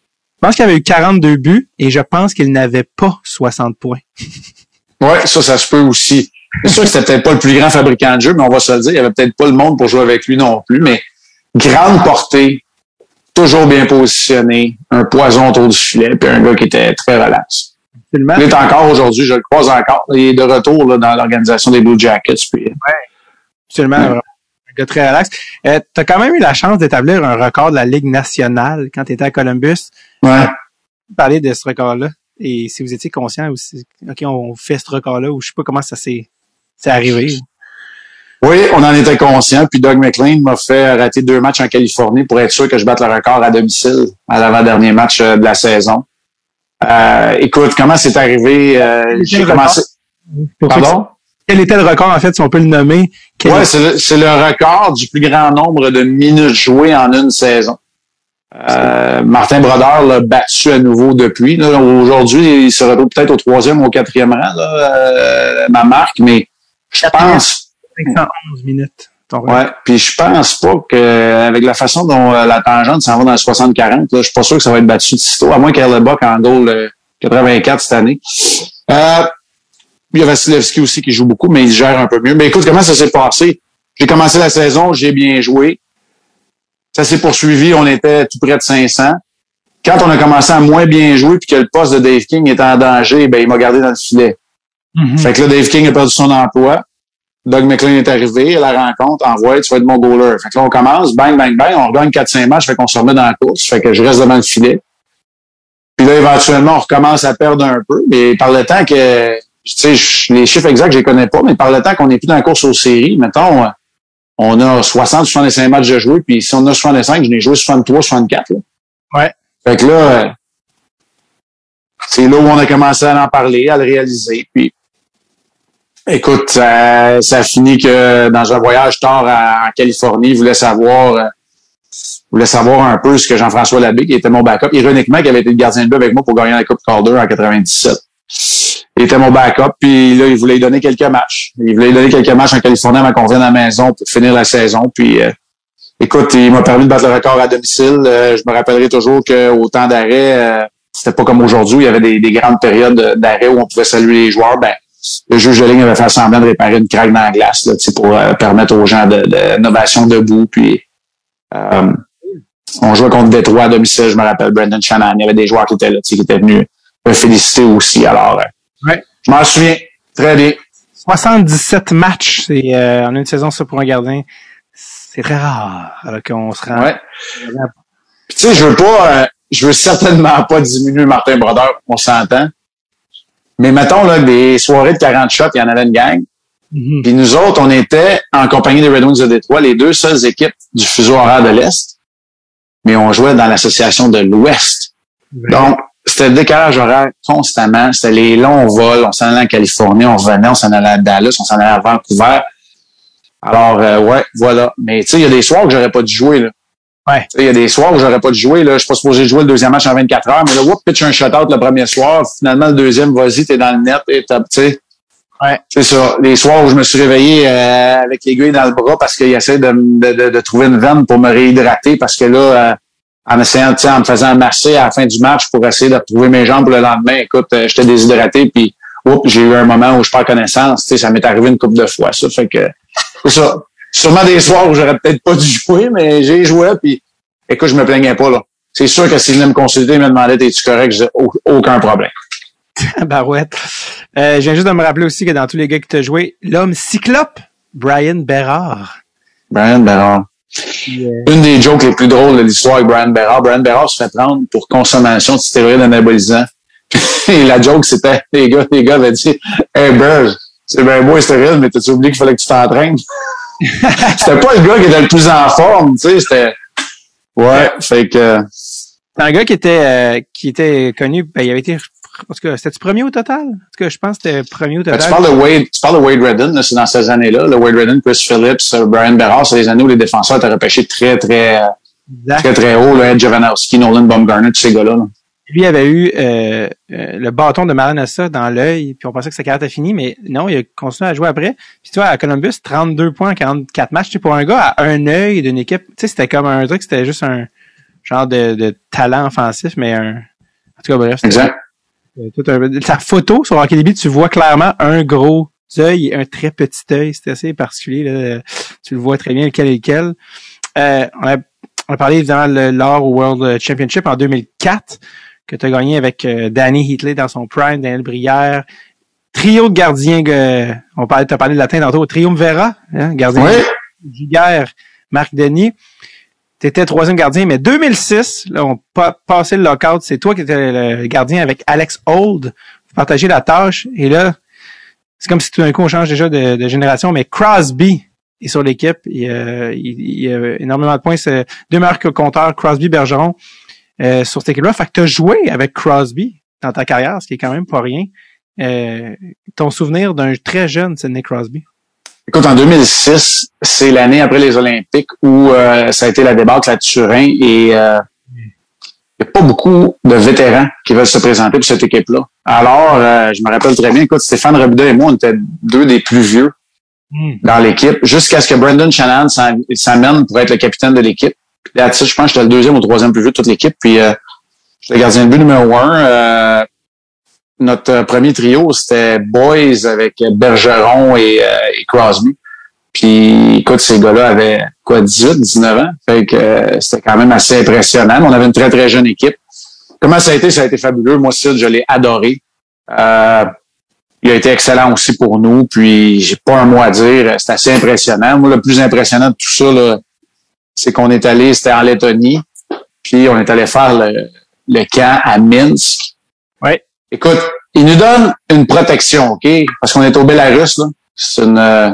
Je pense qu'il avait eu 42 buts et je pense qu'il n'avait pas 60 points. ouais, ça, ça se peut aussi. C'est sûr que c'était peut-être pas le plus grand fabricant de jeu, mais on va se le dire, il y avait peut-être pas le monde pour jouer avec lui non plus, mais grande portée, toujours bien positionné, un poison autour du filet, puis un gars qui était très relax. Absolument. Il est encore aujourd'hui, je le croise encore. Il est de retour là, dans l'organisation des Blue Jackets. Puis... Ouais. Absolument. Ouais. Un gars très relax. Euh, tu as quand même eu la chance d'établir un record de la Ligue nationale quand tu étais à Columbus. Ouais. Parler de ce record-là. Et si vous étiez conscient aussi, OK, on fait ce record-là, ou je sais pas comment ça s'est arrivé. Oui, on en était conscient. Puis Doug McLean m'a fait rater deux matchs en Californie pour être sûr que je batte le record à domicile à l'avant-dernier match de la saison. Euh, écoute, comment c'est arrivé? Euh, J'ai commencé. Pardon? Quel était le record, en fait, si on peut le nommer? Oui, c'est le, le, record du plus grand nombre de minutes jouées en une saison. Euh, Martin Brodeur l'a battu à nouveau depuis. Aujourd'hui, il se retrouve peut-être au troisième ou au quatrième rang, là, euh, ma marque, mais je pense, 511 minutes. Ouais, puis je pense pas que avec la façon dont euh, la tangente s'en va dans le 60-40, je suis pas sûr que ça va être battu de sitôt, à moins ait le en goal 84 cette année. Euh, il y a Vasilevski aussi qui joue beaucoup, mais il gère un peu mieux. Mais écoute, comment ça s'est passé? J'ai commencé la saison, j'ai bien joué. Ça s'est poursuivi, on était tout près de 500. Quand on a commencé à moins bien jouer puis que le poste de Dave King était en danger, ben il m'a gardé dans le filet. Mm-hmm. Fait que là, Dave King a perdu son emploi. Doug McLean est arrivé, la rencontre, envoie, tu vas être mon goaler. Fait que là, on commence, bang, bang, bang, on regagne 4-5 matchs, fait qu'on se remet dans la course, fait que je reste devant le filet. Puis là, éventuellement, on recommence à perdre un peu, mais par le temps que, tu sais, les chiffres exacts, je les connais pas, mais par le temps qu'on n'est plus dans la course aux séries, mettons, on a 60, 65 matchs de jouer, puis si on a 65, je n'ai joué 63, 64, là. Ouais. Fait que là, c'est là où on a commencé à en parler, à le réaliser, puis Écoute, ça, ça a fini que dans un voyage tard en Californie, il voulait savoir, euh, voulait savoir un peu ce que Jean-François Labbé, qui était mon backup, ironiquement, qui avait été le gardien de but avec moi pour gagner la Coupe Calder en 97. Il était mon backup, puis là, il voulait lui donner quelques matchs. Il voulait lui donner quelques matchs en Californie avant qu'on vienne à la maison pour finir la saison. Puis, euh, écoute, il m'a permis de battre le record à domicile. Euh, je me rappellerai toujours qu'au temps d'arrêt, c'était pas comme aujourd'hui, il y avait des, des grandes périodes d'arrêt où on pouvait saluer les joueurs. Ben, le juge de ligne avait fait semblant de réparer une craque dans la glace là, pour euh, permettre aux gens de, de debout. Puis euh, on jouait contre Détroit à domicile, je me rappelle, Brendan Shannon. Il y avait des joueurs qui étaient là, qui étaient venus me féliciter aussi. Alors, euh, je m'en souviens. Très bien. 77 matchs c'est, en une saison, ça, pour un gardien. C'est très rare. Alors qu'on se rend. Ouais. tu sais, je veux pas, je veux certainement pas diminuer Martin Brodeur, on s'entend. Mais mettons, là, des soirées de 40 shots, il y en avait une gang. Mhm. Puis nous autres, on était en compagnie des Red Wings de Détroit, les deux seules équipes du fuseau horaire de l'Est. Mais on jouait dans l'association de l'Ouest. Donc, c'était le décalage horaire constamment. C'était les longs vols. On s'en allait en Californie, on revenait, on s'en allait à Dallas, on s'en allait à Vancouver. Alors, euh, ouais, voilà. Mais tu sais, il y a des soirs que j'aurais pas dû jouer. Là. Ouais. Il y a des soirs où j'aurais pas dû jouer. Là. Je suis pas supposé jouer le deuxième match en 24 heures, mais là, whoop, pitch un shutout le premier soir. Finalement, le deuxième, vas-y, t'es dans le net et tu sais. Ouais. C'est ça. Les soirs où je me suis réveillé euh, avec l'aiguille dans le bras parce qu'il essaie de, de, de, trouver une veine pour me réhydrater parce que là, euh, en essayant, en me faisant masser à la fin du match pour essayer de retrouver mes jambes pour le lendemain, écoute, euh, j'étais déshydraté puis j'ai eu un moment où je perds connaissance. Ça m'est arrivé une couple de fois, ça. Fait que c'est ça sûrement des soirs où j'aurais peut-être pas dû jouer, mais j'ai joué, puis écoute, je me plaignais pas, là. C'est sûr que s'il venait me consulter, il me demandait es-tu correct, j'ai aucun problème. Barouette. Euh, je viens juste de me rappeler aussi que dans tous les gars qui t'ont joué, l'homme cyclope, Brian Berard. Brian Berard. Une des jokes les plus drôles de l'histoire avec Brian Berard. Brian Berard se fait prendre pour consommation de stéroïdes anabolisants. Et la joke, c'était, les gars, les gars avaient dit, Hey, Burr, c'est bien beau les stéroïdes, mais t'as-tu oublié qu'il fallait que tu t'entraînes? c'était pas le gars qui était le plus en forme, tu sais, c'était... Ouais, fait que... C'est un gars qui était euh, qui était connu, ben, il avait été en tout cas, c'était premier au total? En tout cas, je pense que c'était premier au total. Ben, tu parles de Wade, tu parles de Wade Redden, c'est dans ces années-là. Le Wade Redden, Chris Phillips, euh, Brian Berard, c'est les années où les défenseurs étaient repêchés très, très, très, très haut. Là, Ed Javanowski, Nolan Baumgartner, tous ces gars-là. Là lui avait eu euh, euh, le bâton de Maranassa dans l'œil, puis on pensait que sa carrière était finie, mais non, il a continué à jouer après. Puis tu vois, à Columbus, 32 points, 44 matchs, tu sais, pour un gars à un œil d'une équipe, tu sais, c'était comme un truc, c'était juste un genre de, de, talent offensif, mais un... En tout cas, bref. Exact. Sa photo sur Hockey tu vois clairement un gros œil et un très petit œil. C'est assez particulier. Là. Tu le vois très bien lequel est lequel. Euh, on, a, on a parlé évidemment de l'or au World Championship en 2004 que tu as gagné avec euh, Danny Hitley dans son prime, Daniel Brière. Trio de gardiens, euh, on parlait, as parlé de latin tantôt, Triumvera, hein, gardien oui. Marc Denis. Tu étais troisième gardien, mais 2006, là, on a passé le lockout, c'est toi qui étais le gardien avec Alex Old. Vous partagez la tâche, et là, c'est comme si tout d'un coup on change déjà de, génération, mais Crosby est sur l'équipe. Il, euh, il, a énormément de points. C'est deux meilleurs compteurs, Crosby, Bergeron. Euh, sur cette équipe-là. Fait que tu as joué avec Crosby dans ta carrière, ce qui est quand même pas rien. Euh, ton souvenir d'un très jeune Sidney Crosby? Écoute, en 2006, c'est l'année après les Olympiques où euh, ça a été la débâcle à Turin et il n'y a pas beaucoup de vétérans qui veulent se présenter pour cette équipe-là. Alors, je me rappelle très bien, écoute, Stéphane Robida et moi, on était deux des plus vieux. hmm. dans l'équipe, jusqu'à ce que Brendan Shannon s'amène pour être le capitaine de l'équipe. Puis là, je pense que j'étais le deuxième ou troisième plus vieux de toute l'équipe. Puis euh, j'étais le gardien de but numéro un. Euh, notre premier trio, c'était Boys avec Bergeron et, et Crosby. Puis, écoute, ces gars-là avaient, quoi, 18, 19 ans? Fait que euh, c'était quand même assez impressionnant. On avait une très, très jeune équipe. Comment ça a été? Ça a été fabuleux. Moi, Sid, je l'ai adoré. Euh, il a été excellent aussi pour nous. Puis, j'ai pas un mot à dire. C'était assez impressionnant. Moi, le plus impressionnant de tout ça, c'est qu'on est allé, c'était en Lettonie. Puis, on est allé faire le camp à Minsk. Écoute, ils nous donnent une protection, OK? Parce qu'on est au Bélarus, là. C'est une euh,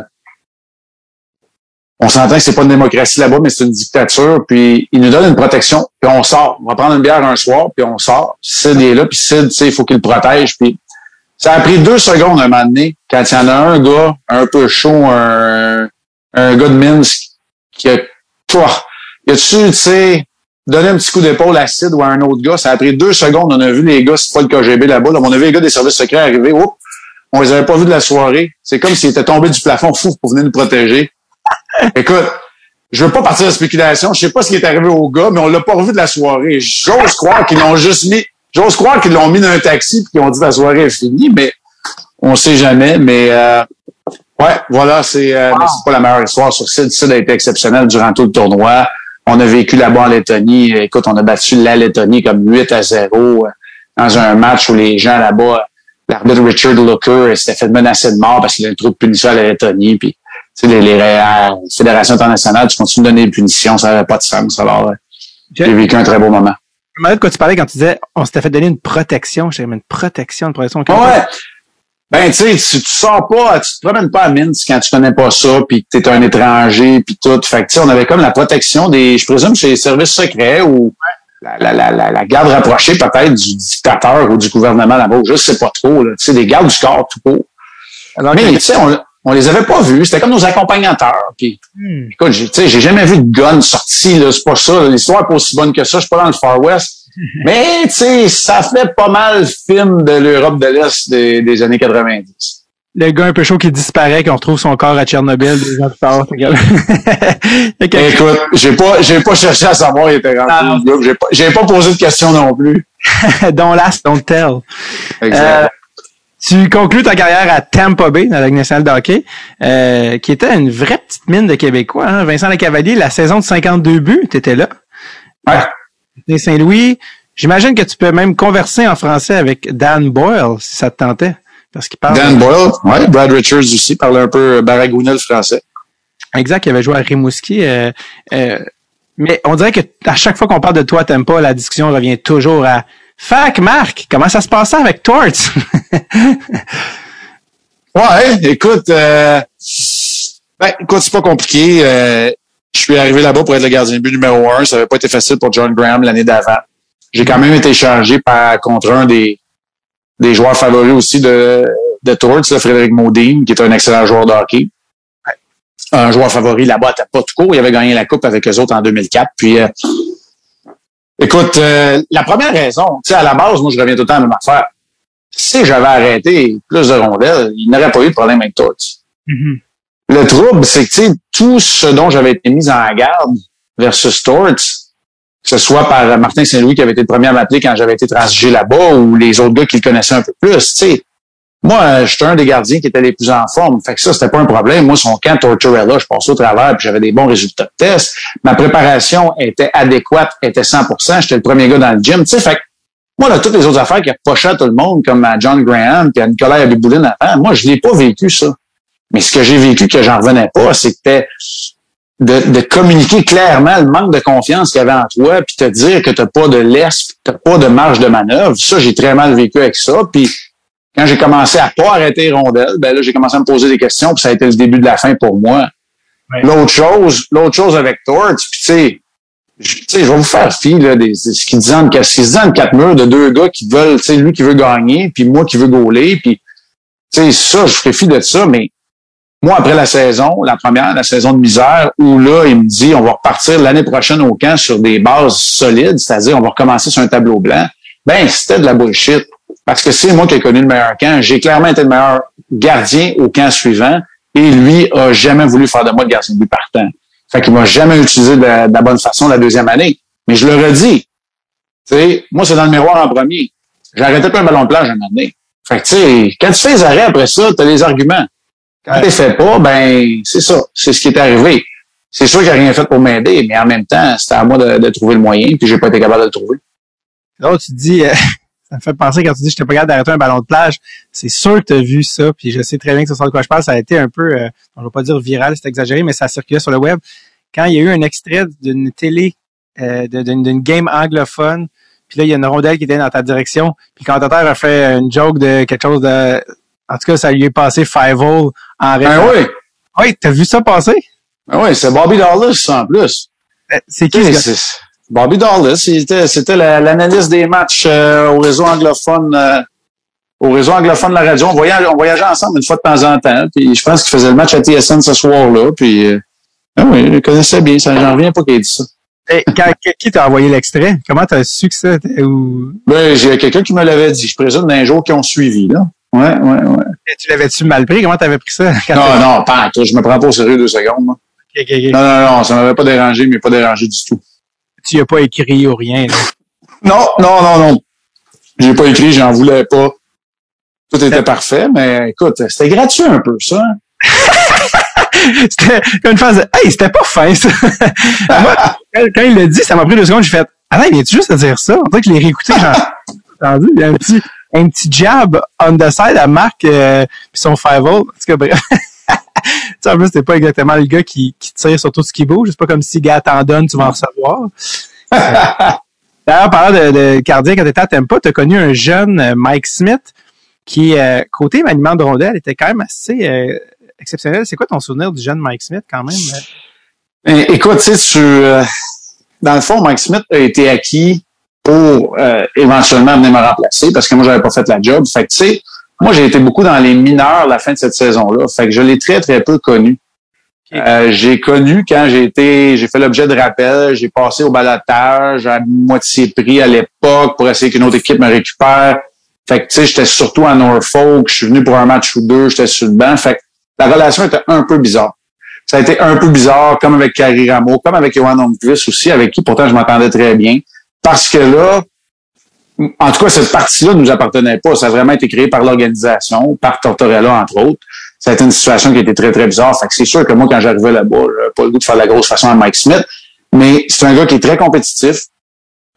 on s'entend que c'est pas une démocratie là-bas, mais c'est une dictature. Puis ils nous donnent une protection, puis on sort. On va prendre une bière un soir, puis on sort. Sid est là, puis Sid, il faut qu'il le protège. Puis ça a pris deux secondes à un moment donné, quand il y en a un gars un peu chaud, un, un gars de Minsk, qui a, toi, il a-tu, tu sais, donné un petit coup d'épaule à Sid ou à un autre gars. Ça a pris deux secondes. On a vu les gars, c'est pas le KGB là-bas. Là. On a vu les gars des services secrets arriver. Oups, on les avait pas vus de la soirée. C'est comme s'ils étaient tombés du plafond fou pour venir nous protéger. Écoute, je veux pas partir de spéculation. Je sais pas ce qui est arrivé au gars, mais on l'a pas revu de la soirée. J'ose croire qu'ils l'ont juste mis, j'ose croire qu'ils l'ont mis dans un taxi puis qu'ils ont dit la soirée est finie, mais on sait jamais. Mais euh, ouais, voilà, c'est euh, c'est pas la meilleure histoire sur Sid. Sid a été exceptionnel durant tout le tournoi. On a vécu là-bas en Lettonie. Écoute, on a battu la Lettonie comme 8 à 0 euh, dans un match où les gens là-bas, l'arbitre Richard Looker s'était fait menacer de mort parce qu'il a un trou de punition à la Lettonie. Puis sais, les, les, fédérations internationales, tu continues de donner des punitions, ça n'avait pas de sens. Alors, j'ai vécu un très beau moment. Je me de quoi tu parlais quand tu disais, on s'était fait donner une protection. J'ai une protection, une protection. Ouais. Ben, tu sais, tu, tu sors pas, tu te promènes pas à Minsk quand tu connais pas ça, puis que t'es un étranger, puis tout. Fait que, tu sais, on avait comme la protection des, je présume, chez les services secrets ou la, la, la, la, garde rapprochée peut-être du dictateur ou du gouvernement là-bas. Je sais pas trop, Tu sais, des gardes du corps tout court. Alors, Mais, tu sais, on, on les avait pas vus. C'était comme nos accompagnateurs. Puis, hmm. écoute, j'ai, j'ai jamais vu de gun sorti. Là, c'est pas ça. L'histoire est pas aussi bonne que ça. Je suis pas dans le Far West. Mais, tu sais, ça fait pas mal film de l'Europe de l'Est des, années 90 le gars un peu chaud qui disparaît, qu'on retrouve son corps à Tchernobyl des ans plus tard. Écoute, j'ai pas, j'ai pas cherché à savoir il était rendu. Ah, j'ai pas, j'ai pas posé de questions non plus. don't last, don't tell. Exact. Euh, tu conclus ta carrière à Tampa Bay, dans la Ligue nationale de hockey, euh, qui était une vraie petite mine de Québécois. Hein? Vincent Lecavalier, la saison de 52 buts, tu étais là. Ouais. Saint-Louis. J'imagine que tu peux même converser en français avec Dan Boyle, si ça te tentait. Parce qu'il parle... Dan Boyle, ouais. Brad Richards aussi parlait un peu baragouineux français. Exact, il avait joué à Rimouski. Euh, euh, mais on dirait que à chaque fois qu'on parle de toi à Tampa, la discussion revient toujours à Fac, Marc, comment ça se passait avec Torts? ouais, écoute, euh, ben, écoute, c'est pas compliqué. Euh, je suis arrivé là-bas pour être le gardien de but numéro un. Ça n'avait pas été facile pour John Graham l'année d'avant. J'ai quand même été changé par contre un des, des joueurs favoris aussi de, de Torts, Frédéric Maudine, qui est un excellent joueur de hockey. Un joueur favori là-bas à pas. Il avait gagné la Coupe avec eux autres en 2004. Puis euh, Écoute, euh, la première raison, tu sais, à la base, moi, je reviens tout le temps à la même affaire. Si j'avais arrêté plus de rondelles, il n'aurait pas eu de problème avec toi. Mm-hmm. Le trouble, c'est que, tout ce dont j'avais été mis en garde versus Torts, que ce soit par Martin Saint-Louis qui avait été le premier à m'appeler quand j'avais été transigé là-bas ou les autres gars qui le connaissaient un peu plus, tu sais, moi, j'étais un des gardiens qui était les plus en forme. Fait que ça, c'était pas un problème. Moi, son camp Torturella, je passais au travers puis j'avais des bons résultats de test. Ma préparation était adéquate, était 100%. J'étais le premier gars dans le gym. Tu fait que moi, là, toutes les autres affaires qui approchaient à tout le monde, comme John Graham puis à Nicolas Abiboulin avant, moi, je l'ai pas vécu, ça. Mais ce que j'ai vécu que j'en revenais pas, c'était de, de, communiquer clairement le manque de confiance qu'il y avait en toi, puis te dire que tu n'as pas de laisse, tu n'as pas de marge de manœuvre. Ça, j'ai très mal vécu avec ça. Puis quand j'ai commencé à pas arrêter les rondelles, ben là, j'ai commencé à me poser des questions, puis ça a été le début de la fin pour moi. L'autre chose, l'autre chose avec Torts, puis tu sais, je, je vais vous faire fi là, des, ce qu'ils disent en, ce quatre murs de deux gars qui veulent, tu sais, lui qui veut gagner, puis moi qui veux gauler, puis tu sais, ça, je ferai fi de ça, mais moi, après la saison, la première, la saison de misère, où là, il me dit, on va repartir l'année prochaine au camp sur des bases solides, c'est-à-dire on va recommencer sur un tableau blanc. Ben, c'était de la bullshit. Parce que c'est moi qui ai connu le meilleur camp. J'ai clairement été le meilleur gardien au camp suivant. Et lui a jamais voulu faire de moi le gardien but partant. Fait qu'il m'a jamais utilisé de la, bonne façon la deuxième année. Mais je le redis. Sais, moi, c'est dans le miroir en premier. Arrêté pas un ballon de plage un donné. Fait que, tu sais, quand tu fais les arrêts après ça, tu as les arguments. Quand tu les fais pas, ben, c'est ça. C'est ce qui est arrivé. C'est sûr qu'il n'a rien fait pour m'aider, mais en même temps, c'était à moi de, trouver le moyen, puis j'ai pas été capable de le trouver. Là, tu dis, euh, ça me fait penser quand tu dis, je t'ai pas capable d'arrêter un ballon de plage. C'est sûr que tu as vu ça, puis je sais très bien que ça sent de quoi je parle. Ça a été un peu, euh, on va pas dire viral, c'est exagéré, mais ça circulait sur le web. Quand il y a eu un extrait d'une télé, euh, d'une game anglophone, puis là, il y a une rondelle qui était dans ta direction, puis le commentateur a fait une joke de quelque chose de... En tout cas, ça lui est passé five hole en Ben référence. oui. Oui, t'as vu ça passer? Ben oui, c'est Bobby Dallas, en plus. Euh, C'est qui ce Bobby Dallas, c'était, c'était la- l'analyste des matchs euh, au réseau anglophone, euh, au réseau anglophone de la radio. On voyageait, on voyageait ensemble une fois de temps en temps. Puis je pense qu'il faisait le match à TSN ce soir-là. Puis euh, ah oui, je le connaissais bien. Ça, j'en reviens pas qu'il ait dit ça. Eh, quand- qui t'a envoyé l'extrait? Comment t'as su que ça? Ou... Ben, j'ai quelqu'un qui me l'avait dit. Je présume d'un jour qui ont suivi, là. Ouais, ouais, ouais. Tu l'avais-tu mal pris? Comment t'avais pris ça? quand Non, non, pas. Je me prends pas au sérieux deux secondes. là. Ok, ok, ok. Non, non, non, ça m'avait pas dérangé, mais pas dérangé du tout. Tu y as pas écrit ou rien. là? Non, non, non, non. J'ai pas écrit, j'en voulais pas. Tout était parfait, mais écoute, c'était gratuit un peu, ça. C'était comme une phase de Hey, c'était pas fin, ça. Moi, quand, il l'a dit, ça m'a pris deux secondes, j'ai fait Ah il vient-tu juste de dire ça? On dirait que je l'ai réécouté, j'ai entendu. Il y a un petit, un petit jab on the side à Marc euh, puis son five En tout cas, bref. tu sais, en plus, c'est pas exactement le gars qui, qui tire sur tout ce qui bouge. C'est pas comme si, gars, t'en donnes, tu vas en recevoir. D'ailleurs, parlant de, de cardiaque, quand t'étais à Tempa, t'as connu un jeune euh, Mike Smith qui, euh, côté maniement de rondelle, était quand même assez euh, exceptionnel. C'est quoi ton souvenir du jeune Mike Smith quand même? Ben, écoute, tu sais, euh, dans le fond, Mike Smith a été acquis pour euh, éventuellement venir me remplacer parce que moi, j'avais pas fait la job. Fait que, tu sais, moi, j'ai été beaucoup dans les mineurs à la fin de cette saison-là. Fait que je l'ai très, très peu connu. Euh, j'ai connu quand j'ai été, j'ai fait l'objet de rappel, j'ai passé au balotage à moitié prix à l'époque pour essayer qu'une autre équipe me récupère. Fait que, tu sais, j'étais surtout à Norfolk, je suis venu pour un match ou deux, j'étais sur le banc. Fait que la relation était un peu bizarre. Ça a été un peu bizarre, comme avec Carrie Rameau, comme avec Johan Holmqvist aussi, avec qui pourtant je m'entendais très bien. Parce que là, en tout cas, cette partie-là ne nous appartenait pas. Ça a vraiment été créé par l'organisation, par Tortorella, entre autres. Ça a été une situation qui était très, très bizarre. Fait que c'est sûr que moi, quand j'arrivais là-bas, j'avais pas le goût de faire la grosse façon à Mike Smith. Mais c'est un gars qui est très compétitif.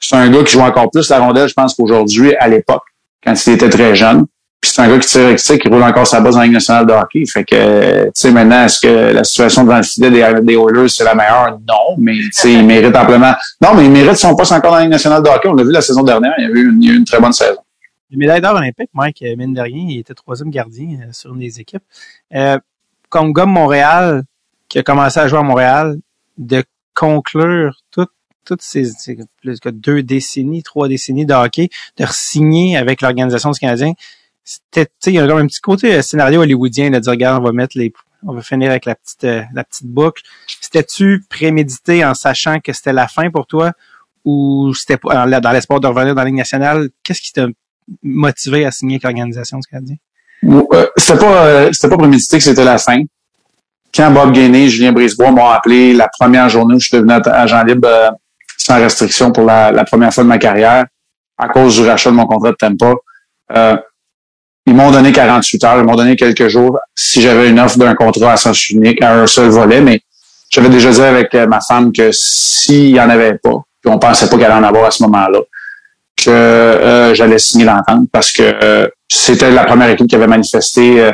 C'est un gars qui joue encore plus la rondelle, je pense, qu'aujourd'hui, à l'époque, quand il était très jeune. Puis c'est un gars qui tire, sais, qui roule encore sa base en Ligue nationale de hockey. Fait que, tu sais, maintenant, est-ce que la situation devant le filet des, des Oilers, c'est la meilleure? Non, mais, tu sais, il mérite amplement. Non, mais il mérite son poste encore dans la Ligue nationale de hockey. On l'a vu la saison dernière. Il y a eu une, très bonne saison. Les médailles d'or olympiques, Mike, euh, mine de rien, il était troisième gardien euh, sur une des équipes. Euh, comme de Montréal, qui a commencé à jouer à Montréal, de conclure tout- toutes ces, ces plus que deux décennies, trois décennies de hockey, de signer avec l'organisation du Canadien, c'était, il y a un petit côté euh, scénario hollywoodien de dire, regarde, on va mettre les, on va finir avec la petite, euh, la petite boucle. C'était-tu prémédité en sachant que c'était la fin pour toi ou c'était dans l'espoir de revenir dans la Ligue nationale? Qu'est-ce qui t'a motivé à signer avec l'organisation du Canadien? Euh, c'était pas c'était pas prémédité que c'était la fin. Quand Bob Gainé et Julien Brisebois m'ont appelé la première journée où je suis devenu agent libre sans restriction pour la, première fois de ma carrière, à cause du rachat de mon contrat de Tampa, euh, ils m'ont donné 48 heures, ils m'ont donné quelques jours si j'avais une offre d'un contrat à sens unique, à un seul volet, mais j'avais déjà dit avec euh, ma femme que s'il y en avait pas, puis on pensait pas allait en avoir à ce moment-là, que euh, j'allais signer l'entente parce que euh, c'était la première équipe qui avait manifesté euh,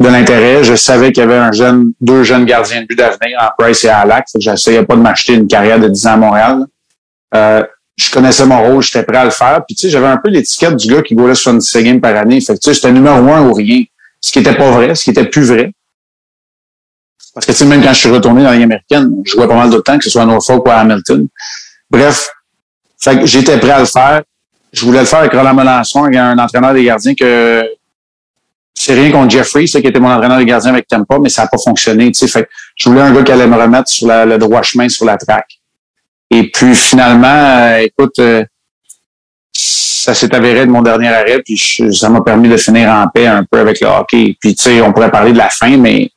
de l'intérêt. Je savais qu'il y avait un jeune, deux jeunes gardiens de but d'avenir en Price et à Alak. Je n'essayais pas de m'acheter une carrière de 10 ans à Montréal. Je connaissais mon rôle, j'étais prêt à le faire. Puis tu sais, j'avais un peu l'étiquette du gars qui goulait 76 games par année. Fait que tu sais, j'étais numéro un ou rien. Ce qui était pas vrai, ce qui était plus vrai. Parce que tu sais, même quand je suis retourné dans la Ligue américaine, je jouais pas mal de temps, que ce soit à Norfolk ou à Hamilton. Bref, fait que j'étais prêt à le faire. Je voulais le faire avec Roland Melançon, un entraîneur des gardiens que c'est rien contre Jeffrey, c'est qui était mon entraîneur des gardiens avec Tampa, mais ça n'a pas fonctionné. Tu sais, fait que je voulais un gars qui allait me remettre sur la- le droit chemin, sur la traque. Et puis finalement, euh, écoute, euh, ça s'est avéré de mon dernier arrêt, puis je- ça m'a permis de finir en paix un peu avec le hockey. Puis tu sais, on pourrait parler de la fin, mais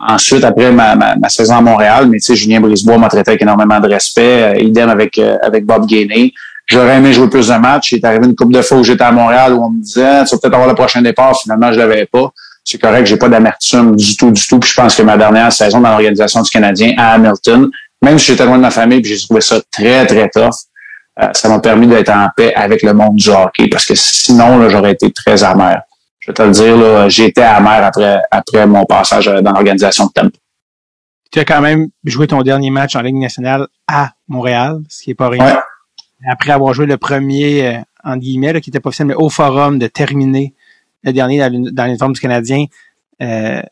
ensuite, après ma, ma, saison à Montréal, mais tu sais, Julien Brisebois m'a traité avec énormément de respect. idem avec, avec Bob Gainey. J'aurais aimé jouer plus de matchs. Il est arrivé une couple de fois où j'étais à Montréal où on me disait, tu vas peut-être avoir le prochain départ. Finalement, je l'avais pas. C'est correct, j'ai pas d'amertume du tout, du tout. Puis je pense que ma dernière saison dans l'organisation du Canadien à Hamilton, même si j'étais loin de ma famille, puis j'ai trouvé ça très, très tough, euh, ça m'a permis d'être en paix avec le monde du hockey. Parce que sinon, j'aurais été très amer. Je vais te le dire, j'ai été amer après, après mon passage euh, dans l'organisation de Tempo. Tu as quand même joué ton dernier match en Ligue nationale à Montréal, ce qui est pas rien après avoir joué le premier, euh, en guillemets, qui était pas officiel, mais au forum, de terminer le dernier dans l'uniforme du Canadien. Euh,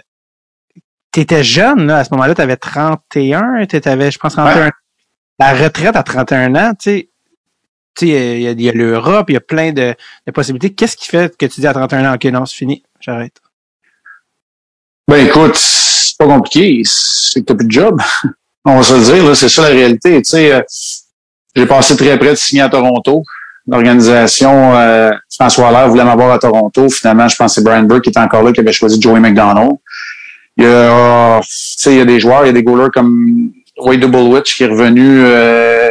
étais jeune, là, à ce moment-là, tu avais 31, avais, je pense, 31. La retraite à 31 ans, tu sais, il y a, y a l'Europe, il y a plein de, de possibilités. Qu'est-ce qui fait que tu dis à 31 ans, OK, non, c'est fini, j'arrête? Ben écoute, c'est pas compliqué, c'est que t'as plus de job. On va se le dire, c'est ça la réalité. Tu sais, euh, j'ai passé très près de signer à Toronto. L'organisation, euh, François Allaire voulait m'avoir à Toronto. Finalement, je pense que c'est Brian Burke qui était encore là, qui avait choisi Joey McDonald. Il y a, il y a des joueurs, il y a des goalers comme Roy Doublewitch qui est revenu euh,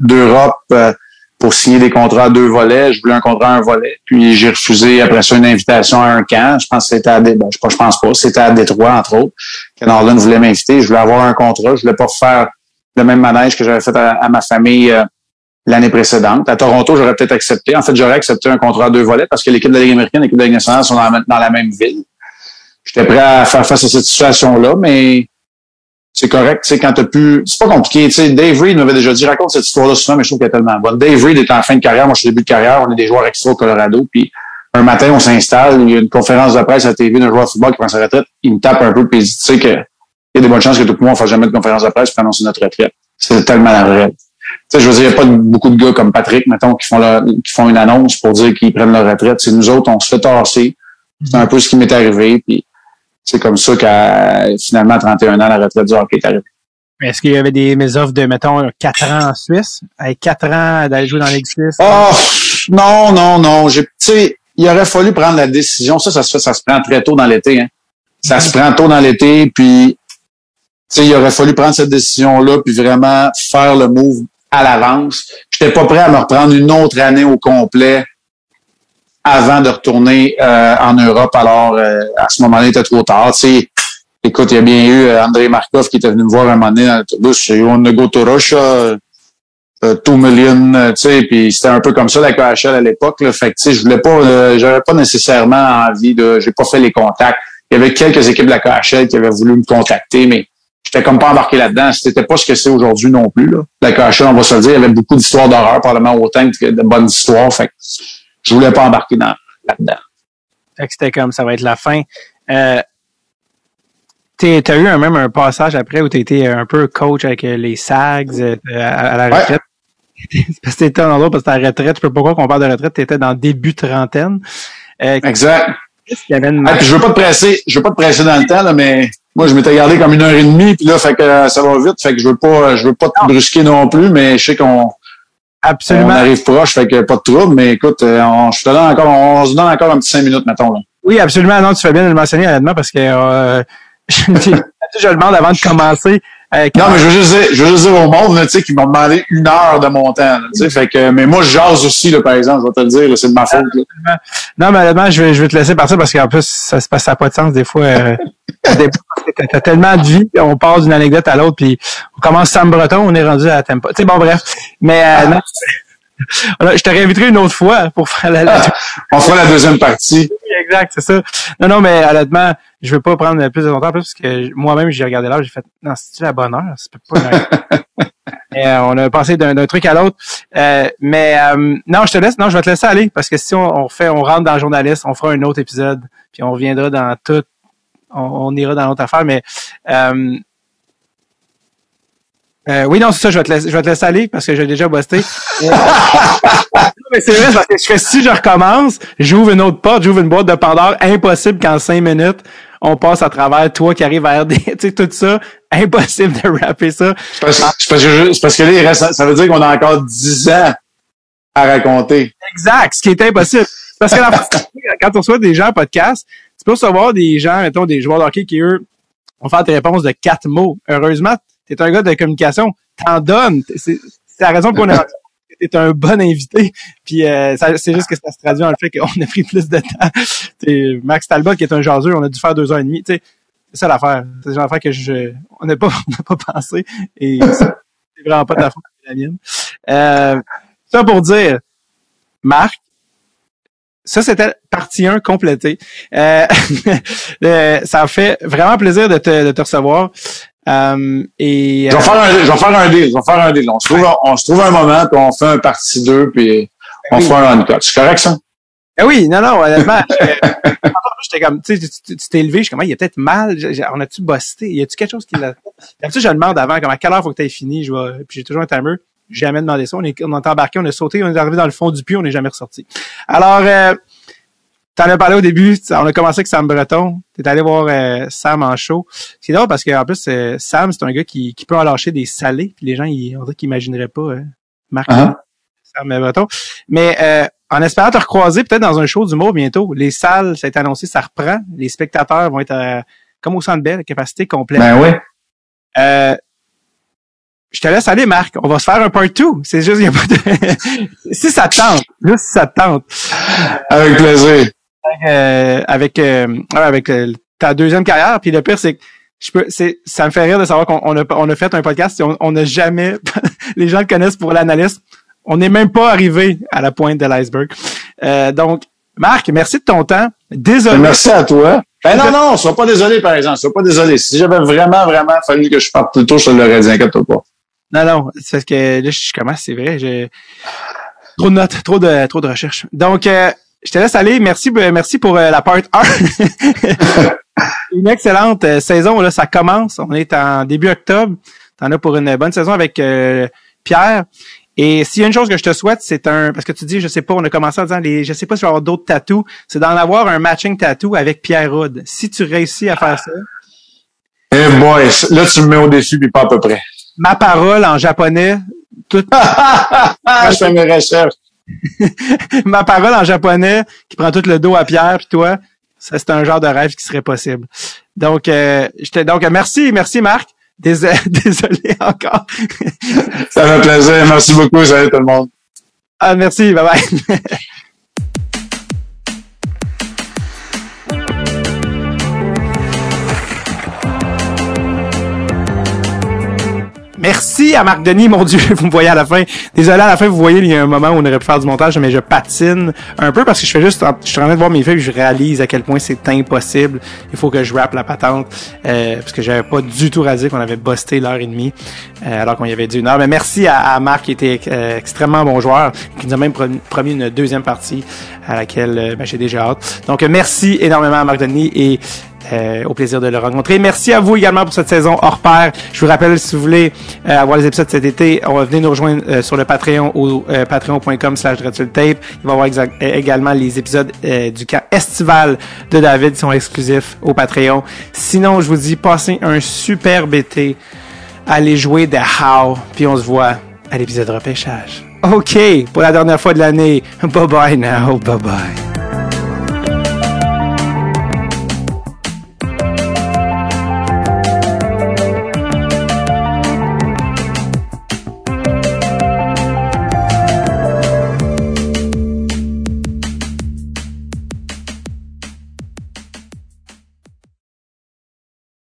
d'Europe euh, pour signer des contrats à deux volets. Je voulais un contrat à un volet. Puis j'ai refusé après ça une invitation à un camp. Je pense que c'était à ben, je, pense pas, c'était à Détroit, entre autres. Ken voulait m'inviter. Je voulais avoir un contrat. Je voulais pas faire le même manège que j'avais fait à, ma famille euh, l'année précédente. À Toronto, j'aurais peut-être accepté. En fait, j'aurais accepté un contrat à deux volets parce que l'équipe de la Ligue américaine et l'équipe de la Ligue nationale sont dans la, même ville. J'étais prêt à faire face à cette situation-là, mais c'est correct. Tu sais, quand t'as pu, c'est pas compliqué. Tu sais, Dave Reed m'avait déjà dit, raconte cette histoire-là souvent, mais je trouve qu'elle est tellement bonne. Dave Reed est en fin de carrière. Moi, je suis début de carrière. On est des joueurs extra au Colorado. Puis, un matin, on s'installe. Il y a une conférence de presse à la TV d'un joueur de football qui prend sa retraite. Il me tape un peu, puis il dit, tu sais, que, il y a des bonnes chances que tout le monde ne fasse jamais de conférence de presse pour annoncer notre retraite. C'est tellement la. Tu sais, je veux dire, il n'y a pas beaucoup de gars comme Patrick, mettons, qui font, qui font une annonce pour dire qu'ils prennent leur retraite. C'est nous autres, on se fait tasser. C'est un peu ce qui m'est arrivé. Puis c'est comme ça qu'à finalement, 31 ans, la retraite du hockey est arrivée. Est-ce qu'il y avait des mes offres de, mettons, 4 ans en Suisse? Avec 4 ans d'aller jouer dans la Suisse? Oh, non, non, non. Tu sais, il aurait fallu prendre la décision. Ça, ça se fait, ça se prend très tôt dans l'été. Hein. Ça se prend tôt dans l'été, puis sais, il aurait fallu prendre cette décision-là puis vraiment faire le move à l'avance. J'étais pas prêt à me reprendre une autre année au complet avant de retourner euh, en Europe. Alors, euh, à ce moment-là, il était trop tard. sais, écoute, il y a bien eu euh, André Markov qui était venu me voir un moment donné dans l'autobus. On a go to Russia, two million, tu sais, puis c'était un peu comme ça la KHL à l'époque. Fait que, tu sais, je voulais pas, j'avais pas nécessairement envie de, j'ai pas fait les contacts. Il y avait quelques équipes de la KHL qui avaient voulu me contacter, mais j'étais comme pas embarqué là-dedans. C'était pas ce que c'est aujourd'hui non plus. Là. La KHL, on va se le dire, il y avait beaucoup d'histoires d'horreur, probablement autant que de bonnes histoires. Fait que je voulais pas embarquer dans, là-dedans. Fait que c'était comme ça va être la fin. Euh, T'as eu un, même un passage après où tu été un peu coach avec euh, les SAGs euh, à, la retraite? parce que t'étais dans parce que ta retraite, je sais pas pourquoi qu'on parle de retraite, tu étais dans début trentaine. Euh, exact. Ah, puis je veux pas te presser, je veux pas te presser dans le temps, là, mais moi, je m'étais gardé comme une heure et demie, puis là, fait que ça va vite, fait que je veux pas, je veux pas te brusquer non plus, mais je sais qu'on Absolument. On arrive proche, fait que pas de trouble, mais écoute, euh, on, je te donne encore, on se donne encore un petit cinq minutes, mettons. Là. Oui, absolument. Non, tu fais bien de le mentionner honnêtement parce que euh, je, je, le demande avant de commencer non, mais je veux juste dire, je veux juste dire au monde, tu sais, qui m'ont demandé une heure de mon temps, tu sais, fait que, mais moi, je jase aussi, là, par exemple, je vais te le dire, c'est de ma faute, Non, mais honnêtement, je vais, je vais te laisser partir parce qu'en plus, ça se passe, ça n'a pas de sens, des fois, euh, t'as tellement de vie, on passe d'une anecdote à l'autre, puis on commence Sam Breton, on est rendu à la tempo. Tu sais, bon, bref. Mais, euh, non, je te réinviterai une autre fois pour faire la, On fera la deuxième partie. Exact, c'est ça. Non, non, mais honnêtement, je veux pas prendre plus de temps parce que moi-même, j'ai regardé là, j'ai fait, non, c'est-tu la bonne heure? C'est pas euh, on a passé d'un truc à l'autre. Euh, mais euh, non, je te laisse. Non, je vais te laisser aller parce que si on, on fait, on rentre dans le journaliste, on fera un autre épisode, puis on reviendra dans tout. On, on ira dans l'autre affaire, mais euh, oui, non, c'est ça, je vais, te laisser, je vais te laisser aller parce que j'ai déjà bossé. mais c'est vrai, parce que je si je recommence, j'ouvre une autre porte, j'ouvre une boîte de Pandore, impossible qu'en cinq minutes, on passe à travers toi qui arrive à RD, tu sais, tout ça, impossible de rapper ça. C'est parce, parce, que, parce que là, il reste, ça veut dire qu'on a encore dix ans à raconter. Exact, ce qui est impossible. Parce que la, quand on reçoit des gens en podcast, peux recevoir des gens, mettons, des joueurs de hockey qui, eux, vont faire des réponses de quatre mots. Heureusement, t'es un gars de communication, t'en donnes. C'est la raison pour laquelle t'es un bon invité. Puis euh, c'est juste que ça se traduit dans le fait qu'on a pris plus de temps. Max Talbot, qui est un jaseux, on a dû faire deux heures et demie. C'est ça l'affaire. C'est l'affaire que je on n'a pas, on pas pensé. Et c'est vraiment pas de la faute de la mienne. Euh, ça pour dire, Marc, ça, c'était partie 1 complétée. Euh, euh, ça fait vraiment plaisir de te, de te recevoir. Euh, et, je, vais faire un, je vais faire un deal. Je vais faire un deal. On se trouve, on se trouve un moment, puis on fait un partie 2, puis on fait un on-cut. C'est correct, ça? Eh oui, non, non, honnêtement. J'étais comme, tu sais, tu t'es élevé, je suis comme, il y a peut-être mal, on a-tu bossé? Y a-tu quelque chose qui l'a. D'habitude, je demande avant, comme à quelle heure faut que tu aies fini, je puis j'ai toujours un timer jamais demandé ça. On est, on est embarqué, on a sauté, on est arrivé dans le fond du puits, on n'est jamais ressorti. Alors, euh, t'en as parlé au début, on a commencé avec Sam Breton. T'es allé voir euh, Sam en show. C'est drôle parce qu'en plus, euh, Sam, c'est un gars qui, qui peut en lâcher des salés. Puis les gens, ils, on dirait qu'ils imagineraient pas euh, Marc uh-huh. Sam Breton. Mais euh, en espérant te recroiser peut-être dans un show d'humour bientôt. Les salles, ça a été annoncé, ça reprend. Les spectateurs vont être comme au Centre Bell, capacité complète. Ben oui. Euh, je te laisse aller, Marc. On va se faire un part 2. C'est juste, il y a pas de... si ça te tente. Juste si ça te tente. Avec plaisir. Euh, avec, euh, avec euh, ta deuxième carrière. Puis le pire, c'est que je peux, c'est, ça me fait rire de savoir qu'on a, on a fait un podcast et on n'a jamais, les gens le connaissent pour l'analyste. On n'est même pas arrivé à la pointe de l'iceberg. Euh, donc, Marc, merci de ton temps. Désolé. Merci à toi. Ben non, non, sois pas désolé, par exemple. Sois pas désolé. Si j'avais vraiment, vraiment fallu que je parte plus tôt, je te l'aurais dit, inquiète pas. Non, non, c'est parce que là, je commence, c'est vrai. J'ai trop de notes, trop de, trop de recherches. Donc, euh, je te laisse aller. Merci, euh, merci pour euh, la part 1. une excellente saison, là, ça commence. On est en début octobre. T'en as pour une bonne saison avec Pierre. Et s'il y a une chose que je te souhaite, c'est un, parce que tu dis, je sais pas, on a commencé en disant, les, je sais pas si je vais avoir d'autres tatous, c'est d'en avoir un matching tattoo avec Pierre Houd. Si tu réussis à faire ça. Eh boy, là, tu me mets au dessus puis pas à peu près ma parole en japonais. Tout... je fais mes recherches. Ma parole en japonais qui prend tout le dos à Pierre puis toi, ça c'est un genre de rêve qui serait possible. Donc, euh, donc merci, merci Marc. Désolé, désolé encore. ça fait plaisir. Merci beaucoup. Salut tout le monde. Ah, merci. Bye bye. Merci à Marc Denis, mon Dieu, vous me voyez à la fin. Désolé, à la fin, vous voyez, il y a un moment où on aurait pu faire du montage, mais je patine un peu parce que je fais juste, je suis en train de voir mes feuilles, je réalise à quel point c'est impossible. Il faut que je rappe la patente, euh, parce que j'avais pas du tout rasé qu'on avait busté l'heure et demie, euh, alors qu'on y avait dit une heure. Mais merci à, Marc, qui était euh, extrêmement bon joueur, qui nous a même promis une deuxième partie à laquelle ben, j'ai déjà hâte. Donc, merci énormément à Marc Denis et euh, au plaisir de le rencontrer. Merci à vous également pour cette saison hors pair. Je vous rappelle, si vous voulez euh, avoir les épisodes cet été, on va venir nous rejoindre euh, sur le Patreon au patreon.com slash tape. Il va y avoir également les épisodes du camp estival de David qui sont exclusifs au Patreon. Sinon, je vous dis, passez un superbe été. Allez jouer de How, puis on se voit à l'épisode repêchage. OK, pour la dernière fois de l'année. Bye bye now, bye bye.